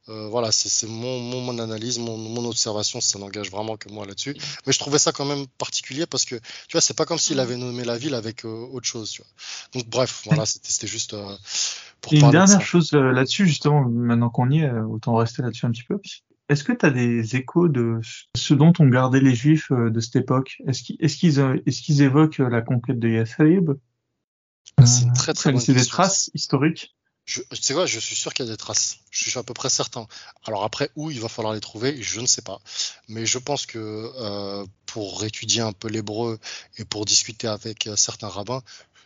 euh, voilà, c'est c'est mon, mon, mon analyse, mon, mon observation, ça n'engage vraiment que moi là-dessus. Mais je trouvais ça quand même particulier parce que, tu vois, c'est pas comme s'il avait nommé la ville avec euh, autre chose, tu vois. Donc bref, voilà, c'était juste euh, pour Et une dernière chose euh, là-dessus, justement, maintenant qu'on y est, euh, autant rester là-dessus un petit peu. Est-ce que tu as des échos de ce dont ont gardé les Juifs euh, de cette époque? Est-ce qu'ils euh, est-ce qu'ils évoquent euh, la conquête de Yathrib? C'est une très très bonne C'est des traces historiques? Je, tu sais quoi, je suis sûr qu'il y a des traces. Je suis à peu près certain. Alors après, où il va falloir les trouver, je ne sais pas. Mais je pense que euh, pour étudier un peu l'hébreu et pour discuter avec certains rabbins,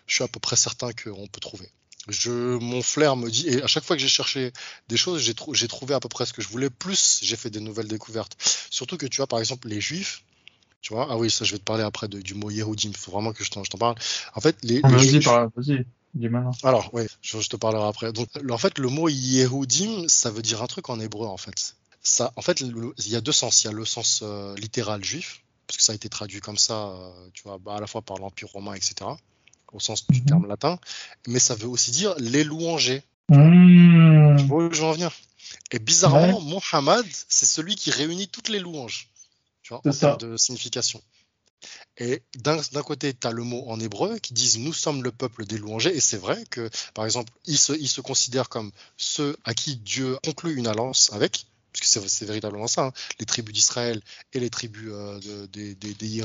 je suis à peu près certain qu'on peut trouver. Je, mon flair me dit, et à chaque fois que j'ai cherché des choses, j'ai trou- j'ai trouvé à peu près ce que je voulais, plus j'ai fait des nouvelles découvertes. Surtout que tu vois, par exemple, les juifs, tu vois, ah oui, ça je vais te parler après de- du mot Yehudim, il faut vraiment que je t'en parle. En fait, les, Oh, les Vas-y, maintenant. alors, oui, je, je te parlerai après. Donc, le- en fait, le mot Yehudim, ça veut dire un truc en hébreu, en fait. Ça, en fait, il y a deux sens. Il y a le sens euh, littéral juif, parce que ça a été traduit comme ça, euh, tu vois, bah, à la fois par l'Empire romain, etc., au sens du Mhm. terme latin. Mais ça veut aussi dire les louangers. Mmh. Tu vois où j'en viens? Et bizarrement, Mohammed, c'est celui qui réunit toutes les louanges, tu vois, en termes de signification. Et d'un d'un côté, tu as le mot en hébreu qui disent nous sommes le peuple des louangers. Et c'est vrai que, par exemple, ils se, ils se considèrent comme ceux à qui Dieu conclut une alliance avec, puisque c'est c'est véritablement ça, hein, les tribus d'Israël et les tribus euh, de- des, des,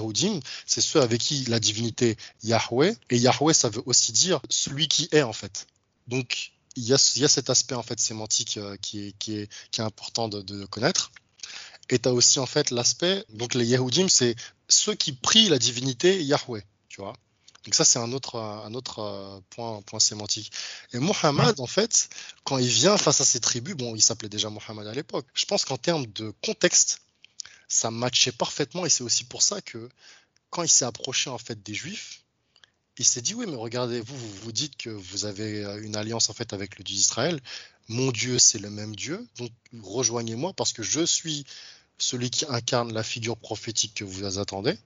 c'est ceux avec qui la divinité Yahweh, et Yahweh, ça veut aussi dire celui qui est en fait. Donc, il y a, y a cet aspect en fait sémantique euh, qui, est, important de, connaître. Et tu as aussi en fait l'aspect, donc les Yehudim, c'est ceux qui prient la divinité Yahweh, tu vois. Donc ça, c'est un autre, un autre euh, point, point sémantique. Et Mohammed, en fait, quand il vient face à ces tribus, bon, il s'appelait déjà Mohammed à l'époque, je pense qu'en termes de contexte, ça matchait parfaitement, et c'est aussi pour ça que quand il s'est approché en fait des Juifs, il s'est dit oui, mais regardez, vous, vous vous dites que vous avez euh, une alliance en fait avec le Dieu d'Israël. Mon Dieu, c'est le même Dieu, donc rejoignez-moi parce que je suis celui qui incarne la figure prophétique que vous attendez.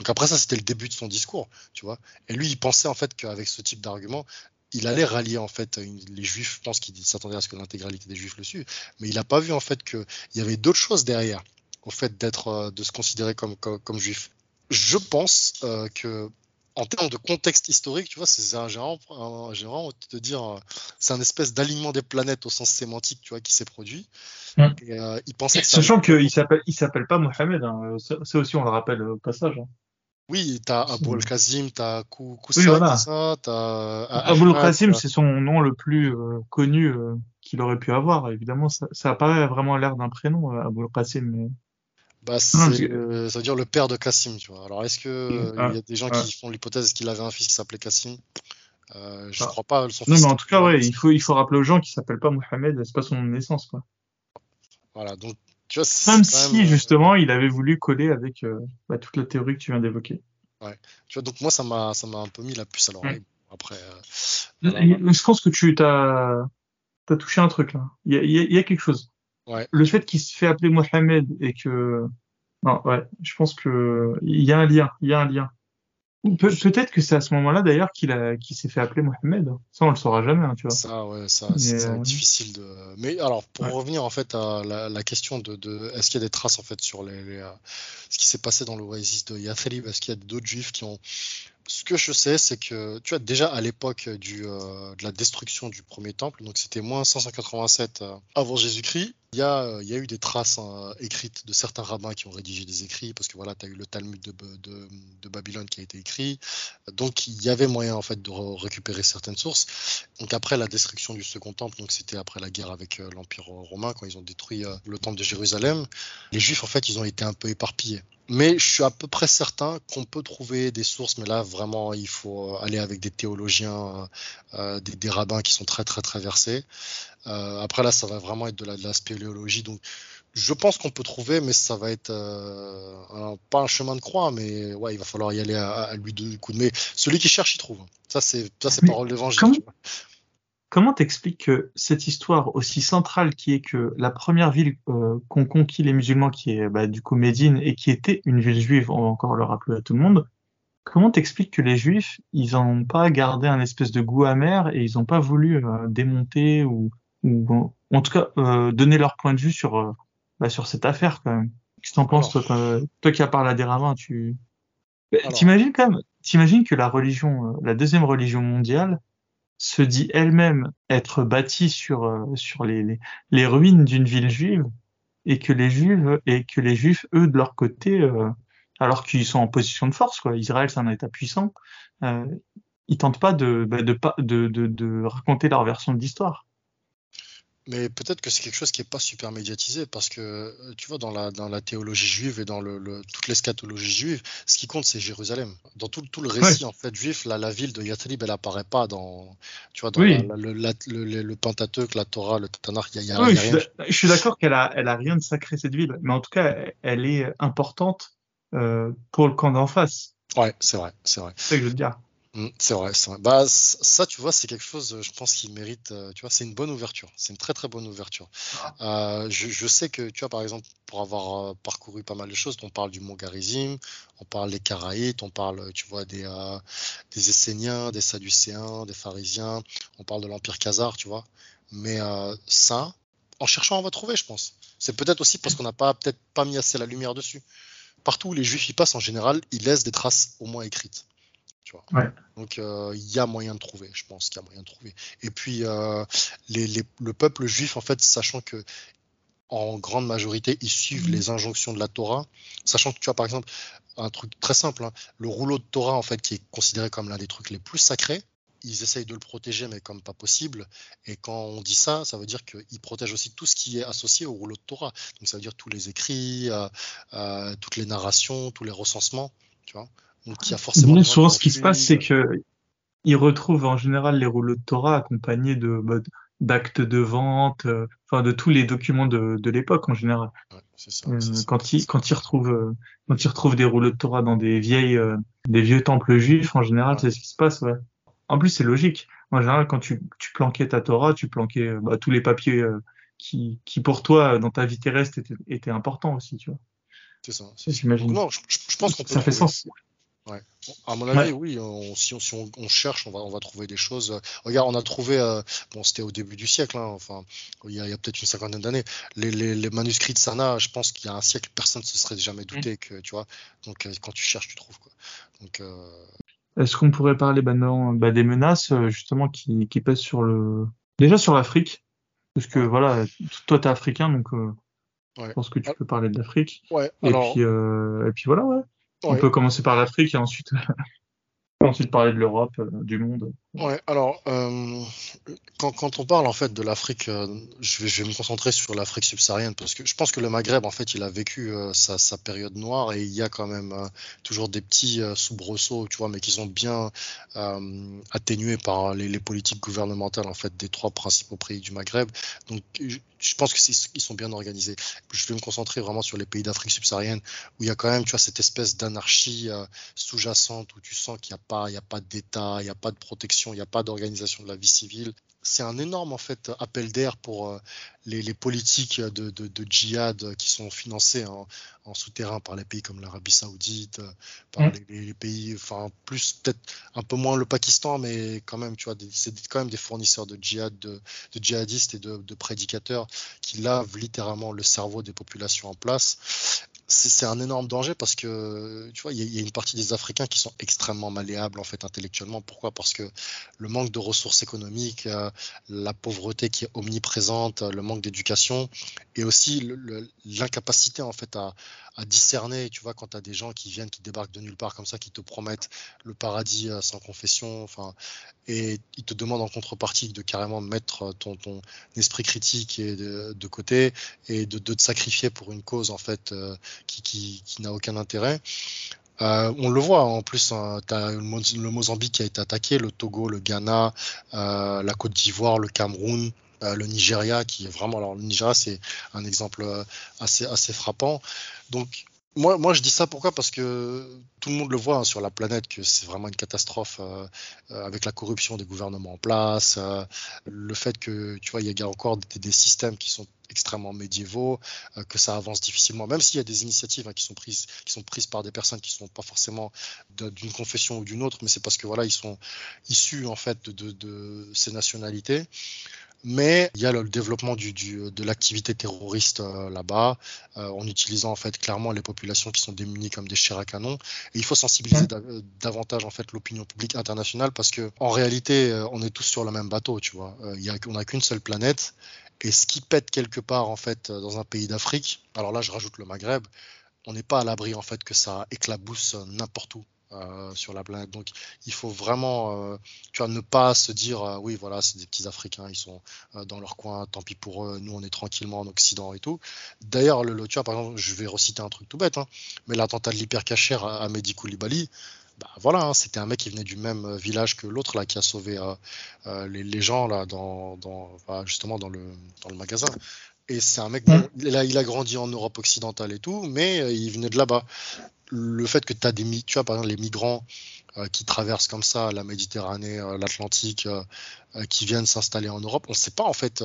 Donc après ça, c'était le début de son discours, tu vois. Et lui, il pensait en fait qu'avec ce type d'argument, il allait rallier en fait une- les Juifs. Je pense qu'il s'attendait à ce que l'intégralité des Juifs le suivent, mais il n'a pas vu en fait qu'il y avait d'autres choses derrière, au fait d'être, euh, de se considérer comme comme, comme juif. Je pense euh, que en termes de contexte historique, tu vois, c'est un général, un, de te dire, euh, c'est un espèce d'alignement des planètes au sens sémantique, tu vois, qui s'est produit. Mm. Et, euh, il pensait que Sachant qu'il s'appelle, il s'appelle pas Mohamed, hein. ça, ça aussi on le rappelle au passage. hein. Oui, t'as Abou al-Kazim, t'as Kou- Koussan, Oui, voilà. ça, t'as Aboul Ahmad, Qasim, t'as- c'est son nom le plus euh, connu euh, qu'il aurait pu avoir. Évidemment, ça, ça a pas vraiment l'air d'un prénom, euh, Aboul Qasim. Mais... bah, c'est, euh, ça veut dire le père de Kassim, tu vois. Alors, est-ce que euh, Ah, il y a des gens ah. qui font l'hypothèse qu'il avait un fils qui s'appelait Kassim? Euh, je Ah. crois pas. Son Non, fils mais en tout cas, ouais, Mohamed. il faut, il faut rappeler aux gens qu'il s'appelle pas Mohamed, c'est pas son nom de naissance, quoi. Voilà, donc, tu vois, Même si, même, euh, justement, il avait voulu coller avec euh, bah, toute la théorie que tu viens d'évoquer. tu vois, donc moi, ça m'a, ça m'a un peu mis la puce à l'oreille. Après, euh, voilà. Je pense que tu t'as as touché un truc là. Il y a, y a quelque chose. Ouais. Le fait qu'il se fait appeler Mohamed et que non, ouais, je pense que il y a un lien, il y a un lien. Peut-être que c'est à ce moment-là d'ailleurs qu'il a qu'il s'est fait appeler Mohamed. Ça on le saura jamais, hein, tu vois. Ça, ouais, ça, c'est euh, difficile de. Mais alors, pour Ouais. revenir en fait à la, la question de, de est-ce qu'il y a des traces en fait sur les, les, euh, ce qui s'est passé dans l'oasis de Yathrib, est-ce qu'il y a d'autres juifs qui ont. Ce que je sais, c'est que tu vois déjà à l'époque du euh, de la destruction du premier temple, donc c'était moins 587 euh, avant Jésus-Christ. Il y a, euh, il y a eu des traces hein, écrites de certains rabbins qui ont rédigé des écrits, parce que voilà, tu as eu le Talmud de, de, de Babylone qui a été écrit. Donc il y avait moyen en fait de re- récupérer certaines sources. Donc après la destruction du Second Temple, donc c'était après la guerre avec euh, l'Empire romain quand ils ont détruit euh, le Temple de Jérusalem, les Juifs en fait ils ont été un peu éparpillés. Mais je suis à peu près certain qu'on peut trouver des sources, mais là vraiment il faut aller avec des théologiens, euh, des, des rabbins qui sont très très très versés. Euh, après là ça va vraiment être de la, de la spéléologie, donc je pense qu'on peut trouver, mais ça va être euh, pas un chemin de croix, mais ouais, il va falloir y aller à, lui de coup de mais celui qui cherche, il trouve. Ça, c'est ça, c'est parole d'évangile. Comment t'expliques que cette histoire aussi centrale qui est que la première ville euh, qu'ont conquis les musulmans, qui est bah, du coup Médine et qui était une ville juive, on va encore le rappeler à tout le monde, comment t'expliques que les juifs, ils n'ont pas gardé un espèce de goût amer et ils n'ont pas voulu euh, démonter ou, ou en tout cas donner leur point de vue sur bah, sur cette affaire quand même? Qu'est-ce que t'en penses toi, toi, qui as parlé à des rabbins, tu bah, t'imagines quand même, t'imagines que la religion, euh, la deuxième religion mondiale, se dit elle-même être bâtie sur euh, sur les, les, les ruines d'une ville juive et que les juifs et que les juifs eux de leur côté euh, alors qu'ils sont en position de force quoi. Israël c'est un état puissant euh, ils tentent pas de bah, de, de, de, de raconter leur version de l'histoire mais peut-être que c'est quelque chose qui n'est pas super médiatisé parce que euh, tu vois dans la, dans la théologie juive et dans le, le toute l'eschatologie juive, ce qui compte c'est Jérusalem. Dans tout, tout le récit en fait juif, la, la ville de Yathrib elle apparaît pas dans tu vois dans le, le, Pentateuque, la Torah, le Tanakh, il y a, oui, rien. Je suis d'accord qu'elle a elle a rien de sacré cette ville, mais en tout cas elle est importante euh, pour le camp d'en face. Ouais, c'est vrai, c'est vrai. C'est ce que je veux dire. Mmh, c'est vrai, c'est vrai. Bah, ça, tu vois, c'est quelque chose, je pense, qui mérite. Euh, tu vois, c'est une bonne ouverture. C'est une très très bonne ouverture. Euh, je, je, sais que, tu vois, par exemple, pour avoir euh, parcouru pas mal de choses, on parle du Mont Garizim, on parle des Caraïtes, on parle, tu vois, des, euh, des Esséniens, des Sadducéens, des Pharisiens, on parle de l'Empire Khazar, tu vois. Mais ça, en cherchant, on va trouver, je pense. C'est peut-être aussi parce qu'on n'a pas peut-être pas mis assez la lumière dessus. Partout où les Juifs y passent, en général, ils laissent des traces au moins écrites. Donc euh, il y a moyen de trouver, je pense qu'il y a moyen de trouver. Et puis euh, le peuple juif, en fait, sachant que en grande majorité, ils suivent mhm. les injonctions de la Torah, sachant que tu as par exemple un truc très simple, hein, le rouleau de Torah en fait qui est considéré comme l'un des trucs les plus sacrés. Ils essayent de le protéger, mais comme pas possible. Et quand on dit ça, ça veut dire qu'ils protègent aussi tout ce qui est associé au rouleau de Torah. Donc ça veut dire tous les écrits, euh, toutes les narrations, tous les recensements. Tu vois donc il y a forcément. souvent, ce qui se passe, c'est que ils retrouvent en général les rouleaux de Torah accompagnés de bah, d'actes de vente, euh, enfin de tous les documents de, de l'époque en général. Ouais, ça, euh, ça, quand ils quand ils retrouvent euh, quand ils retrouvent des rouleaux de Torah dans des vieilles euh, des vieux temples juifs en général, c'est ce qui se passe. Ouais. En plus, c'est logique. En général, quand tu tu planquais ta Torah, tu planquais bah, tous les papiers qui qui pour toi dans ta vie terrestre étaient, étaient importants aussi, tu vois. C'est ça. J'imagine. Non, je, je pense qu'on ça fait sens. Ouais. À mon avis, oui, on, si, on, si on, cherche, on va, on va trouver des choses. Regarde, on a trouvé, euh, bon, c'était au début du siècle, hein, enfin, il y a, a peut-être une cinquantaine d'années, les, les, les, manuscrits de Sana, je pense qu'il y a un siècle, personne ne se serait jamais douté que, tu vois, donc euh, quand tu cherches, tu trouves, quoi. Donc, euh... Est-ce qu'on pourrait parler maintenant bah, des menaces, justement, qui, qui pèsent sur le. Déjà sur l'Afrique, parce que voilà, toi, t'es africain, donc ouais. je pense que tu peux parler de l'Afrique. Ouais, et, puis, et puis voilà, ouais. On peut commencer par l'Afrique et ensuite [laughs] ensuite parler de l'Europe, euh, du monde. Ouais, alors euh, quand, quand, on parle en fait de l'Afrique, euh, je, vais, me concentrer sur l'Afrique subsaharienne parce que je pense que le Maghreb en fait il a vécu euh, sa, sa, période noire et il y a quand même toujours des petits soubresauts, tu vois, mais qui sont bien atténués par les, politiques gouvernementales en fait des trois principaux pays du Maghreb. Donc je, je pense qu'ils sont bien organisés. Je vais me concentrer vraiment sur les pays d'Afrique subsaharienne où il y a quand même, tu cette espèce d'anarchie sous-jacente où tu sens qu'il n'y a pas, a pas d'État, il n'y a pas de protection, il n'y a pas d'organisation de la vie civile. C'est un énorme en fait appel d'air pour euh, les, les, politiques de, de, de, djihad qui sont financées en, en souterrain par les pays comme l'Arabie Saoudite, euh, par mmh. les, les, pays, enfin plus peut-être un peu moins le Pakistan, mais quand même, tu vois, c'est quand même des fournisseurs de djihad, de, de djihadistes et de, prédicateurs qui lavent littéralement le cerveau des populations en place c'est un énorme danger parce que tu vois, il y, a une partie des Africains qui sont extrêmement malléables en fait intellectuellement. Pourquoi? Parce que le manque de ressources économiques, euh, la pauvreté qui est omniprésente, le manque d'éducation et aussi l'incapacité en fait à, discerner. Tu vois, quand tu as des gens qui viennent, qui débarquent de nulle part comme ça, qui te promettent le paradis euh, sans confession, enfin, et ils te demandent en contrepartie de carrément mettre ton, esprit critique de, côté et de, de, te sacrifier pour une cause en fait. Euh, qui, qui, qui n'a aucun intérêt. Euh, on le voit en plus, hein, tu as le, Mozambique qui a été attaqué, le Togo, le Ghana, euh, la Côte d'Ivoire, le Cameroun. le Nigeria qui est vraiment alors le Nigeria c'est un exemple assez assez frappant donc moi, moi, je dis ça pourquoi? Parce que tout le monde le voit hein, sur la planète que c'est vraiment une catastrophe euh, euh, avec la corruption des gouvernements en place, euh, le fait que tu vois il y a encore des, systèmes qui sont extrêmement médiévaux, que ça avance difficilement, même s'il y a des initiatives hein, qui sont prises qui sont prises par des personnes qui sont pas forcément d'une confession ou d'une autre, mais c'est parce que voilà ils sont issus en fait de, de ces nationalités mais il y a le développement du, du, de l'activité terroriste euh, là-bas, euh, en utilisant en fait clairement les populations qui sont démunies comme des chairs à canon. Et il faut sensibiliser mmh. davantage en fait l'opinion publique internationale parce que en réalité, euh, on est tous sur le même bateau, tu vois. Il y a, on n'a qu'une seule planète. Et ce qui pète quelque part en fait dans un pays d'Afrique, alors là je rajoute le Maghreb, on n'est pas à l'abri en fait que ça éclabousse n'importe où euh, sur la planète. Donc il faut vraiment, euh, tu vois, ne pas se dire euh, oui voilà c'est des petits Africains, ils sont dans leur coin, tant pis pour eux, nous on est tranquillement en Occident et tout. D'ailleurs le, tu vois par exemple, je vais reciter un truc tout bête, hein, mais l'attentat de l'hypercachère à, à Mehdi Koulibaly, bah, voilà, hein, c'était un mec qui venait du même village que l'autre là qui a sauvé les, les, gens là dans, dans justement dans le dans le magasin. Et c'est un mec, bon, il, a, il a grandi en Europe occidentale et tout, mais il venait de là-bas le fait que tu as des tu vois par exemple les migrants euh, qui traversent comme ça la Méditerranée, euh, l'Atlantique, euh, qui viennent s'installer en Europe, on ne sait pas en fait.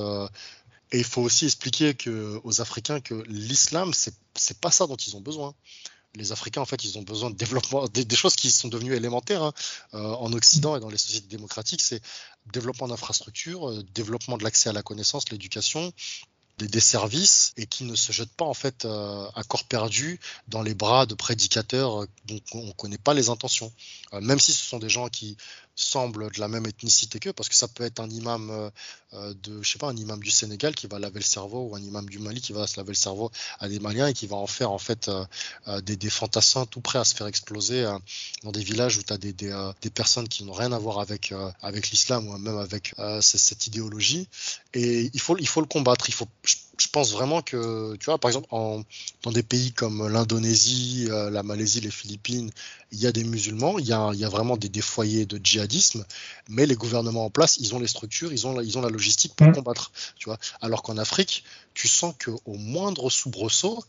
et il faut aussi expliquer que, aux Africains que l'islam, c'est pas ça dont ils ont besoin. Les Africains, en fait, ils ont besoin de développement, des, choses qui sont devenues élémentaires hein, en Occident et dans les sociétés démocratiques, c'est développement d'infrastructures, développement de l'accès à la connaissance, l'éducation, des, services et qui ne se jettent pas en fait euh, à corps perdu dans les bras de prédicateurs euh, dont on ne connaît pas les intentions. Euh, même si ce sont des gens qui semblent de la même ethnicité qu'eux, parce que ça peut être un imam de, je sais pas, un imam du Sénégal qui va laver le cerveau ou un imam du Mali qui va se laver le cerveau à des Maliens et qui va en faire en fait des, fantassins tout prêts à se faire exploser dans des villages où tu as des, des, personnes qui n'ont rien à voir avec, avec l'islam ou même avec cette idéologie. Et il faut, il faut le combattre. Je pense vraiment que, tu vois, par exemple, en, dans des pays comme l'Indonésie, euh, la Malaisie, les Philippines, il y a des musulmans, il y a, il y a vraiment des, des, foyers de djihadisme, mais les gouvernements en place, ils ont les structures, ils ont la, ils ont la logistique pour combattre, tu vois. Alors qu'en Afrique, tu sens qu'au moindre soubresaut,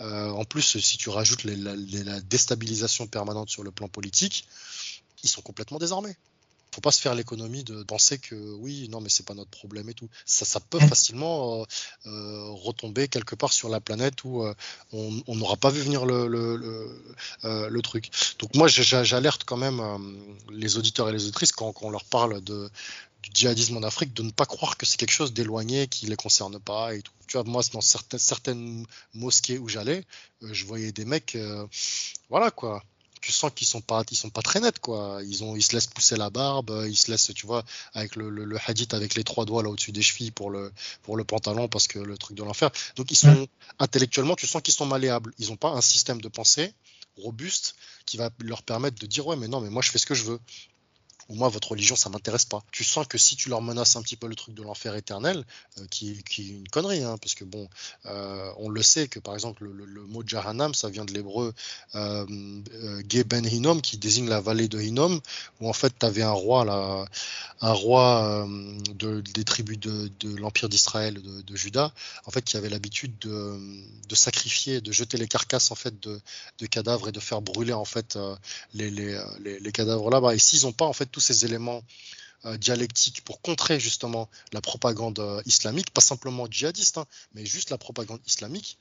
euh, en plus, si tu rajoutes la, la déstabilisation permanente sur le plan politique, ils sont complètement désarmés faut pas se faire l'économie de penser que oui, non, mais c'est pas notre problème et tout. Ça, ça peut facilement euh, euh, retomber quelque part sur la planète où euh, on n'aura pas vu venir le, le, le, le truc. Donc moi, j'alerte quand même les auditeurs et les auditrices quand, quand on leur parle de, du djihadisme en Afrique de ne pas croire que c'est quelque chose d'éloigné qui les concerne pas et tout. Tu vois, moi, dans certaines, certaines mosquées où j'allais, je voyais des mecs, voilà quoi, tu sens qu'ils sont pas ils sont pas très nets quoi. Ils ont ils se laissent pousser la barbe ils se laissent tu vois avec le, le, hadith avec les trois doigts là au-dessus des chevilles pour le pour le pantalon parce que le truc de l'enfer. Donc ils sont intellectuellement tu sens qu'ils sont malléables. Ils ont pas un système de pensée robuste qui va leur permettre de dire ouais mais non mais moi je fais ce que je veux ou moi votre religion ça m'intéresse pas. Tu sens que si tu leur menaces un petit peu le truc de l'enfer éternel, euh, qui, qui, est une connerie, hein, parce que bon, euh, on le sait que par exemple le, mot Jahannam ça vient de l'hébreu euh, euh Ben Hinnom qui désigne la vallée de Hinnom, où en fait tu avais un roi là, un roi euh, de, des tribus de, l'empire d'Israël, de, de, Juda, en fait qui avait l'habitude de, de, sacrifier, de jeter les carcasses en fait de, cadavres et de faire brûler en fait les, les, les, les cadavres là-bas. Et s'ils n'ont pas en fait ces éléments euh, dialectiques pour contrer justement la propagande euh, islamique, pas simplement djihadiste, hein, mais juste la propagande islamique,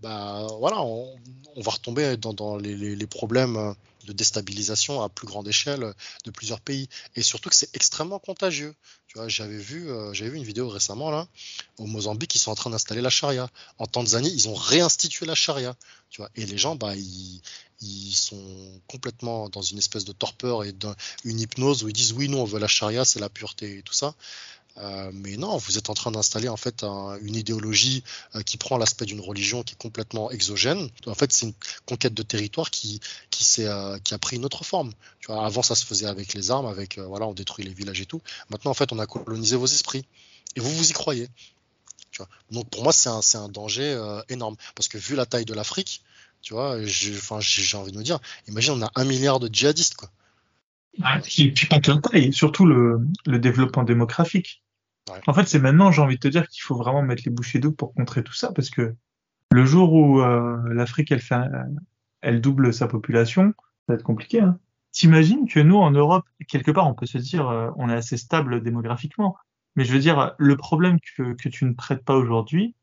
bah voilà, on, va retomber dans, les, problèmes euh, de déstabilisation à plus grande échelle de plusieurs pays. Et surtout que c'est extrêmement contagieux. Tu vois, j'avais vu, j'avais vu une vidéo récemment là, au Mozambique, ils sont en train d'installer la charia. En Tanzanie, ils ont réinstitué la charia. Tu vois, et les gens, bah, ils, ils sont complètement dans une espèce de torpeur et d'une hypnose où ils disent oui, nous on veut la charia, c'est la pureté et tout ça. Euh, mais non, vous êtes en train d'installer en fait une idéologie euh, qui prend l'aspect d'une religion qui est complètement exogène. En fait, c'est une conquête de territoire qui qui, euh, a pris une autre forme. Avant ça se faisait avec les armes, avec voilà, on détruit les villages et tout. Maintenant, en fait, on a colonisé vos esprits et vous vous y croyez. Donc pour moi, c'est un, un danger énorme parce que vu la taille de l'Afrique, tu vois, j'ai envie de me dire, imagine, on a un milliard de djihadistes, quoi. et puis pas que et surtout le, le développement démographique. En fait, c'est maintenant, j'ai envie de te dire qu'il faut vraiment mettre les bouchées doubles pour contrer tout ça, parce que le jour où euh, l'Afrique, elle double sa population, ça va être compliqué. Hein. T'imagines que nous, en Europe, quelque part, on peut se dire, euh, on est assez stable démographiquement. Mais je veux dire, le problème que, tu ne traites pas aujourd'hui,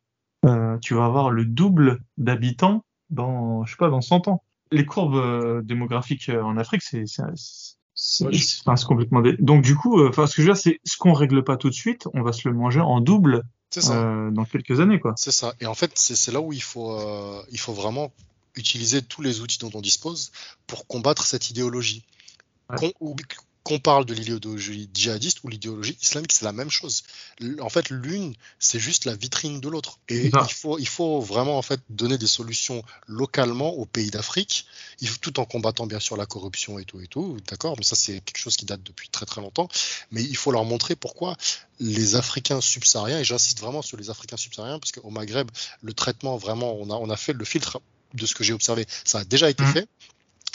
euh, tu vas avoir le double d'habitants dans, je sais pas, dans 100 ans. Les courbes démographiques en Afrique, c'est c'est complètement dé... donc du coup enfin ce que je veux dire c'est ce qu'on règle pas tout de suite on va se le manger en double euh, dans quelques années quoi. C'est ça. Et en fait c'est là où il faut euh, il faut vraiment utiliser tous les outils dont on dispose pour combattre cette idéologie. Qu'on parle de l'idéologie djihadiste ou l'idéologie islamique, c'est la même chose. En fait, l'une, c'est juste la vitrine de l'autre. Et il faut, il faut vraiment en fait donner des solutions localement aux pays d'Afrique, tout en combattant bien sûr la corruption et tout et tout. D'accord, mais ça c'est quelque chose qui date depuis très très longtemps. Mais il faut leur montrer pourquoi les Africains subsahariens, et j'insiste vraiment sur les Africains subsahariens, parce qu'au Maghreb, le traitement vraiment, on a, on a fait le filtre de ce que j'ai observé, ça a déjà été mmh. fait.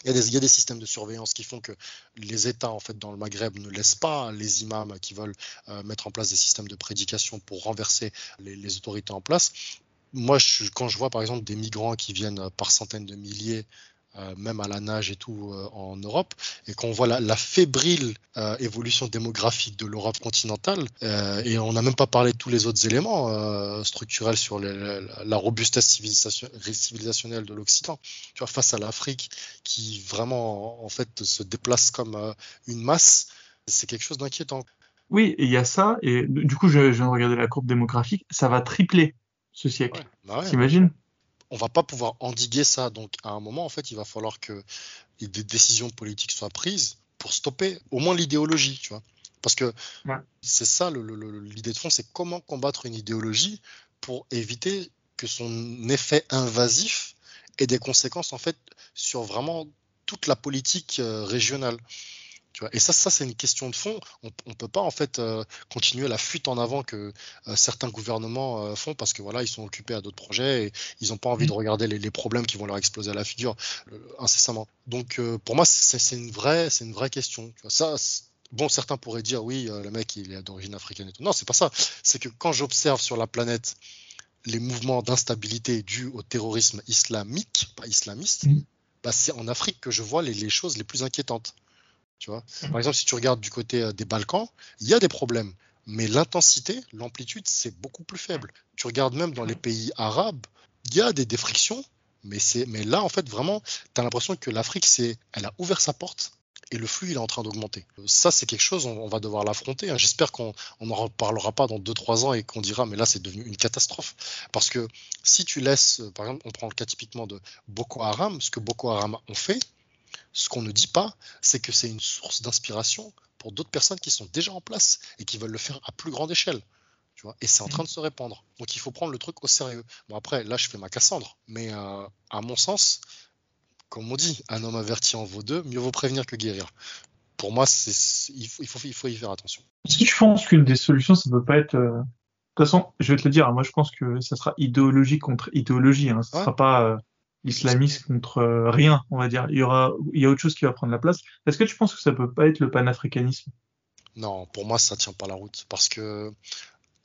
Il y, a des, systèmes de surveillance qui font que les États en fait dans le Maghreb ne laissent pas les imams qui veulent euh, mettre en place des systèmes de prédication pour renverser les, autorités en place. Moi, quand je vois par exemple des migrants qui viennent par centaines de milliers euh, même à la nage et tout euh, en Europe, et qu'on voit la, fébrile euh, évolution démographique de l'Europe continentale, et on n'a même pas parlé de tous les autres éléments structurels sur la robustesse civilisationnelle de l'Occident. Tu vois, face à l'Afrique qui vraiment en fait se déplace comme une masse, c'est quelque chose d'inquiétant. Oui, il y a ça, et du coup, je, viens de regarder la courbe démographique, ça va tripler ce siècle. Ouais, bah T'imagines? On va pas pouvoir endiguer ça. Donc, à un moment, en fait, il va falloir que des décisions politiques soient prises pour stopper au moins l'idéologie, tu vois. Parce que c'est ça l'idée de fond, c'est comment combattre une idéologie pour éviter que son effet invasif ait des conséquences en fait sur vraiment toute la politique euh, régionale et ça, ça c'est une question de fond. On ne peut pas en fait euh, continuer la fuite en avant que euh, certains gouvernements euh, font parce que voilà, ils sont occupés à d'autres projets et ils n'ont pas envie de mmh. regarder les, problèmes qui vont leur exploser à la figure incessamment. Donc pour moi, c'est une vraie, c'est une vraie question. ça, bon, certains pourraient dire oui, le mec il est d'origine africaine et tout. Non, c'est pas ça. C'est que quand j'observe sur la planète les mouvements d'instabilité dus au terrorisme islamique, pas islamiste, mmh. bah, c'est en Afrique que je vois les choses les plus inquiétantes. Tu vois Par exemple, si tu regardes du côté euh, des Balkans, il y a des problèmes, mais l'intensité, l'amplitude, c'est beaucoup plus faible. Tu regardes même dans les pays arabes, il y a des, frictions, mais, mais là, en fait, vraiment, tu as l'impression que l'Afrique, c'est, elle a ouvert sa porte et le flux, il est en train d'augmenter. Ça, c'est quelque chose, on, va devoir l'affronter. Hein. J'espère qu'on n'en reparlera pas dans 2-3 ans et qu'on dira, mais là, c'est devenu une catastrophe. Parce que si tu laisses, par exemple, on prend le cas typiquement de Boko Haram, ce que Boko Haram ont fait, ce qu'on ne dit pas, c'est que c'est une source d'inspiration pour d'autres personnes qui sont déjà en place et qui veulent le faire à plus grande échelle. Tu vois et c'est en train de se répandre. Donc il faut prendre le truc au sérieux. Bon après, là je fais ma Cassandre, mais euh, à mon sens, comme on dit, un homme averti en vaut deux, mieux vaut prévenir que guérir. Pour moi, il faut, il, faut, y faire attention. Que tu penses qu'une des solutions, ça ne peut pas être... Euh, de toute façon, je vais te le dire, moi je pense que ça sera idéologie contre idéologie. Hein. Ce ne sera pas... Euh, islamiste contre euh, rien, on va dire. Il y aura, il y a autre chose qui va prendre la place. Est-ce que tu penses que ça peut pas être le panafricanisme? Non, pour moi, ça tient pas la route parce que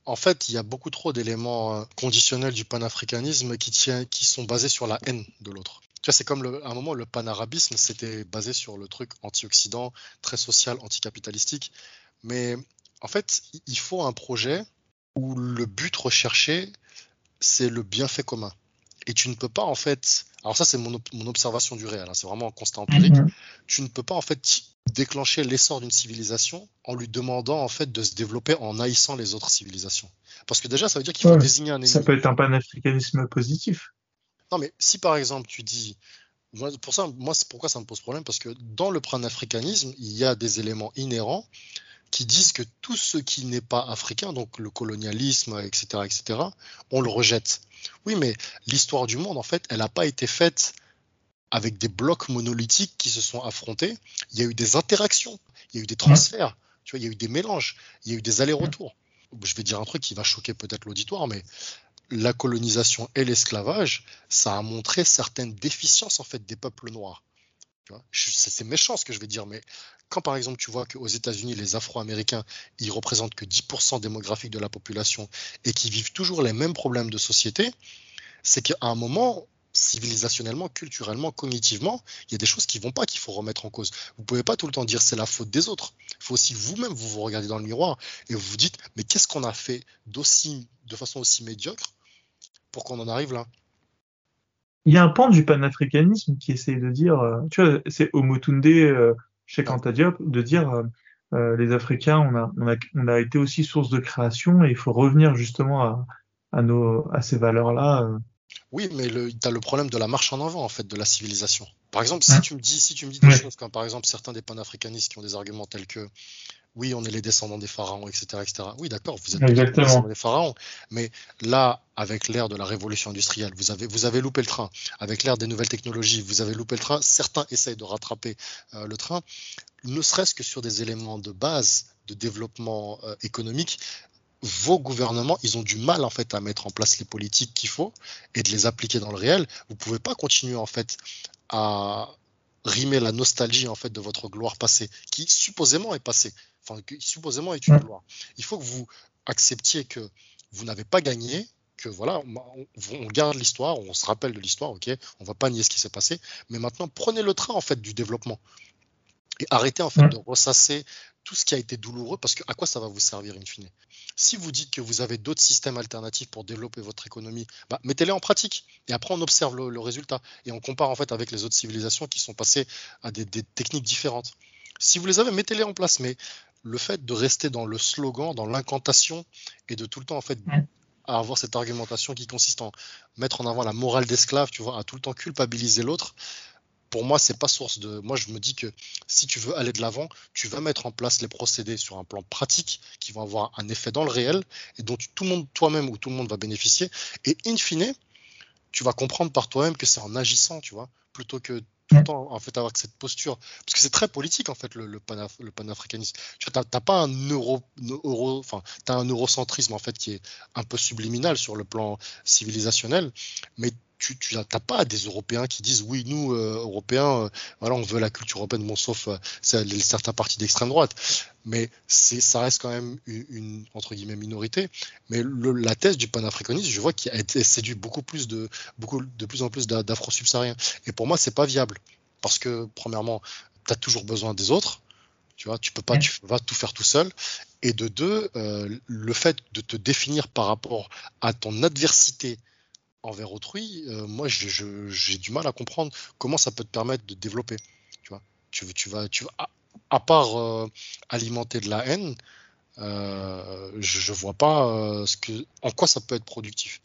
en fait, il y a beaucoup trop d'éléments euh, conditionnels du panafricanisme qui, tient, qui sont basés sur la haine de l'autre. Tu vois, c'est comme à un moment, le panarabisme, c'était basé sur le truc anti-occident, très social, anticapitalistique. Mais en fait, il faut un projet où le but recherché, c'est le bienfait commun et tu ne peux pas en fait, alors ça c'est mon, observation du réel, hein, c'est vraiment un constat empirique, mhm. tu ne peux pas en fait déclencher l'essor d'une civilisation en lui demandant en fait de se développer en haïssant les autres civilisations. Parce que déjà ça veut dire qu'il faut désigner un ennemi. Ça peut être un panafricanisme positif. Non mais si par exemple tu dis pour ça, moi, pourquoi ça me pose problème Parce que dans le panafricanisme, il y a des éléments inhérents qui disent que tout ce qui n'est pas africain, donc le colonialisme, etc., etc., on le rejette. Oui, mais l'histoire du monde, en fait, elle n'a pas été faite avec des blocs monolithiques qui se sont affrontés. Il y a eu des interactions, il y a eu des transferts, tu vois, il y a eu des mélanges, il y a eu des allers-retours. Je vais dire un truc qui va choquer peut-être l'auditoire, mais la colonisation et l'esclavage, ça a montré certaines déficiences en fait des peuples noirs. C'est méchant ce que je vais dire, mais quand par exemple tu vois qu'aux États-Unis, les Afro-Américains, ils représentent que 10% démographique de la population et qui vivent toujours les mêmes problèmes de société, c'est qu'à un moment, civilisationnellement, culturellement, cognitivement, il y a des choses qui vont pas qu'il faut remettre en cause. Vous pouvez pas tout le temps dire c'est la faute des autres. Il faut aussi vous-même vous vous regardez dans le miroir et vous vous dites mais qu'est-ce qu'on a fait d'aussi de façon aussi médiocre pour qu'on en arrive là? Il y a un pan du panafricanisme qui essaie de dire, euh, tu vois, c'est Omotunde euh, chez Diop, de dire euh, euh, les Africains, on a, on, a, on a été aussi source de création et il faut revenir justement à, à, nos, à ces valeurs-là. Euh, oui, mais tu as le problème de la marche en avant, en fait, de la civilisation. Par exemple, si tu me dis, si tu me dis des choses comme, par exemple, certains des panafricanistes qui ont des arguments tels que, oui, on est les descendants des pharaons, etc., etc. Oui, d'accord, vous êtes les descendants des pharaons. Mais là, avec l'ère de la révolution industrielle, vous avez, vous avez loupé le train. Avec l'ère des nouvelles technologies, vous avez loupé le train. Certains essayent de rattraper euh, le train, ne serait-ce que sur des éléments de base de développement euh, économique vos gouvernements, ils ont du mal en fait à mettre en place les politiques qu'il faut et de les appliquer dans le réel. Vous pouvez pas continuer en fait à rimer la nostalgie en fait de votre gloire passée, qui supposément est passée, enfin qui supposément est une gloire. Il faut que vous acceptiez que vous n'avez pas gagné, que voilà, on, garde l'histoire, on se rappelle de l'histoire, ok, on va pas nier ce qui s'est passé, mais maintenant prenez le train en fait du développement et arrêtez en fait de ressasser tout ce qui a été douloureux parce que à quoi ça va vous servir in fine? Si vous dites que vous avez d'autres systèmes alternatifs pour développer votre économie, bah, mettez-les en pratique et après on observe le, résultat et on compare en fait avec les autres civilisations qui sont passées à des, techniques différentes. Si vous les avez, mettez-les en place. Mais le fait de rester dans le slogan, dans l'incantation et de tout le temps en fait avoir cette argumentation qui consiste en mettre en avant la morale d'esclave, tu vois, à tout le temps culpabiliser l'autre, pour moi, c'est pas source de. Moi, je me dis que si tu veux aller de l'avant, tu vas mettre en place les procédés sur un plan pratique qui vont avoir un effet dans le réel et dont tout le monde, toi-même ou tout le monde va bénéficier. Et in fine, tu vas comprendre par toi-même que c'est en agissant, tu vois, plutôt que tout le temps en fait avoir cette posture. Parce que c'est très politique en fait le, le, panafricanisme. Tu n'as pas un euro, enfin un eurocentrisme en fait qui est un peu subliminal sur le plan civilisationnel mais tu n'as pas des Européens qui disent oui, nous, euh, Européens, euh, voilà, on veut la culture européenne, bon, sauf euh, certains partis d'extrême droite. Mais ça reste quand même une, entre guillemets minorité. Mais la thèse du panafricanisme, je vois été séduit beaucoup plus de, beaucoup, de plus en plus d'afro-subsahariens. Et pour moi, c'est pas viable. Parce que, premièrement, tu as toujours besoin des autres. Tu vois, tu peux pas, tu vas tout faire tout seul. Et de deux, le fait de te définir par rapport à ton adversité envers autrui, euh, moi j'ai du mal à comprendre comment ça peut te permettre de développer. Tu vois, tu, tu vas, tu vas, à, part euh, alimenter de la haine, euh, je, ne vois pas ce que, en quoi ça peut être productif.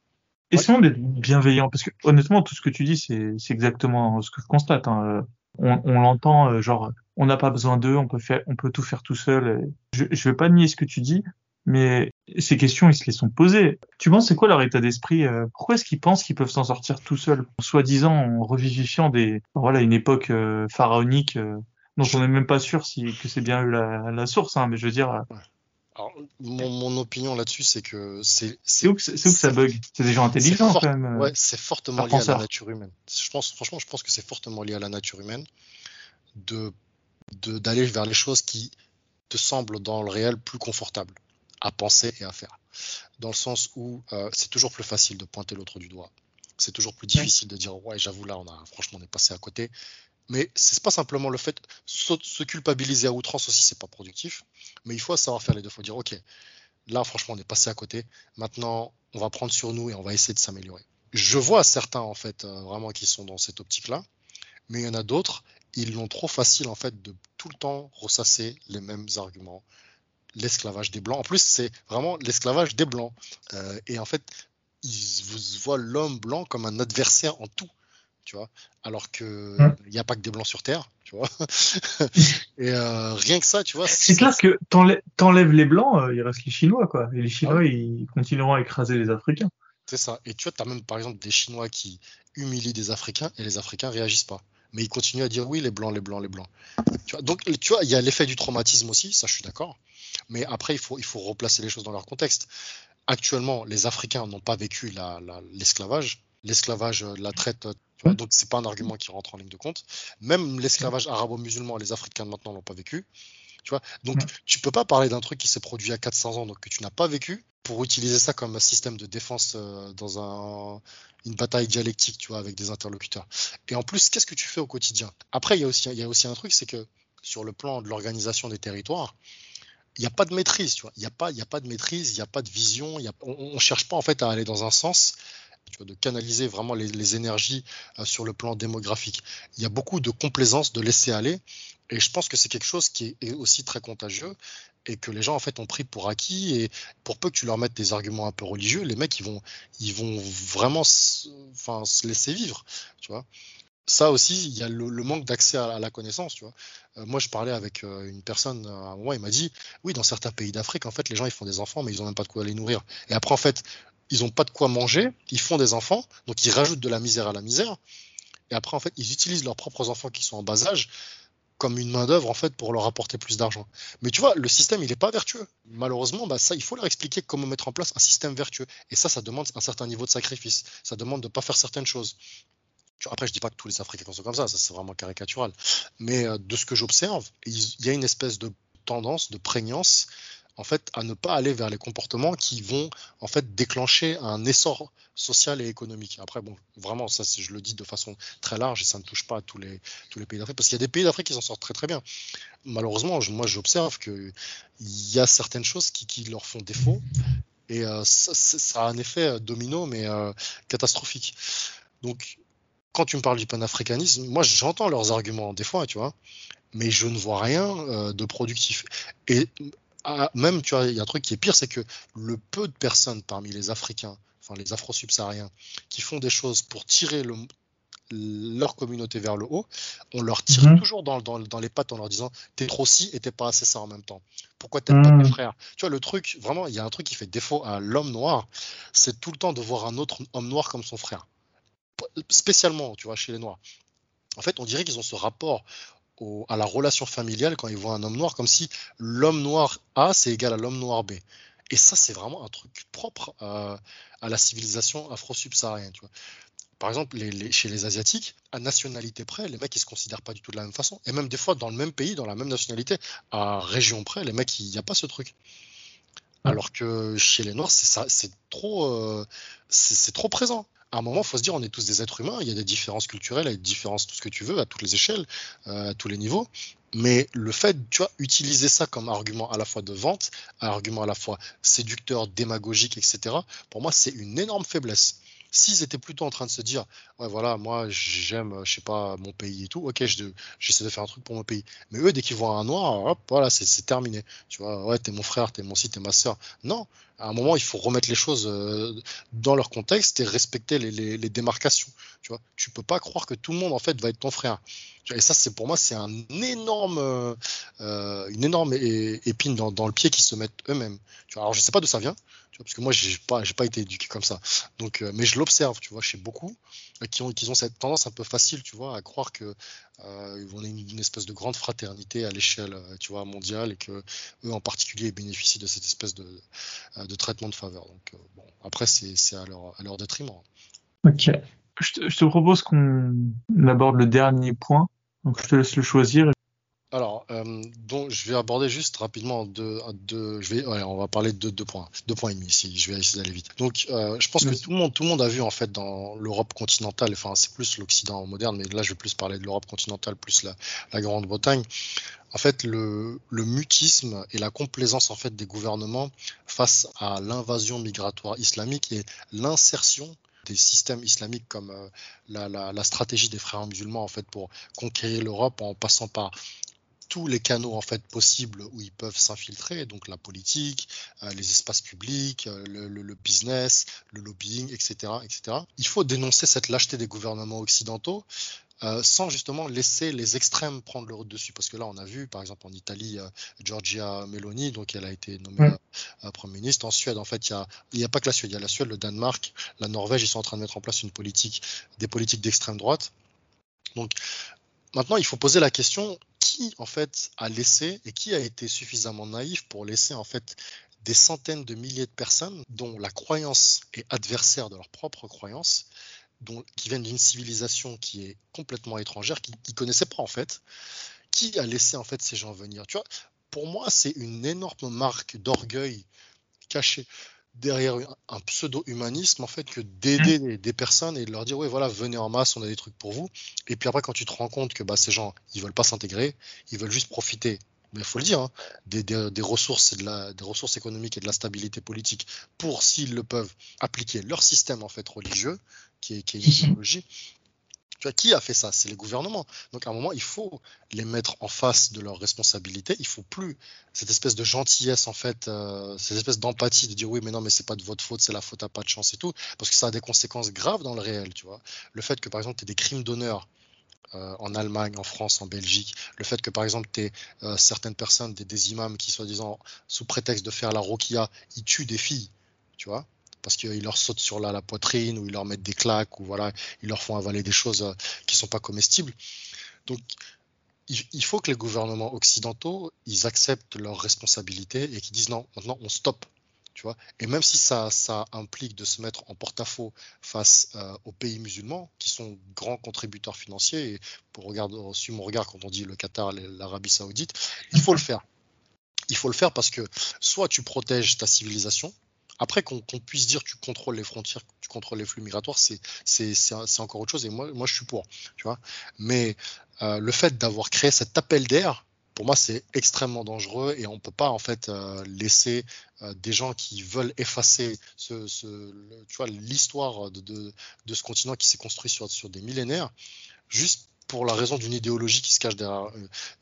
Essayons d'être bienveillant, parce que honnêtement, tout ce que tu dis, c'est exactement ce que je constate. Hein. On, on l'entend, genre, on n'a pas besoin d'eux, on peut faire, on peut tout faire tout seul. Je, je vais pas nier ce que tu dis, mais ces questions, ils se les sont posées. Tu penses, c'est quoi leur état d'esprit euh, Pourquoi est-ce qu'ils pensent qu'ils peuvent s'en sortir tout seuls, soi-disant en revivifiant des, voilà, une époque euh, pharaonique euh, dont on n'est même pas sûr si que c'est bien eu la, la source, hein, mais je veux dire. Alors, mon, mon, opinion là-dessus, c'est que c'est c'est où, que ça bug? C'est des gens intelligents quand même. Ouais, c'est fortement lié à la nature humaine. Je pense, franchement, je pense que c'est fortement lié à la nature humaine de d'aller vers les choses qui te semblent dans le réel plus confortables à penser et à faire. Dans le sens où euh, c'est toujours plus facile de pointer l'autre du doigt. C'est toujours plus difficile de dire ouais j'avoue là on a franchement on est passé à côté. Mais c'est pas simplement le fait se culpabiliser à outrance aussi c'est pas productif. Mais il faut savoir faire les deux. Il faut dire ok là franchement on est passé à côté. Maintenant on va prendre sur nous et on va essayer de s'améliorer. Je vois certains en fait euh, vraiment qui sont dans cette optique là, mais il y en a d'autres ils l'ont trop facile en fait de tout le temps ressasser les mêmes arguments, l'esclavage des blancs. En plus, c'est vraiment l'esclavage des blancs. Euh, et en fait, ils vous voient l'homme blanc comme un adversaire en tout, tu vois. Alors que il n'y a pas que des blancs sur Terre, tu vois. [laughs] et euh, rien que ça, tu vois. C'est clair que t'enlèves les blancs, euh, il reste les Chinois, quoi. Et les Chinois, ah ils continueront à écraser les Africains. C'est ça. Et tu vois, tu as même par exemple des Chinois qui humilient des Africains et les Africains réagissent pas. Mais ils continuent à dire oui, les blancs, les blancs, les blancs. Tu vois, donc, tu vois, il y a l'effet du traumatisme aussi, ça je suis d'accord. Mais après, il faut, il faut replacer les choses dans leur contexte. Actuellement, les Africains n'ont pas vécu l'esclavage. l'esclavage, la traite. Tu vois, donc c'est pas un argument qui rentre en ligne de compte. Même l'esclavage arabo-musulman, les Africains maintenant l'ont pas vécu. Tu vois donc tu peux pas parler d'un truc qui s'est produit à 400 ans, donc que tu n'as pas vécu, pour utiliser ça comme un système de défense dans un, une bataille dialectique, tu vois, avec des interlocuteurs. Et en plus, qu'est-ce que tu fais au quotidien? Après, il y a aussi, il y a aussi un truc, c'est que sur le plan de l'organisation des territoires, il n'y a pas de maîtrise, tu vois. Il n'y a pas, a pas de maîtrise, il n'y a pas de vision. Y a, on, ne cherche pas en fait à aller dans un sens, tu vois, de canaliser vraiment les, énergies euh, sur le plan démographique. Il y a beaucoup de complaisance, de laisser aller, et je pense que c'est quelque chose qui est, aussi très contagieux et que les gens en fait ont pris pour acquis. Et pour peu que tu leur mettes des arguments un peu religieux, les mecs ils vont, ils vont vraiment, enfin, se laisser vivre, tu vois ça aussi, il y a le, manque d'accès à, la connaissance. Tu vois. Euh, moi, je parlais avec euh, une personne à un moment, il m'a dit Oui, dans certains pays d'Afrique, en fait, les gens ils font des enfants, mais ils n'ont même pas de quoi les nourrir. Et après, en fait, ils n'ont pas de quoi manger, ils font des enfants, donc ils rajoutent de la misère à la misère. Et après, en fait, ils utilisent leurs propres enfants qui sont en bas âge comme une main-d'œuvre en fait pour leur apporter plus d'argent. Mais tu vois, le système il n'est pas vertueux. Malheureusement, bah, ça il faut leur expliquer comment mettre en place un système vertueux. Et ça, ça demande un certain niveau de sacrifice. Ça demande de ne pas faire certaines choses. Après, je dis pas que tous les Africains sont comme ça, ça c'est vraiment caricatural. Mais euh, de ce que j'observe, il y a une espèce de tendance, de prégnance, en fait, à ne pas aller vers les comportements qui vont en fait déclencher un essor social et économique. Après, bon, vraiment, ça, je le dis de façon très large et ça ne touche pas à tous les, tous les pays d'Afrique, parce qu'il y a des pays d'Afrique qui s'en sortent très très bien. Malheureusement, moi, j'observe qu'il y a certaines choses qui, leur font défaut et euh, ça, a un effet domino, mais euh, catastrophique. Donc, quand tu me parles du panafricanisme, moi j'entends leurs arguments des fois, tu vois, mais je ne vois rien euh, de productif. Et ah, même, tu vois, il y a un truc qui est pire, c'est que le peu de personnes parmi les Africains, enfin les Afro-subsahariens, qui font des choses pour tirer leur communauté vers le haut, on leur tire mhm. toujours dans, les pattes en leur disant t'es trop ci et t'es pas assez ça en même temps. Pourquoi t'aimes pas tes mhm. frères? Tu vois, le truc, vraiment, il y a un truc qui fait défaut à l'homme noir, c'est tout le temps de voir un autre homme noir comme son frère spécialement, tu vois, chez les Noirs. En fait, on dirait qu'ils ont ce rapport à la relation familiale quand ils voient un homme noir, comme si l'homme noir A, c'est égal à l'homme noir B. Et ça, c'est vraiment un truc propre à, la civilisation afro-subsaharienne. Par exemple, chez les Asiatiques, à nationalité près, les mecs, ils se considèrent pas du tout de la même façon. Et même des fois, dans le même pays, dans la même nationalité, à région près, les mecs, il n'y a pas ce truc. Alors que chez les Noirs, c'est trop, euh, c'est trop présent à un moment, il faut se dire, on est tous des êtres humains, il y a des différences culturelles, il y a des différences, tout ce que tu veux, à toutes les échelles, euh, à tous les niveaux. Mais le fait, tu vois, utiliser ça comme argument à la fois de vente, argument à la fois séducteur, démagogique, etc., pour moi, c'est une énorme faiblesse. S'ils étaient plutôt en train de se dire, ouais, voilà, moi, j'aime, je sais pas, mon pays et tout, ok, j'essaie de faire un truc pour mon pays. Mais eux, dès qu'ils voient un noir, hop, voilà, c'est terminé. Tu vois, ouais, t'es mon frère, t'es mon si, t'es ma soeur. Non, à un moment, il faut remettre les choses euh, dans leur contexte et respecter les, démarcations. Tu vois, tu peux pas croire que tout le monde, en fait, va être ton frère. Et ça, c'est pour moi, c'est euh, une énorme épine dans, le pied qu'ils se mettent eux-mêmes. Alors, je sais pas d'où ça vient, parce que moi, j'ai pas, pas été éduqué comme ça. Donc, euh, mais je l'observe, tu vois, chez beaucoup qui ont, cette tendance un peu facile, tu vois, à croire que on est une, espèce de grande fraternité à l'échelle, mondiale, et que eux en particulier bénéficient de cette espèce de, de traitement de faveur. Donc, bon, après, c'est à leur, à leur détriment. Ok. Je te, je te propose qu'on aborde le dernier point donc je te laisse le choisir. Alors, euh, donc je vais aborder juste rapidement deux, deux je vais, on va parler de deux points, deux points et demi si je vais essayer d'aller vite. Donc, euh, je pense que tout le monde, tout le monde a vu en fait dans l'Europe continentale, enfin c'est plus l'Occident moderne, mais là je vais plus parler de l'Europe continentale plus la, la Grande-Bretagne. En fait, le, le, mutisme et la complaisance en fait des gouvernements face à l'invasion migratoire islamique et l'insertion des systèmes islamiques comme euh, la, stratégie des frères musulmans en fait pour conquérir l'Europe en passant par tous les canaux en fait possibles où ils peuvent s'infiltrer, donc la politique, euh, les espaces publics, euh, le, business, le lobbying, etc., etc. Il faut dénoncer cette lâcheté des gouvernements occidentaux euh, sans justement laisser les extrêmes prendre le dessus. Parce que là, on a vu, par exemple, en Italie, euh, Giorgia Meloni, donc elle a été nommée euh, Premier ministre. En Suède, en fait, il n'y a, a, pas que la Suède, il y a la Suède, le Danemark, la Norvège, ils sont en train de mettre en place une politique, des politiques d'extrême droite. Donc maintenant, il faut poser la question qui, en fait, a laissé et qui a été suffisamment naïf pour laisser, en fait, des centaines de milliers de personnes dont la croyance est adversaire de leur propre croyance, dont, qui viennent d'une civilisation qui est complètement étrangère, qui ne connaissaient pas en fait, qui a laissé en fait ces gens venir? Tu vois, pour moi, c'est une énorme marque d'orgueil cachée derrière un pseudo-humanisme en fait que d'aider mmh. des, personnes et de leur dire oui voilà venez en masse on a des trucs pour vous. Et puis après quand tu te rends compte que bah, ces gens ils veulent pas s'intégrer ils veulent juste profiter mais il faut le dire hein, des, des, ressources et de la, des ressources économiques et de la stabilité politique pour s'ils le peuvent appliquer leur système en fait religieux qui est, qui est une mmh. idéologie qui a fait ça? C'est les gouvernements. Donc à un moment, il faut les mettre en face de leurs responsabilités. Il faut plus cette espèce de gentillesse, en fait, euh, cette espèce d'empathie de dire oui, mais non, mais c'est pas de votre faute, c'est la faute à pas de chance et tout, parce que ça a des conséquences graves dans le réel, tu vois. Le fait que par exemple, tu aies des crimes d'honneur euh, en Allemagne, en France, en Belgique, le fait que par exemple, tu euh, certaines personnes, des, des imams qui, soi-disant, sous prétexte de faire la roquia, ils tuent des filles, tu vois parce qu'ils leur sautent sur la, poitrine ou ils leur mettent des claques ou voilà, ils leur font avaler des choses euh, qui sont pas comestibles. Donc, il, faut que les gouvernements occidentaux, ils acceptent leurs responsabilités et qu'ils disent non, maintenant on stoppe. Tu vois? Et même si ça, ça implique de se mettre en porte-à-faux face euh, aux pays musulmans, qui sont grands contributeurs financiers, et pour regarder, suivre mon regard quand on dit le Qatar, l'Arabie Saoudite, il faut le faire. Il faut le faire parce que soit tu protèges ta civilisation, après, qu'on puisse dire tu contrôles les frontières, tu contrôles les flux migratoires, c'est encore autre chose. Et moi, je suis pour. Tu vois Mais euh, le fait d'avoir créé cet appel d'air, pour moi, c'est extrêmement dangereux et on ne peut pas en fait euh, laisser euh, des gens qui veulent effacer ce, ce l'histoire de, ce continent qui s'est construit sur, sur des millénaires, juste pour la raison d'une idéologie qui se cache derrière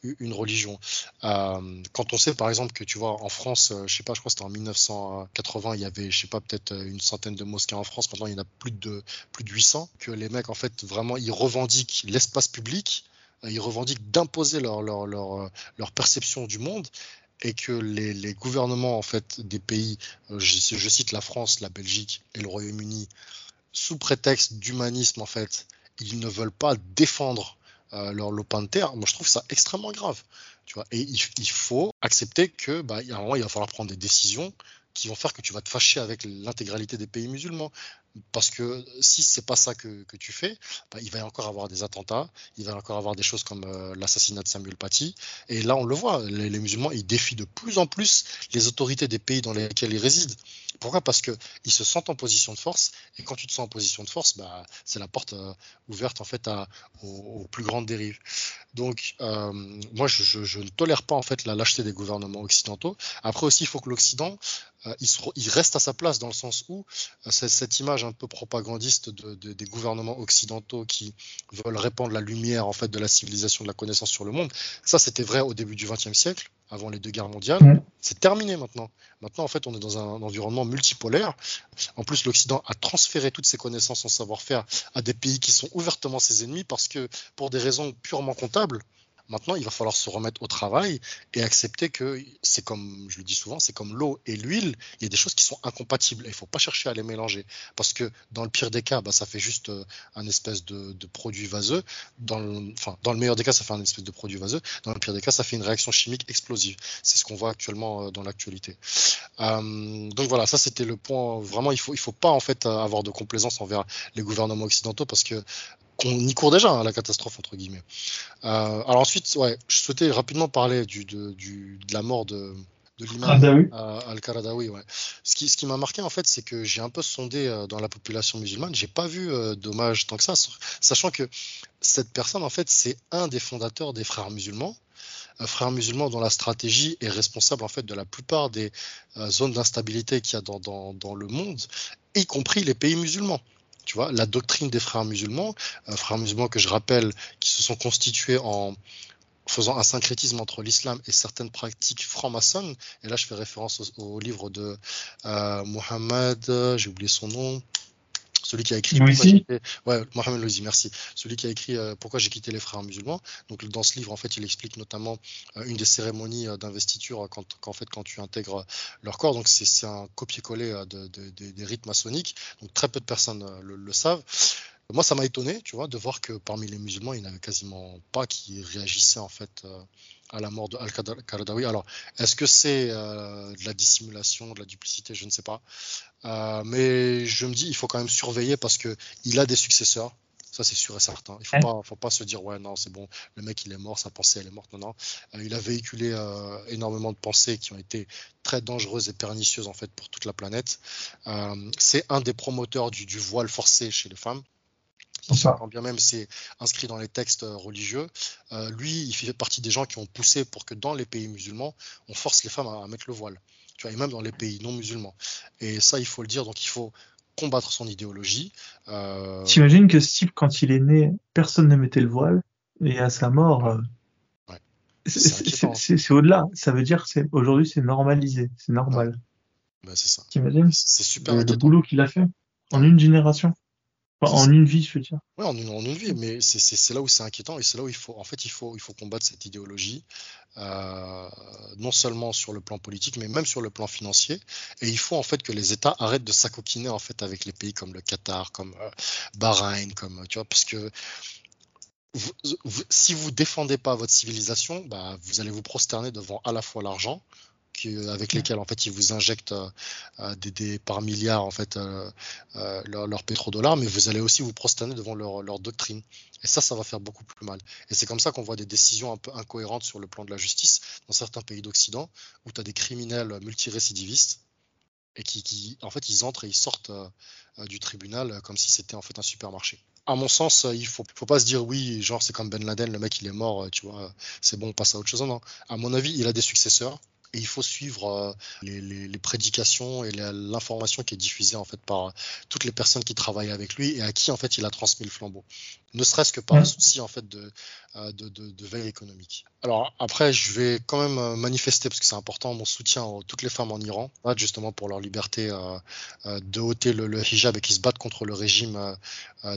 euh, une religion. Euh, quand on sait par exemple que tu vois en France, euh, je sais pas, je crois que c'était en 1980, il y avait, je sais pas, peut-être une centaine de mosquées en France. Maintenant, il y en a plus de plus de 800. Que les mecs en fait vraiment ils revendiquent l'espace public, ils revendiquent d'imposer leur, leur, leur, perception du monde et que les, gouvernements en fait des pays, je, cite la France, la Belgique et le Royaume-Uni, sous prétexte d'humanisme en fait, ils ne veulent pas défendre euh, leur lopin de terre. Moi, je trouve ça extrêmement grave. Et il, faut accepter que, bah, il un moment, il va falloir prendre des décisions qui vont faire que tu vas te fâcher avec l'intégralité des pays musulmans. Parce que si c'est pas ça que, tu fais, bah, il va y encore avoir des attentats, il va y encore avoir des choses comme euh, l'assassinat de Samuel Paty. Et là, on le voit, les, musulmans, ils défient de plus en plus les autorités des pays dans lesquels ils résident. Pourquoi? Parce qu'ils se sentent en position de force, et quand tu te sens en position de force, bah, c'est la porte euh, ouverte en fait aux, plus grandes dérives. Donc, euh, moi, je, ne tolère pas en fait la lâcheté des gouvernements occidentaux. Après aussi, il faut que l'Occident il, reste à sa place dans le sens où cette image un peu propagandiste de, de, des gouvernements occidentaux qui veulent répandre la lumière en fait de la civilisation de la connaissance sur le monde, ça c'était vrai au début du XXe siècle, avant les deux guerres mondiales. C'est terminé maintenant. Maintenant en fait on est dans un environnement multipolaire. En plus l'Occident a transféré toutes ses connaissances, son savoir-faire à des pays qui sont ouvertement ses ennemis parce que pour des raisons purement comptables, Maintenant, il va falloir se remettre au travail et accepter que c'est comme, je le dis souvent, c'est comme l'eau et l'huile. Il y a des choses qui sont incompatibles. Il ne faut pas chercher à les mélanger. Parce que dans le pire des cas, bah, ça fait juste euh, un espèce de, produit vaseux. Dans le, enfin, dans le meilleur des cas, ça fait un espèce de produit vaseux. Dans le pire des cas, ça fait une réaction chimique explosive. C'est ce qu'on voit actuellement euh, dans l'actualité. Euh, donc voilà, ça c'était le point. Vraiment, il faut, il faut pas en fait avoir de complaisance envers les gouvernements occidentaux parce que qu'on y court déjà à hein, la catastrophe entre guillemets. Euh, alors ensuite, ouais, je souhaitais rapidement parler du, de, du, de la mort de, de l'imam Al-Qaradawi. Ouais. Ce qui, ce qui m'a marqué en fait, c'est que j'ai un peu sondé euh, dans la population musulmane, j'ai pas vu euh, d'hommage tant que ça, sachant que cette personne en fait, c'est un des fondateurs des frères musulmans. Un frère musulman dont la stratégie est responsable en fait de la plupart des zones d'instabilité qu'il y a dans, dans, dans le monde, y compris les pays musulmans. Tu vois, la doctrine des frères musulmans, euh, frères musulmans que je rappelle, qui se sont constitués en faisant un syncrétisme entre l'islam et certaines pratiques franc-maçonnes. Et là, je fais référence au, livre de euh, Mohammed, j'ai oublié son nom, celui qui a écrit ouais, Mohamed merci. Celui qui a écrit euh, Pourquoi j'ai quitté les frères musulmans. Donc dans ce livre, en fait, il explique notamment euh, une des cérémonies euh, d'investiture quand, quand, fait, quand tu intègres leur corps. Donc c'est un copier-coller de, des rites maçonniques. Donc très peu de personnes le, savent. Moi, ça m'a étonné, tu vois, de voir que parmi les musulmans, il n'y en avait quasiment pas qui réagissaient en fait euh, à la mort de Al-Qaradawi. Alors, est-ce que c'est euh, de la dissimulation, de la duplicité? Je ne sais pas. Euh, mais je me dis, il faut quand même surveiller parce que il a des successeurs. Ça, c'est sûr et certain. Il ne faut, pas, faut pas se dire, ouais, non, c'est bon, le mec, il est mort, sa pensée, elle est morte. Non, non. Euh, il a véhiculé énormément de pensées qui ont été très dangereuses et pernicieuses, en fait, pour toute la planète. c'est un des promoteurs du, du voile forcé chez les femmes quand bien même c'est inscrit dans les textes euh, religieux, euh, lui, il fait partie des gens qui ont poussé pour que dans les pays musulmans, on force les femmes à, mettre le voile. Tu vois, et même dans les pays non musulmans. Et ça, il faut le dire, donc il faut combattre son idéologie. Euh... T'imagines que ce type, quand il est né, personne ne mettait le voile, et à sa mort, euh, ouais. c'est au-delà. Ça veut dire que aujourd'hui, c'est normalisé, c'est normal. Bah, c'est ça. T'imagines? C'est super. Le, le boulot qu'il a fait en une génération en une vie, je veux dire. Oui, en une, vie, mais c'est là où c'est inquiétant et c'est là où il faut, en fait, il faut, il faut combattre cette idéologie, euh, non seulement sur le plan politique, mais même sur le plan financier. Et il faut en fait que les États arrêtent de s'acoquiner en fait avec les pays comme le Qatar, comme euh, Bahreïn, comme tu vois, parce que si vous défendez pas votre civilisation, bah, vous allez vous prosterner devant à la fois l'argent, avec lesquels en fait ils vous injectent euh, euh, des, par milliards en fait euh, leur, leur, pétrodollars, mais vous allez aussi vous prosterner devant leur, leur, doctrine. Et ça, ça va faire beaucoup plus mal. Et c'est comme ça qu'on voit des décisions un peu incohérentes sur le plan de la justice dans certains pays d'Occident, où tu as des criminels multirécidivistes et qui, qui, en fait ils entrent et ils sortent du tribunal comme si c'était en fait un supermarché à mon sens, il faut, faut pas se dire oui, genre c'est comme Ben Laden, le mec il est mort, tu vois, c'est bon, on passe à autre chose. Non, à mon avis, il a des successeurs et il faut suivre euh, les, prédications et l'information qui est diffusée en fait par toutes les personnes qui travaillent avec lui et à qui en fait il a transmis le flambeau ne serait-ce que par un souci en fait de, euh, de, de, de, veille économique. Alors après, je vais quand même euh, manifester parce que c'est important mon soutien à toutes les femmes en Iran, justement pour leur liberté euh, de ôter le, le, hijab et qui se battent contre le régime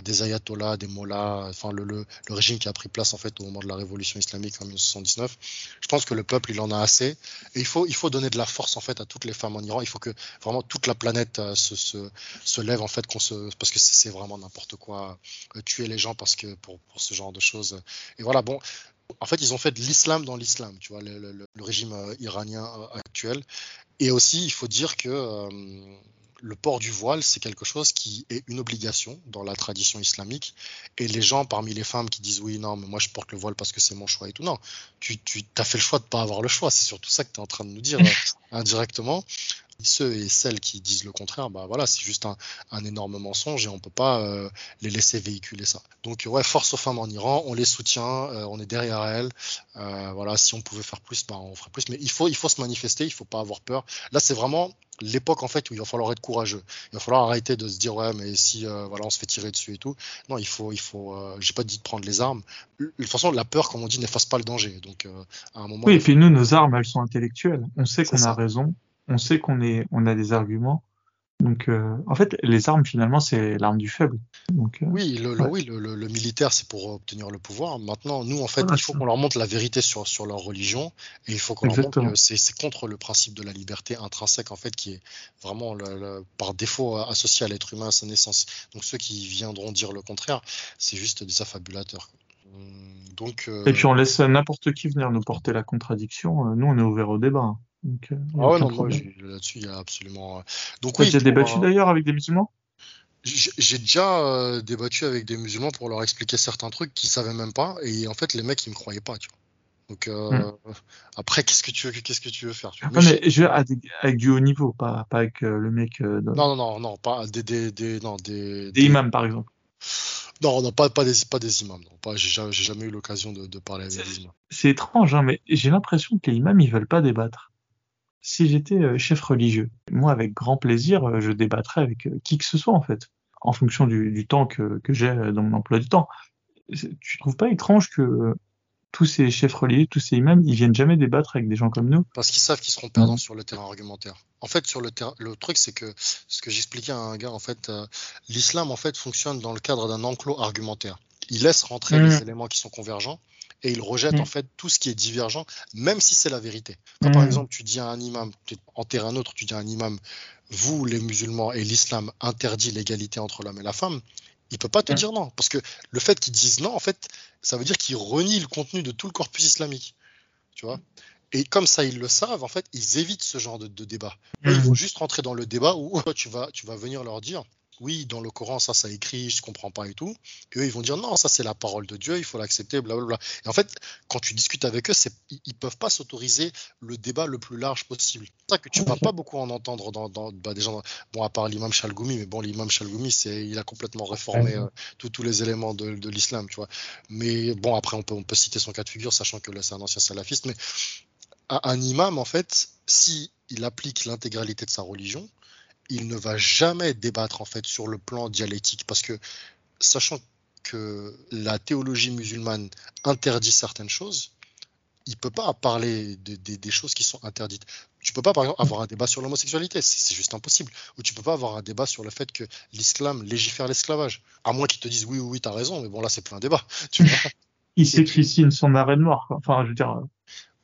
des ayatollahs, des mollahs, enfin le, le, le, régime qui a pris place en fait au moment de la révolution islamique en 1979. Je pense que le peuple il en a assez et il faut il faut donner de la force en fait à toutes les femmes en Iran. Il faut que vraiment toute la planète se, se, se lève en fait qu'on se parce que c'est vraiment n'importe quoi tuer les gens parce que pour, pour, ce genre de choses. Et voilà, bon, en fait, ils ont fait de l'islam dans l'islam, tu vois, le, le, le régime euh, iranien euh, actuel. Et aussi, il faut dire que euh, le port du voile, c'est quelque chose qui est une obligation dans la tradition islamique. Et les gens parmi les femmes qui disent oui, non, mais moi je porte le voile parce que c'est mon choix et tout, non, tu, tu as fait le choix de pas avoir le choix. C'est surtout ça que tu es en train de nous dire [laughs] indirectement ceux et celles qui disent le contraire, bah voilà, c'est juste un, un, énorme mensonge et on peut pas euh, les laisser véhiculer ça. Donc ouais, force aux femmes en Iran, on les soutient, euh, on est derrière elles. Euh, voilà, si on pouvait faire plus, bah on ferait plus. Mais il faut, il faut se manifester, il faut pas avoir peur. Là, c'est vraiment l'époque en fait où il va falloir être courageux. Il va falloir arrêter de se dire ouais, mais si euh, voilà, on se fait tirer dessus et tout. Non, il faut, il faut. Euh, j'ai pas dit de prendre les armes. De toute façon, la peur, comme on dit, n'efface pas le danger. Donc à un moment. Oui, et puis nous, nos armes, elles sont intellectuelles. On sait qu'on a raison on sait qu'on est, on a des arguments. Donc, euh, en fait, les armes finalement, c'est l'arme du faible. Donc, euh, oui, le, oui, le, le, militaire, c'est pour obtenir le pouvoir. Maintenant, nous, en fait, il faut qu'on leur montre la vérité sur sur leur religion, et il faut qu'on leur montre que c'est contre le principe de la liberté intrinsèque, en fait, qui est vraiment par défaut associé à l'être humain à sa naissance. Donc, ceux qui viendront dire le contraire, c'est juste des affabulateurs. Donc, euh... Et puis on laisse n'importe qui venir nous porter la contradiction. Nous, on est ouvert au débat. Donc, euh, ah ouais, non, moi, là-dessus, il y a absolument. Euh, donc, oui, tu as débattu d'ailleurs avec des musulmans? J'ai déjà euh, débattu avec des musulmans pour leur expliquer certains trucs qu'ils savaient même pas, et en fait, les mecs, ils me croyaient pas, tu vois. Donc euh, hmm. après, qu'est-ce que tu veux, qu'est-ce que tu veux faire tu vois mais, mais je veux avec, du haut niveau, pas, pas avec le mec. non, non, non, non, pas des, des, des, non, des, des imams par exemple. Non, non, pas, pas des, pas des imams. Non, pas, j'ai, jamais eu l'occasion de, de, parler avec des imams. C'est étrange, hein, mais j'ai l'impression que les imams, ils veulent pas débattre si j'étais euh, chef religieux, moi avec grand plaisir, euh, je débattrais avec euh, qui que ce soit en fait, en fonction du, du temps que, que j'ai dans mon emploi du temps. Tu trouves pas étrange que tous ces chefs religieux, tous ces imams, ils viennent jamais débattre avec des gens comme nous? Parce qu'ils savent qu'ils seront perdants sur le terrain argumentaire. En fait, sur le terrain, le truc c'est que ce que j'expliquais à un gars, en fait, l'islam en fait fonctionne dans le cadre d'un enclos argumentaire. Il laisse rentrer les mmh. éléments qui sont convergents et il rejette en mm. fait tout ce qui est divergent, même si c'est la vérité. Quand par mm. exemple tu dis à un imam, tu enterres un autre, tu dis à un imam, vous les musulmans et l'islam interdit l'égalité entre l'homme et la femme, Il peut pas te dire non. Parce que le fait qu'ils disent non, en fait, ça veut dire qu'ils renient le contenu de tout le corpus islamique. Tu vois? Et comme ça, ils le savent, en fait, ils évitent ce genre de, débat. Ils vont juste rentrer dans le débat où [laughs] tu vas, tu vas venir leur dire oui, dans le Coran, ça, ça écrit, je comprends pas et tout. Et eux, ils vont dire non, ça, c'est la parole de Dieu, il faut l'accepter, blablabla. Et en fait, quand tu discutes avec eux, ils, peuvent pas s'autoriser le débat le plus large possible. C'est ça que tu vas pas beaucoup en entendre dans, dans bah, des gens, bon, à part l'imam Chalgoumi, mais bon, l'imam Chalgoumi, c'est, il a complètement réformé euh, tous les éléments de, de l'islam, tu vois. Mais bon, après, on peut, on peut citer son cas de figure, sachant que là, c'est un ancien salafiste, mais un imam, en fait, si il applique l'intégralité de sa religion, il ne va jamais débattre en fait sur le plan dialectique parce que sachant que la théologie musulmane interdit certaines choses, il peut pas parler des choses qui sont interdites. Tu peux pas, par exemple, avoir un débat sur l'homosexualité, c'est juste impossible. Ou tu peux pas avoir un débat sur le fait que l'islam légifère l'esclavage. À moins qu'ils te disent oui, oui, oui, t'as raison, mais bon, là, c'est plus un débat. Il s'écrit son arrêt de mort. Enfin, je veux dire.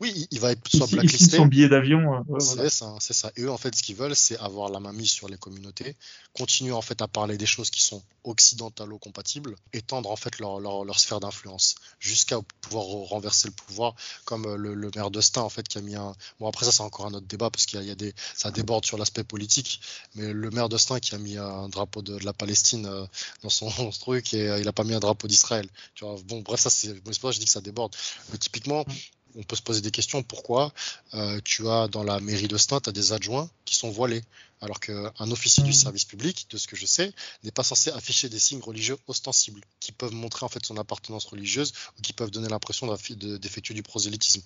Oui, il va être soit blacklisté. son billet d'avion. Euh, c'est ça, c'est ça. Et eux, en fait, ce qu'ils veulent, c'est avoir la main mise sur les communautés, continuer en fait à parler des choses qui sont occidentalo-compatibles, étendre en fait leur, leur, sphère d'influence, jusqu'à pouvoir renverser le pouvoir, comme euh, le, maire d'Austin en fait qui a mis un. Bon après ça c'est encore un autre débat parce qu'il y, a des, ça déborde sur l'aspect politique, mais le maire d'Austin qui a mis un drapeau de, la Palestine euh, dans son, [laughs] truc et il a pas mis un drapeau d'Israël. Tu vois, bon bref ça c'est, bon, je dis que ça déborde. Mais typiquement on peut se poser des questions. Pourquoi euh, tu as dans la mairie de Stein, tu as des adjoints qui sont voilés, alors qu'un officier du mmh. service public, de ce que je sais, n'est pas censé afficher des signes religieux ostensibles, qui peuvent montrer en fait son appartenance religieuse ou qui peuvent donner l'impression d'effectuer du prosélytisme.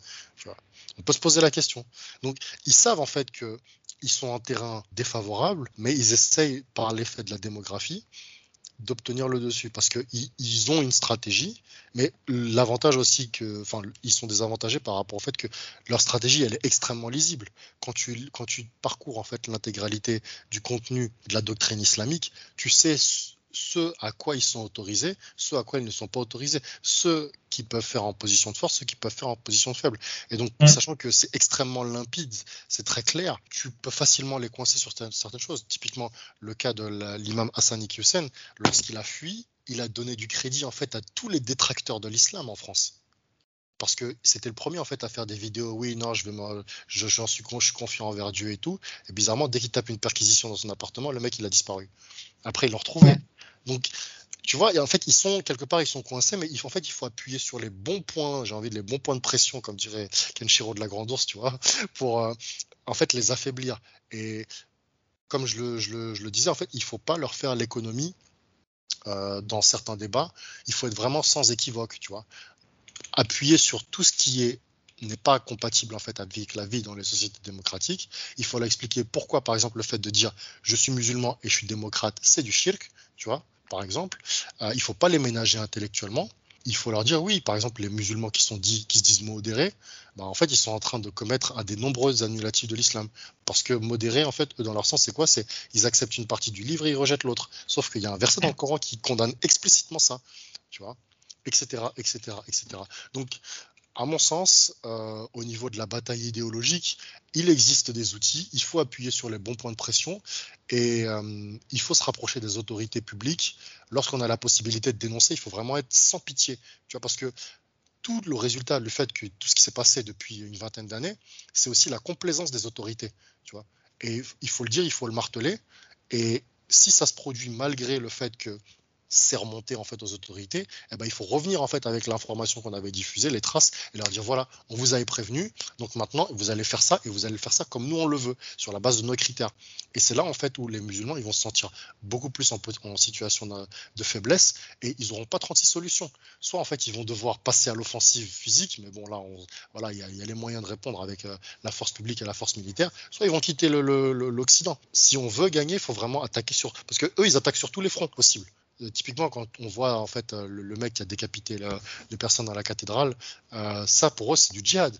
On peut se poser la question. Donc, ils savent en fait qu'ils sont en terrain défavorable, mais ils essayent par l'effet de la démographie d'obtenir le dessus parce qu'ils ils ont une stratégie, mais l'avantage aussi que, enfin, ils sont désavantagés par rapport au fait que leur stratégie elle est extrêmement lisible. Quand tu quand tu parcours en fait l'intégralité du contenu de la doctrine islamique, tu sais ce à quoi ils sont autorisés, ce à quoi ils ne sont pas autorisés, ceux qui peuvent faire en position de force, ceux qui peuvent faire en position de faible. Et donc, mm. sachant que c'est extrêmement limpide, c'est très clair, tu peux facilement les coincer sur certaines choses. Typiquement, le cas de l'imam Hassan Hussein, lorsqu'il a fui, il a donné du crédit en fait à tous les détracteurs de l'islam en France parce que c'était le premier en fait à faire des vidéos. Oui, non, je vais, je, j'en suis, je suis confiant envers Dieu et tout. Et bizarrement, dès qu'il tape une perquisition dans son appartement, le mec il a disparu. Après, ils l'ont retrouvé. Donc, tu vois, en fait, ils sont quelque part, ils sont coincés, mais en fait, il faut appuyer sur les bons points. J'ai envie de les bons points de pression, comme dirait Kenshiro de la Grande Ourse, tu vois, [laughs] pour euh, en fait les affaiblir. Et comme je le, disais, en fait, il faut pas leur faire l'économie euh, dans certains débats. Il faut être vraiment sans équivoque, tu vois appuyer sur tout ce qui est n'est pas compatible en fait avec la vie dans les sociétés démocratiques. Il faut leur expliquer pourquoi, par exemple, le fait de dire je suis musulman et je suis démocrate, c'est du shirk, tu vois, par exemple. Euh, il faut pas les ménager intellectuellement. Il faut leur dire oui, par exemple, les musulmans qui sont dits, qui se disent modérés, bah, en fait, ils sont en train de commettre un des nombreux annulatifs de l'islam. Parce que modérés, en fait, eux, dans leur sens, c'est quoi? C'est ils acceptent une partie du livre et ils rejettent l'autre. Sauf qu'il y a un verset dans le Coran qui condamne explicitement ça, tu vois? Etc., etc., etc. Donc, à mon sens, euh, au niveau de la bataille idéologique, il existe des outils, il faut appuyer sur les bons points de pression et euh, il faut se rapprocher des autorités publiques. Lorsqu'on a la possibilité de dénoncer, il faut vraiment être sans pitié, parce que tout le résultat, le fait que tout ce qui s'est passé depuis une vingtaine d'années, c'est aussi la complaisance des autorités, tu vois. Et il faut le dire, il faut le marteler. Et si ça se produit malgré le fait que c'est remonté en fait aux autorités, eh ben, il faut revenir en fait avec l'information qu'on avait diffusée, les traces, et leur dire voilà, on vous avait prévenu, donc maintenant vous allez faire ça et vous allez faire ça comme nous on le veut, sur la base de nos critères. Et c'est là en fait où les musulmans vont se sentir beaucoup plus en, situation de, faiblesse et ils n'auront pas 36 solutions. Soit en fait ils vont devoir passer à l'offensive physique, mais bon là voilà il y, a les moyens de répondre avec euh, la force publique et la force militaire. Soit ils vont quitter l'Occident. Si on veut gagner, il faut vraiment attaquer sur parce que eux ils attaquent sur tous les fronts possibles. Euh, typiquement, quand on voit en fait euh, le, mec qui a décapité les personnes dans la cathédrale, euh, ça pour eux c'est du djihad.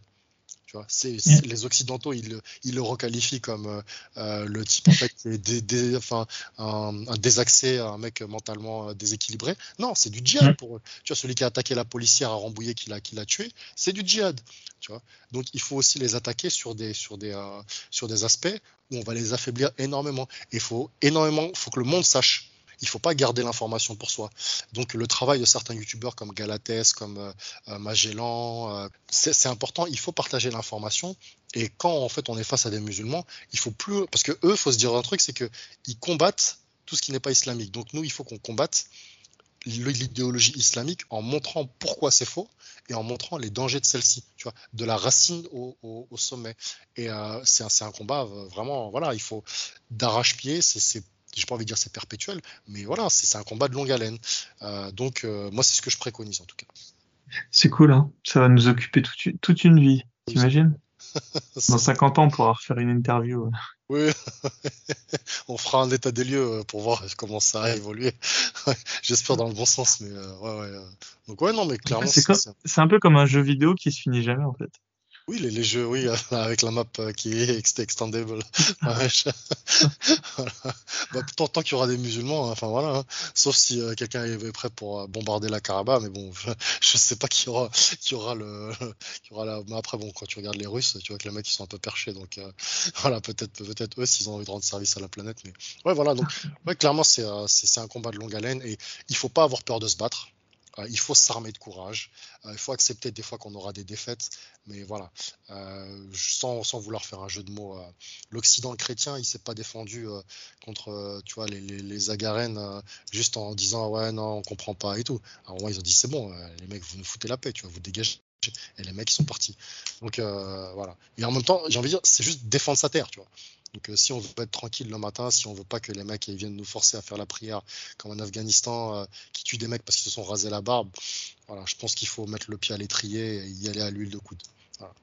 Tu vois, c'est, les occidentaux ils, ils, le requalifient comme le type en fait des, enfin, un, désaxé, un mec mentalement déséquilibré. Non, c'est du djihad pour eux. Tu vois, celui qui a attaqué la policière à Rambouillet, qui l'a, qui l'a tué, c'est du djihad. Tu vois, donc il faut aussi les attaquer sur des, sur des, sur des aspects où on va les affaiblir énormément. Il faut énormément, faut que le monde sache il faut pas garder l'information pour soi. Donc le travail de certains youtubeurs comme Galates, comme euh, euh, Magellan, c'est important. Il faut partager l'information. Et quand en fait on est face à des musulmans, il faut plus parce que eux, faut se dire un truc, c'est que ils combattent tout ce qui n'est pas islamique. Donc nous, il faut qu'on combatte l'idéologie islamique en montrant pourquoi c'est faux et en montrant les dangers de celle-ci, tu vois, de la racine au, sommet. Et euh, c'est un, combat euh, vraiment, voilà, il faut d'arrache-pied, c'est j'ai pas envie de dire c'est perpétuel, mais voilà, c'est un combat de longue haleine. Euh, donc moi c'est ce que je préconise en tout cas. C'est cool, hein ça va nous occuper toute, toute une vie, t'imagines? [laughs] Dans 50 ans, on pourra refaire une interview. Oui, [laughs] on fera un état des lieux euh, pour voir comment ça a évolué. [laughs] J'espère dans le bon sens, mais euh, ouais, ouais. Euh. Donc ouais, non, mais clairement, c'est un peu comme un jeu vidéo qui se finit jamais en fait. Oui, les, les, jeux, oui, [laughs] avec la map euh, qui est extendable. [laughs] [laughs] bah, tant, tant qu'il y aura des musulmans, hein, enfin voilà. Hein. Sauf si euh, quelqu'un est prêt pour euh, bombarder la Karabakh, mais bon, je, je sais pas qui aura, qui aura le, qui aura la. Mais après, bon, quand tu regardes les Russes, tu vois que les mecs ils sont un peu perchés, donc voilà, peut-être, peut-être eux s'ils ont envie de rendre service à la planète, mais ouais, voilà. Donc, ouais, clairement, c'est, c'est un combat de longue haleine et il faut pas avoir peur de se battre. Euh, il faut s'armer de courage. Euh, il faut accepter des fois qu'on aura des défaites. Mais voilà, euh, sans, sans, vouloir faire un jeu de mots, l'Occident chrétien, il s'est pas défendu contre tu vois, les, les, juste en disant ouais, non, on comprend pas et tout. Alors, moi, ils ont dit c'est bon, les mecs, vous nous foutez la paix, tu vois, vous dégagez. Et les mecs, ils sont partis. Donc voilà. Et en même temps, j'ai envie de dire, c'est juste défendre sa terre, tu vois. Donc euh, si on veut être tranquille le matin, si on veut pas que les mecs viennent nous forcer à faire la prière comme en Afghanistan euh, qui tue des mecs parce qu'ils se sont rasés la barbe, voilà, je pense qu'il faut mettre le pied à l'étrier et y aller à l'huile de coude. Bah,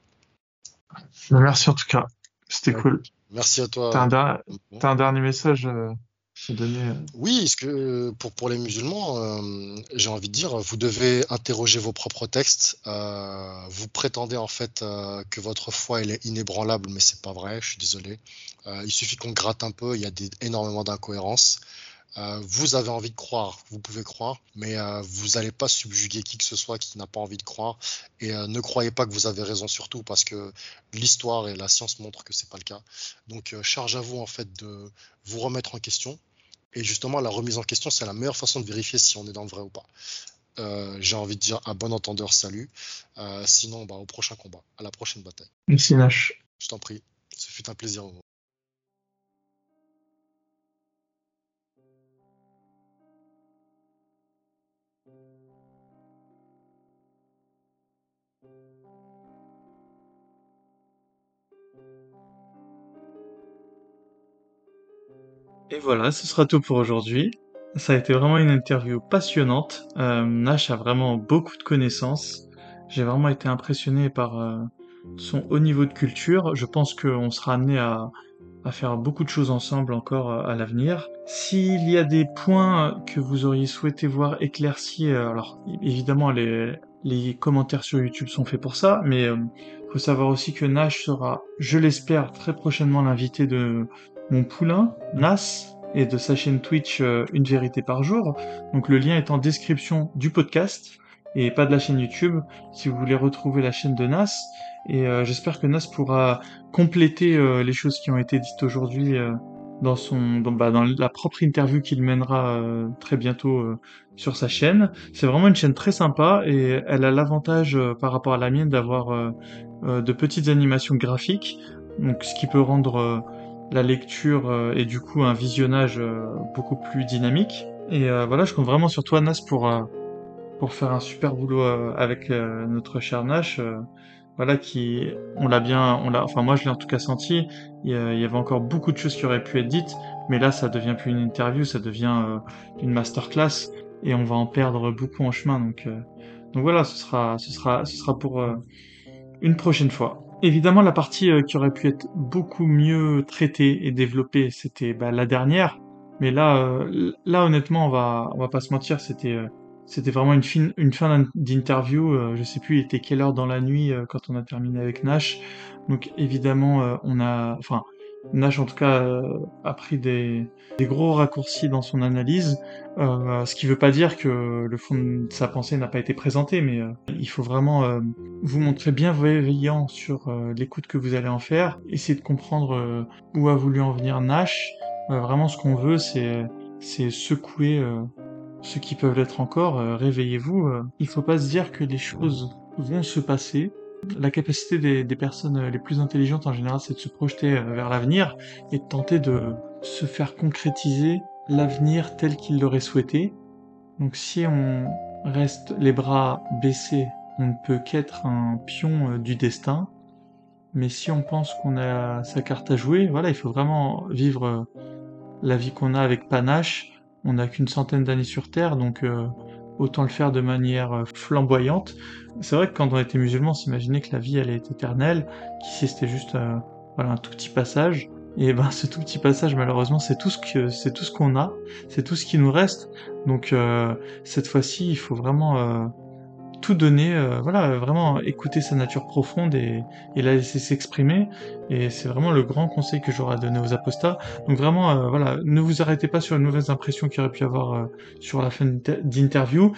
merci en tout cas, c'était cool. Merci à toi. T'as un, dernier message euh. Oui, que pour, pour les musulmans, euh, j'ai envie de dire, vous devez interroger vos propres textes. Euh, vous prétendez en fait que votre foi elle est inébranlable, mais c'est pas vrai. Je suis désolé. il suffit qu'on gratte un peu. Il y a des, énormément d'incohérences. vous avez envie de croire, vous pouvez croire, mais vous n'allez pas subjuguer qui que ce soit qui n'a pas envie de croire. Et ne croyez pas que vous avez raison surtout, parce que l'histoire et la science montrent que c'est pas le cas. Donc charge à vous en fait de vous remettre en question, et justement, la remise en question, c'est la meilleure façon de vérifier si on est dans le vrai ou pas. Euh, j'ai envie de dire à bon entendeur, salut. Euh, sinon, bah, au prochain combat, à la prochaine bataille. Merci Nash. Je t'en prie, ce fut un plaisir. Et voilà, ce sera tout pour aujourd'hui. Ça a été vraiment une interview passionnante. Euh, Nash a vraiment beaucoup de connaissances. J'ai vraiment été impressionné par euh, son haut niveau de culture. Je pense qu'on sera amené à, faire beaucoup de choses ensemble encore euh, à l'avenir. S'il y a des points que vous auriez souhaité voir éclaircis, alors évidemment les, les commentaires sur YouTube sont faits pour ça, mais il faut savoir aussi que Nash sera, je l'espère, très prochainement l'invité de mon poulain, Nas, et de sa chaîne Twitch euh, Une vérité par jour. Donc le lien est en description du podcast et pas de la chaîne YouTube si vous voulez retrouver la chaîne de Nas. Et euh, j'espère que Nas pourra compléter euh, les choses qui ont été dites aujourd'hui dans son bah, dans, la propre interview qu'il mènera très bientôt sur sa chaîne. C'est vraiment une chaîne très sympa et elle a l'avantage par rapport à la mienne d'avoir de petites animations graphiques, donc ce qui peut rendre la lecture euh, et du coup un visionnage euh, beaucoup plus dynamique. Et euh, voilà, je compte vraiment sur toi, Nas, pour, pour faire un super boulot avec notre cher Nash. voilà, qui, on l'a bien, on l'a, enfin moi je l'ai en tout cas senti. Il y, avait encore beaucoup de choses qui auraient pu être dites, mais là ça devient plus une interview, ça devient une masterclass et on va en perdre beaucoup en chemin. Donc, donc voilà, ce sera, ce sera, ce sera pour une prochaine fois. Évidemment, la partie euh, qui aurait pu être beaucoup mieux traitée et développée, c'était bah, la dernière. Mais là, euh, là honnêtement, on va, on va pas se mentir, c'était, euh, c'était vraiment une fin, une fin d'interview. je sais plus, il était quelle heure dans la nuit quand on a terminé avec Nash. Donc évidemment, on a, enfin, Nash, en tout cas, euh, a pris des, gros raccourcis dans son analyse, euh, ce qui ne veut pas dire que le fond de sa pensée n'a pas été présenté, mais euh, il faut vraiment vous montrer bienveillant sur l'écoute que vous allez en faire, essayer de comprendre où a voulu en venir Nash. vraiment, ce qu'on veut, c'est secouer ceux qui peuvent l'être encore. Réveillez-vous. Il faut pas se dire que les choses vont se passer. La capacité des, personnes les plus intelligentes en général, c'est de se projeter vers l'avenir et de tenter de se faire concrétiser l'avenir tel qu'il l'aurait souhaité. Donc si on reste les bras baissés, on ne peut qu'être un pion du destin. Mais si on pense qu'on a sa carte à jouer, voilà, il faut vraiment vivre euh, la vie qu'on a avec panache. On n'a qu'une centaine d'années sur Terre, donc euh, autant le faire de manière euh, flamboyante. C'est vrai que quand on était musulman, on s'imaginait que la vie allait être éternelle, qu'ici c'était juste voilà, un tout petit passage. Et ben ce tout petit passage, malheureusement, c'est tout ce que c'est tout ce qu'on a, c'est tout ce qui nous reste. Donc cette fois-ci, il faut vraiment tout donner, euh, voilà, vraiment écouter sa nature profonde et, la laisser s'exprimer. Et c'est vraiment le grand conseil que j'aurais donné aux apostats. Donc vraiment, euh, voilà, ne vous arrêtez pas sur une mauvaise impression qu'il aurait pu avoir euh, sur la fin d'interview.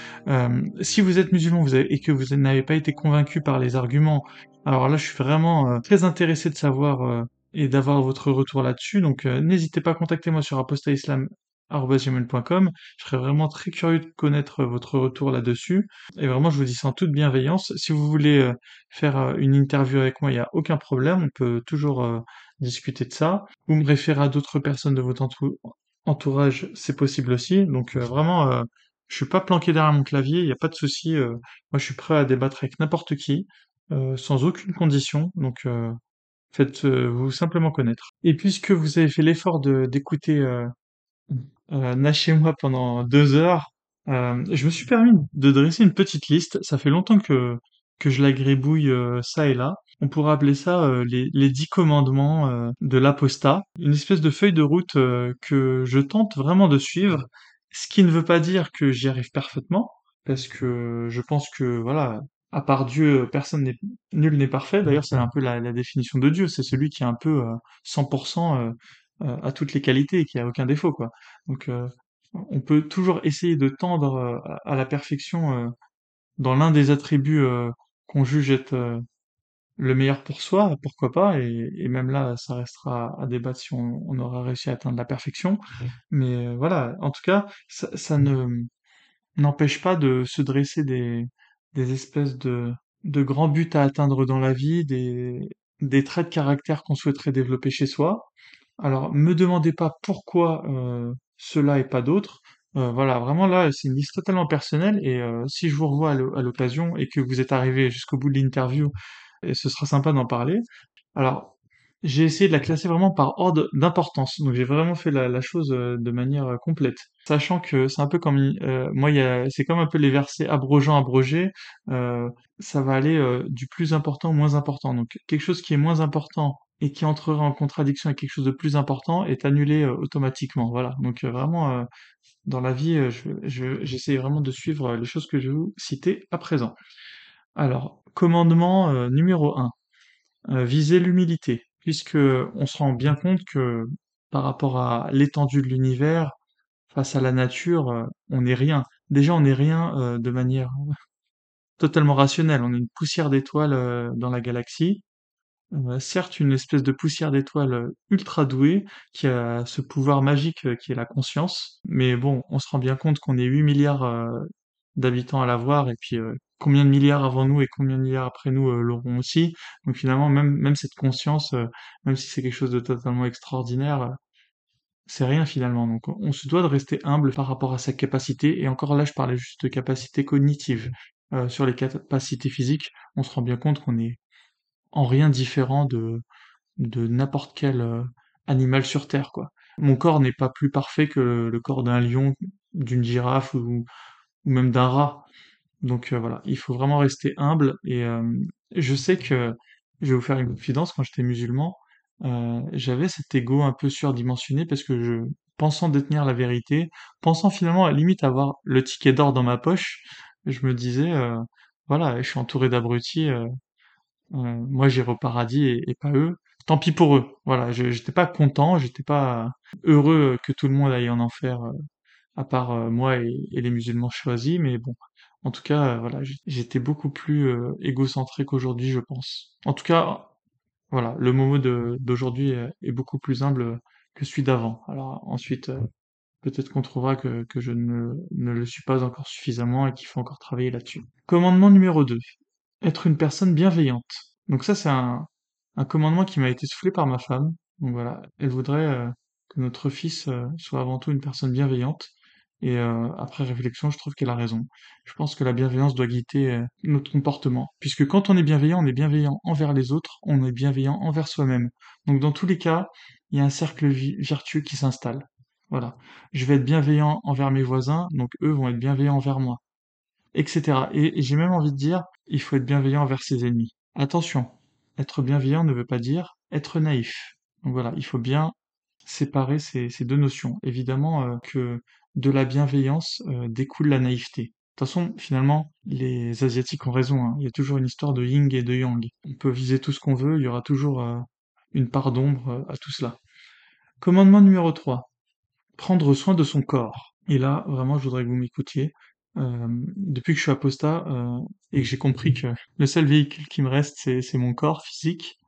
si vous êtes musulman et que vous n'avez pas été convaincu par les arguments, alors là, je suis vraiment très intéressé de savoir et d'avoir votre retour là-dessus. Donc n'hésitez pas à contacter moi sur Apostat Islam gmail.com. Je serais vraiment très curieux de connaître votre retour là-dessus. Et vraiment, je vous dis ça en toute bienveillance. Si vous voulez euh, faire euh, une interview avec moi, il n'y a aucun problème. On peut toujours euh, discuter de ça. Vous me référez à d'autres personnes de votre entourage, c'est possible aussi. Donc vraiment, je suis pas planqué derrière mon clavier, il n'y a pas de souci. moi, je suis prêt à débattre avec n'importe qui, sans aucune condition. Donc faites-vous simplement connaître. Et puisque vous avez fait l'effort d'écouter euh, chez moi pendant deux heures. Euh, je me suis permis de dresser une petite liste. Ça fait longtemps que que je la gribouille euh, ça et là. On pourrait appeler ça euh, les, les dix commandements euh, de l'apostat. Une espèce de feuille de route que je tente vraiment de suivre. Ce qui ne veut pas dire que j'y arrive parfaitement, parce que je pense que voilà, à part Dieu, personne n'est nul n'est parfait. D'ailleurs, c'est un peu la, la, définition de Dieu. C'est celui qui est un peu 100% euh, à toutes les qualités et qui a aucun défaut quoi. Donc euh, on peut toujours essayer de tendre euh, à la perfection dans l'un des attributs qu'on juge être le meilleur pour soi, pourquoi pas, et, même là, ça restera à débattre si on, aura réussi à atteindre la perfection. Mais voilà, en tout cas, ça, ne n'empêche pas de se dresser des, des espèces de, de grands buts à atteindre dans la vie, des, des traits de caractère qu'on souhaiterait développer chez soi, alors, me demandez pas pourquoi euh, cela et pas d'autres. Euh, voilà, vraiment là, c'est une liste totalement personnelle et euh, si je vous revois à l'occasion et que vous êtes arrivé jusqu'au bout de l'interview, ce sera sympa d'en parler. Alors, j'ai essayé de la classer vraiment par ordre d'importance. Donc j'ai vraiment fait la, chose euh, de manière complète. Sachant que c'est un peu comme moi, c'est comme un peu les versets abrogeants, abrogés. ça va aller du plus important au moins important. Donc quelque chose qui est moins important et qui entrerait en contradiction avec quelque chose de plus important est annulé automatiquement. Voilà. Donc vraiment dans la vie, j'essaie vraiment de suivre les choses que je vais vous citer à présent. Alors commandement numéro 1. viser l'humilité puisque on se rend bien compte que par rapport à l'étendue de l'univers, face à la nature, euh, on n'est rien. Déjà, on n'est rien euh, de manière [laughs] totalement rationnelle. On est une poussière d'étoiles euh, dans la galaxie. Certes, une espèce de poussière d'étoiles ultra douée qui a ce pouvoir magique qui est la conscience. Mais bon, on se rend bien compte qu'on est 8 milliards d'habitants à l'avoir et puis combien de milliards avant nous et combien de milliards après nous euh, l'auront aussi. Donc finalement, même, cette conscience, euh, même si c'est quelque chose de totalement extraordinaire, euh, c'est rien finalement. Donc on se doit de rester humble par rapport à sa capacité. Et encore là, je parlais juste de capacité cognitive. sur les capacités physiques, on se rend bien compte qu'on est en rien différent de, de n'importe quel animal sur Terre, quoi. Mon corps n'est pas plus parfait que le corps d'un lion, d'une girafe ou, même d'un rat. Donc euh, voilà, il faut vraiment rester humble et euh, je sais que je vais vous faire une confidence quand j'étais musulman, euh, j'avais cet ego un peu surdimensionné parce que je pensant détenir la vérité, pensant finalement à limite avoir le ticket d'or dans ma poche, je me disais voilà, je suis entouré d'abrutis, moi j'irai au paradis et, pas eux. Tant pis pour eux. Voilà, je j'étais pas content, j'étais pas heureux que tout le monde aille en enfer à part moi et, les musulmans choisis, mais bon, en tout cas, euh, voilà, j'étais beaucoup plus euh, égocentré qu'aujourd'hui, je pense. En tout cas, voilà, le Momo d'aujourd'hui est, beaucoup plus humble que celui d'avant. Alors ensuite, euh, peut-être qu'on trouvera que, que je ne, ne le suis pas encore suffisamment et qu'il faut encore travailler là-dessus. Commandement numéro 2. Être une personne bienveillante. Donc ça, c'est un, commandement qui m'a été soufflé par ma femme. Donc voilà, elle voudrait euh, que notre fils euh, soit avant tout une personne bienveillante. Et euh, après réflexion, je trouve qu'elle a raison. Je pense que la bienveillance doit guider notre comportement. Puisque quand on est bienveillant, on est bienveillant envers les autres, on est bienveillant envers soi-même. Donc dans tous les cas, il y a un cercle vertueux qui s'installe. Voilà. Je vais être bienveillant envers mes voisins, donc eux vont être bienveillants envers moi. Etc. Et, j'ai même envie de dire, il faut être bienveillant envers ses ennemis. Attention, être bienveillant ne veut pas dire être naïf. Donc voilà, il faut bien séparer ces, deux notions. Évidemment euh, que de la bienveillance euh, découle la naïveté. De toute façon, finalement, les Asiatiques ont raison. Hein. Il y a toujours une histoire de yin et de yang. On peut viser tout ce qu'on veut, il y aura toujours euh, une part d'ombre à tout cela. Commandement numéro 3 prendre soin de son corps. Et là, vraiment, je voudrais que vous m'écoutiez. Euh, depuis que je suis apostat euh, et que j'ai compris que le seul véhicule qui me reste, c'est mon corps physique,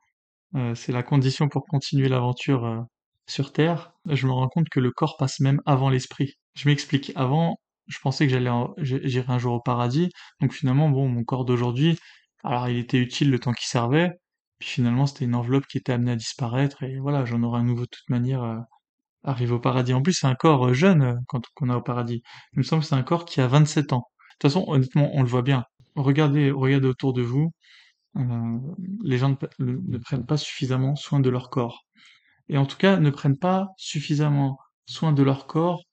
euh, c'est la condition pour continuer l'aventure euh, sur Terre, je me rends compte que le corps passe même avant l'esprit. Je m'explique. Avant, je pensais que j'allais j'irais un jour au paradis, donc finalement, bon, mon corps d'aujourd'hui, alors il était utile le temps qu'il servait, puis finalement c'était une enveloppe qui était amenée à disparaître, et voilà, j'en aurai un nouveau de toute manière euh, arrive au paradis. En plus, c'est un corps euh, jeune euh, quand on a au paradis. Il me semble que c'est un corps qui a 27 ans. De toute façon, honnêtement, on le voit bien. Regardez, regardez autour de vous. Euh, les gens ne, prennent pas suffisamment soin de leur corps. Et en tout cas, ne prennent pas suffisamment soin de leur corps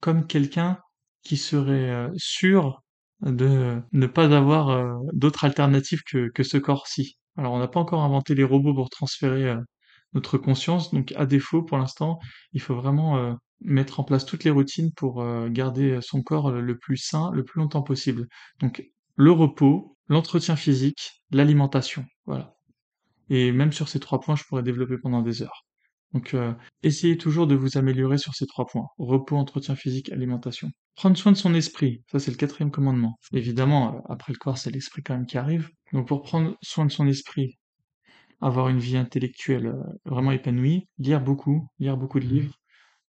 comme quelqu'un qui serait sûr de ne pas avoir d'autre alternative que, que ce corps-ci. Alors, on n'a pas encore inventé les robots pour transférer notre conscience. Donc à défaut, pour l'instant, il faut vraiment euh, mettre en place toutes les routines pour euh, garder son corps le plus sain le plus longtemps possible. Donc le repos, l'entretien physique, l'alimentation, voilà. Et même sur ces trois points, je pourrais développer pendant des heures. Donc euh, essayez toujours de vous améliorer sur ces trois points. Repos, entretien physique, alimentation. Prendre soin de son esprit, ça c'est le quatrième commandement. Évidemment, après le corps, c'est l'esprit quand même qui arrive. Donc pour prendre soin de son esprit, avoir une vie intellectuelle euh, vraiment épanouie, lire beaucoup, lire beaucoup de livres,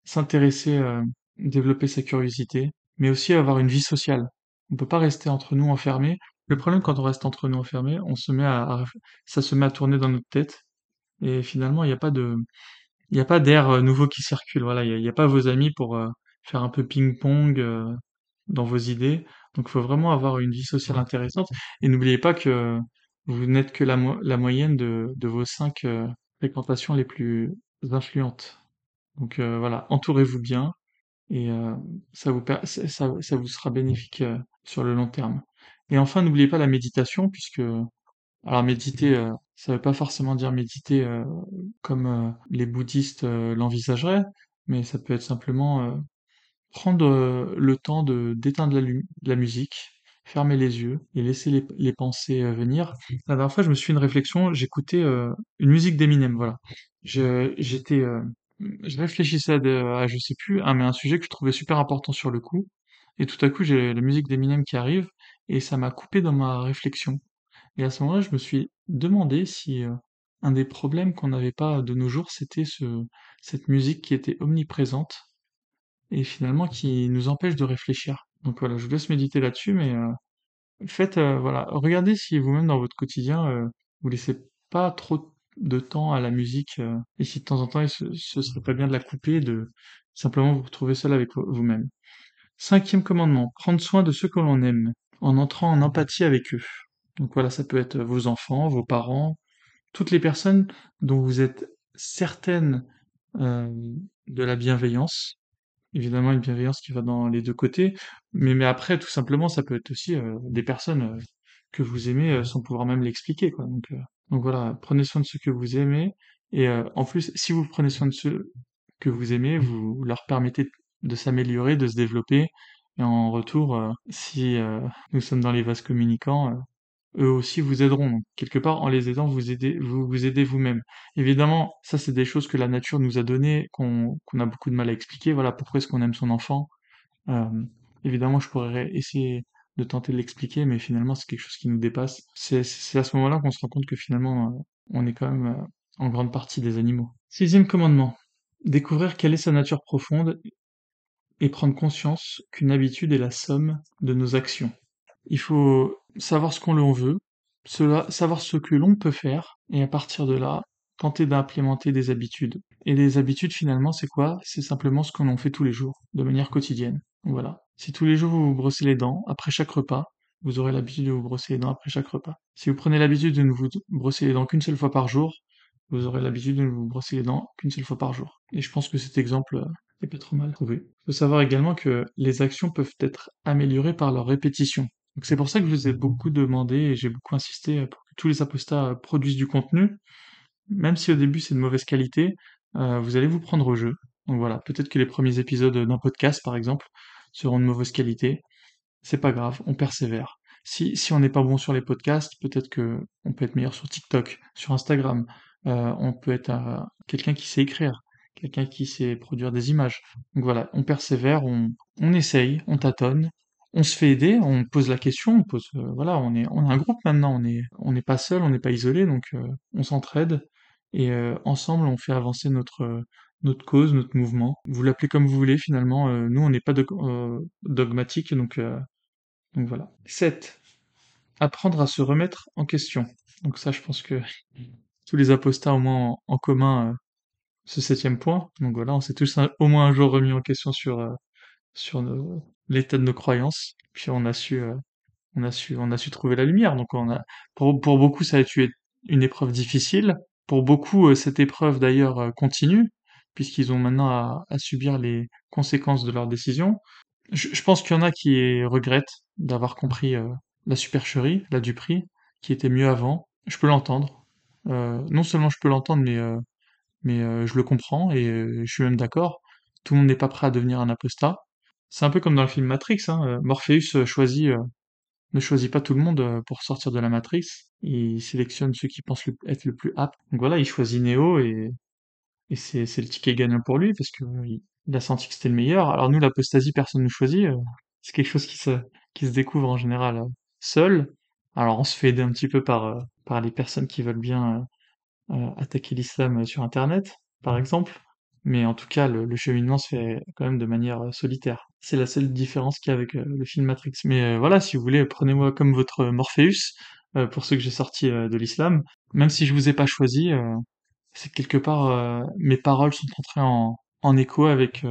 s'intéresser, euh, développer sa curiosité, mais aussi avoir une vie sociale. On peut pas rester entre nous enfermés. Le problème quand on reste entre nous enfermés, on se met à, ça se met à tourner dans notre tête et finalement il n'y a pas de il n'y a pas d'air euh, nouveau qui circule. Voilà, il n'y a, pas vos amis pour faire un peu ping-pong dans vos idées. Donc il faut vraiment avoir une vie sociale intéressante. Et n'oubliez pas que vous n'êtes que la, la moyenne de, vos cinq euh, fréquentations les plus influentes. Donc euh, voilà, entourez-vous bien et euh, ça, vous, ça, ça, vous sera bénéfique sur le long terme. Et enfin, n'oubliez pas la méditation, puisque alors méditer, ça ne veut pas forcément dire méditer comme les bouddhistes l'envisageraient, mais ça peut être simplement prendre le temps de d'éteindre la musique, fermer les yeux et laisser les, pensées euh, venir. La dernière fois, je me suis fait une réflexion, j'écoutais euh, une musique d'Eminem, voilà. J'étais, euh, je réfléchissais à, je sais plus, à, mais un sujet que je trouvais super important sur le coup, et tout à coup, j'ai la musique d'Eminem qui arrive, et ça m'a coupé dans ma réflexion. Et à ce moment-là, je me suis demandé si un des problèmes qu'on n'avait pas de nos jours, c'était ce, cette musique qui était omniprésente, et finalement qui nous empêche de réfléchir. Donc voilà, je vous laisse méditer là-dessus, mais euh, faites, euh, voilà, regardez si vous-même dans votre quotidien, euh, vous laissez pas trop de temps à la musique, et si de temps en temps, ce, ce serait pas bien de la couper, de simplement vous retrouver seul avec vous-même. Cinquième commandement, prendre soin de ceux que l'on aime, en entrant en empathie avec eux. Donc voilà, ça peut être vos enfants, vos parents, toutes les personnes dont vous êtes certaines de la bienveillance, évidemment une bienveillance qui va dans les deux côtés, mais, mais après, tout simplement, ça peut être aussi euh, des personnes euh, que vous aimez euh, sans pouvoir même l'expliquer, quoi. Donc, donc voilà, prenez soin de ceux que vous aimez, et en plus, si vous prenez soin de ceux que vous aimez, vous leur permettez de s'améliorer, de se développer, et en retour, si nous sommes dans les vases communicants, eux aussi vous aideront. Donc, quelque part, en les aidant, vous aidez vous, vous aidez vous-même. Évidemment, ça c'est des choses que la nature nous a données, qu'on qu'on a beaucoup de mal à expliquer. Voilà pourquoi est-ce qu'on aime son enfant. Euh, évidemment, je pourrais essayer de tenter de l'expliquer, mais finalement, c'est quelque chose qui nous dépasse. C'est à ce moment-là qu'on se rend compte que finalement, euh, on est quand même euh, en grande partie des animaux. Sixième commandement. Découvrir quelle est sa nature profonde et prendre conscience qu'une habitude est la somme de nos actions. Il faut savoir ce qu'on veut, savoir ce que l'on peut faire, et à partir de là, tenter d'implémenter des habitudes. Et les habitudes, finalement, c'est quoi? C'est simplement ce qu'on en fait tous les jours, de manière quotidienne. Voilà. Si tous les jours vous vous brossez les dents, après chaque repas, vous aurez l'habitude de vous brosser les dents après chaque repas. Si vous prenez l'habitude de ne vous brosser les dents qu'une seule fois par jour, vous aurez l'habitude de ne vous brosser les dents qu'une seule fois par jour. Et je pense que cet exemple euh, est pas trop mal trouvé. Il faut savoir également que les actions peuvent être améliorées par leur répétition. Donc c'est pour ça que je vous ai beaucoup demandé et j'ai beaucoup insisté pour que tous les apostats produisent du contenu. Même si au début c'est de mauvaise qualité, euh, vous allez vous prendre au jeu. Donc voilà, peut-être que les premiers épisodes d'un podcast par exemple seront de mauvaise qualité. C'est pas grave, on persévère. Si, si on n'est pas bon sur les podcasts, peut-être que on peut être meilleur sur TikTok, sur Instagram, euh, on peut être euh, quelqu'un qui sait écrire, quelqu'un qui sait produire des images. Donc voilà, on persévère, on, on essaye, on tâtonne, on se fait aider, on pose la question, on pose, euh, voilà, on est, on un groupe maintenant, on est, on n'est pas seul, on n'est pas isolé, donc on s'entraide et ensemble on fait avancer notre cause, notre mouvement. Vous l'appelez comme vous voulez finalement. nous on n'est pas dogmatique, donc donc voilà. 7. Apprendre à se remettre en question. Donc ça, je pense que [laughs] tous les apostats au moins en, commun euh, ce septième point. Donc voilà, on s'est tous au moins un jour remis en question sur euh, sur l'état de nos croyances. Puis on a su euh, on a su on a su trouver la lumière. Donc on a pour pour beaucoup ça a été une épreuve difficile. Pour beaucoup cette épreuve d'ailleurs continue puisqu'ils ont maintenant à, subir les conséquences de leurs décisions. Je, pense qu'il y en a qui regrettent d'avoir compris la supercherie, la duperie, qui était mieux avant. Je peux l'entendre. Euh, non seulement je peux l'entendre, mais, euh, mais euh, je le comprends et je suis même d'accord. Tout le monde n'est pas prêt à devenir un apostat. C'est un peu comme dans le film Matrix. Hein. Morpheus choisit, ne choisit pas tout le monde pour sortir de la Matrix. Il sélectionne ceux qui pensent être le plus apte. Donc voilà, il choisit Neo et, et c'est, c'est le ticket gagnant pour lui parce que il a senti que c'était le meilleur. Alors nous, l'apostasie, personne ne choisit. c'est quelque chose qui se, qui se découvre en général seul. Alors on se fait aider un petit peu par, par les personnes qui veulent bien euh, euh, attaquer l'islam euh, sur Internet, par exemple. Mais en tout cas, le, cheminement se fait quand même de manière solitaire. C'est la seule différence qu'il y a avec le film Matrix. Mais voilà, si vous voulez, prenez-moi comme votre Morpheus, pour ceux que j'ai sortis de l'islam. Même si je vous ai pas choisi, c'est quelque part, mes paroles sont entrées en, en écho avec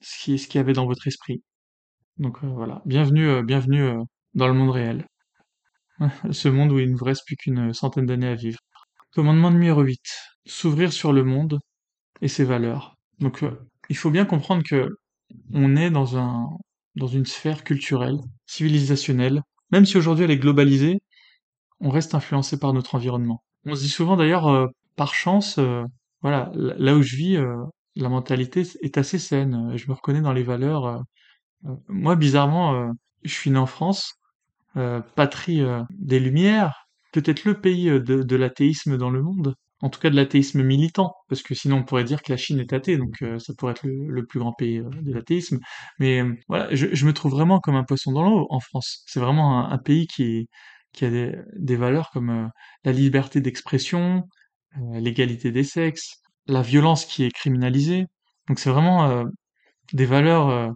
ce qui ce qu'il y avait dans votre esprit. Donc voilà, bienvenue, bienvenue dans le monde réel. [laughs] ce monde où il ne vous reste plus qu'une centaine d'années à vivre. Commandement numéro 8. S'ouvrir sur le monde et ses valeurs. Donc, euh, il faut bien comprendre que on est dans un, dans une sphère culturelle, civilisationnelle. Même si aujourd'hui elle est globalisée, on reste influencé par notre environnement. On se dit souvent d'ailleurs, euh, par chance, euh, voilà, là où je vis, la mentalité est assez saine. Je me reconnais dans les valeurs. moi, bizarrement, je suis né en France, patrie des Lumières, peut-être le pays de, l'athéisme dans le monde, en tout cas de l'athéisme militant, parce que sinon on pourrait dire que la Chine est athée, donc ça pourrait être le, plus grand pays de l'athéisme. Mais voilà, je, me trouve vraiment comme un poisson dans l'eau en France. C'est vraiment un, pays qui, a des, valeurs comme la liberté d'expression, l'égalité des sexes, la violence qui est criminalisée. Donc c'est vraiment des valeurs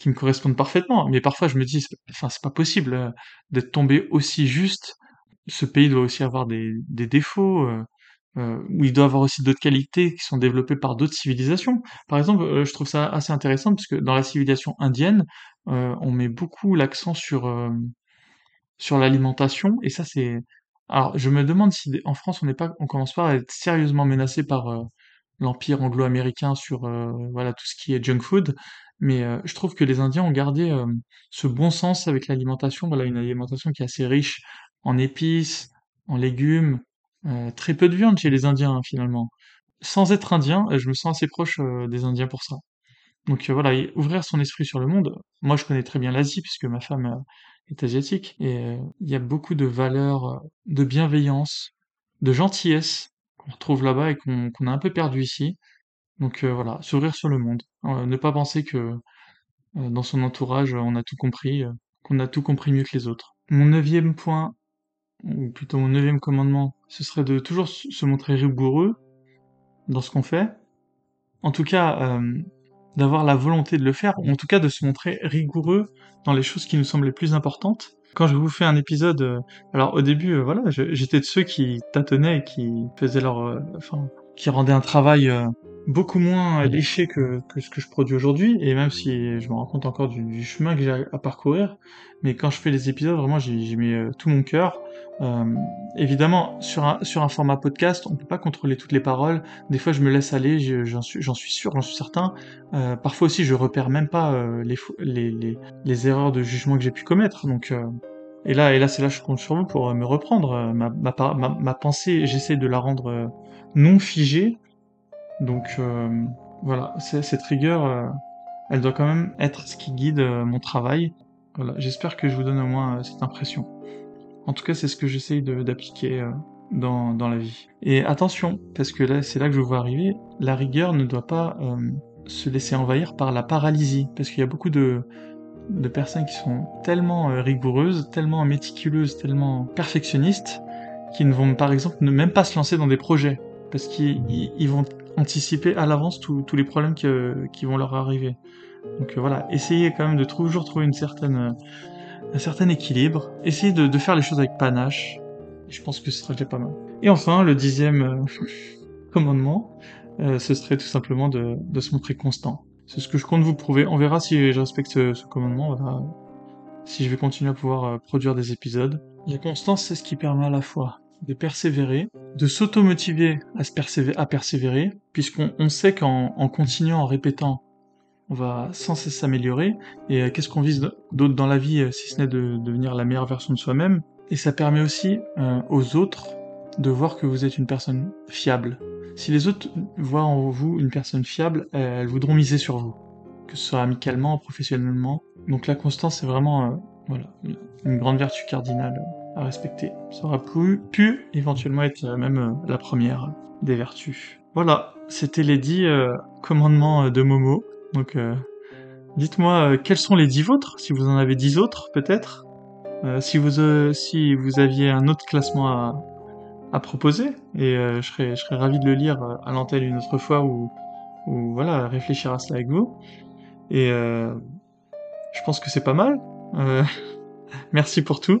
qui me correspondent parfaitement. Mais parfois, je me dis, enfin, c'est pas possible euh, d'être tombé aussi juste. Ce pays doit aussi avoir des défauts, euh, euh, où il doit avoir aussi d'autres qualités qui sont développées par d'autres civilisations. Par exemple, euh, je trouve ça assez intéressant parce que dans la civilisation indienne, on met beaucoup l'accent sur sur l'alimentation, et ça c'est. Alors, je me demande si en France on n'est pas, on commence pas à être sérieusement menacé par l'empire anglo-américain sur voilà tout ce qui est junk food mais euh, je trouve que les Indiens ont gardé euh, ce bon sens avec l'alimentation. Voilà, une alimentation qui est assez riche en épices, en légumes, euh, très peu de viande chez les Indiens hein, finalement. Sans être indien, je me sens assez proche des Indiens pour ça. Donc voilà, ouvrir son esprit sur le monde. Moi, je connais très bien l'Asie puisque ma femme est asiatique et il y a beaucoup de valeurs de bienveillance, de gentillesse qu'on retrouve là-bas et qu'on a un peu perdu ici. Donc euh, voilà, s'ouvrir sur le monde. Euh, ne pas penser que euh, dans son entourage, on a tout compris, qu'on a tout compris mieux que les autres. Mon neuvième point, ou plutôt mon neuvième commandement, ce serait de toujours se montrer rigoureux dans ce qu'on fait. En tout cas, d'avoir la volonté de le faire, ou en tout cas de se montrer rigoureux dans les choses qui nous semblent les plus importantes. Quand je vous fais un épisode, euh, alors au début, euh, voilà, j'étais de ceux qui tâtonnaient et qui faisaient leur, euh, enfin, qui rendaient un travail beaucoup moins léché que, que ce que je produis aujourd'hui, et même si je me rends compte encore du, chemin que j'ai à, parcourir, mais quand je fais les épisodes, vraiment, j'y mets euh, tout mon cœur. Euh, évidemment, sur un, sur un format podcast, on peut pas contrôler toutes les paroles. Des fois, je me laisse aller, j'en suis, suis sûr, j'en suis certain. Euh, parfois aussi, je repère même pas euh, les, les, les, les, erreurs de jugement que j'ai pu commettre. Donc, euh, et là, et là, c'est là que je compte sur vous pour me reprendre. Ma, ma pensée, j'essaie de la rendre non figée donc euh, voilà, cette rigueur, euh, elle doit quand même être ce qui guide euh, mon travail. Voilà, j'espère que je vous donne au moins cette impression. En tout cas, c'est ce que j'essaye d'appliquer dans, la vie. Et attention, parce que là, c'est là que je vois arriver, la rigueur ne doit pas se laisser envahir par la paralysie, parce qu'il y a beaucoup de, de personnes qui sont tellement rigoureuses, tellement méticuleuses, tellement perfectionnistes, qui ne vont par exemple même pas se lancer dans des projets, parce qu'ils vont anticiper à l'avance tous les problèmes qui vont leur arriver. Donc euh, voilà, essayez quand même de toujours trouver une certaine, un certain équilibre. Essayez de, faire les choses avec panache. je pense que ce sera déjà pas mal. Et enfin, le dixième euh, [laughs] commandement, euh, ce serait tout simplement de, se montrer constant. C'est ce que je compte vous prouver. On verra si je respecte ce, commandement. Voilà. Si je vais continuer à pouvoir produire des épisodes. La constance, c'est ce qui permet à la fois de persévérer, de s'automotiver à, persévérer, puisqu'on sait qu'en continuant, en répétant, on va sans cesse s'améliorer. Et euh, qu'est-ce qu'on vise d'autre dans la vie, euh, si ce n'est de, devenir la meilleure version de soi-même? Et ça permet aussi euh, aux autres de voir que vous êtes une personne fiable. Si les autres voient en vous une personne fiable, elles voudront miser sur vous, que ce soit amicalement, professionnellement. Donc la constance, c'est vraiment voilà, une grande vertu cardinale à respecter. Ça aurait pu, éventuellement être même euh, la première des vertus. Voilà, c'était les dix euh, commandements euh, de Momo. Donc, dites-moi quels sont les dix vôtres, si vous en avez dix autres peut-être. si vous si vous aviez un autre classement à, à proposer, et je serais je serais ravi de le lire à l'antenne une autre fois ou ou voilà réfléchir à cela avec vous. Et je pense que c'est pas mal. [laughs] merci pour tout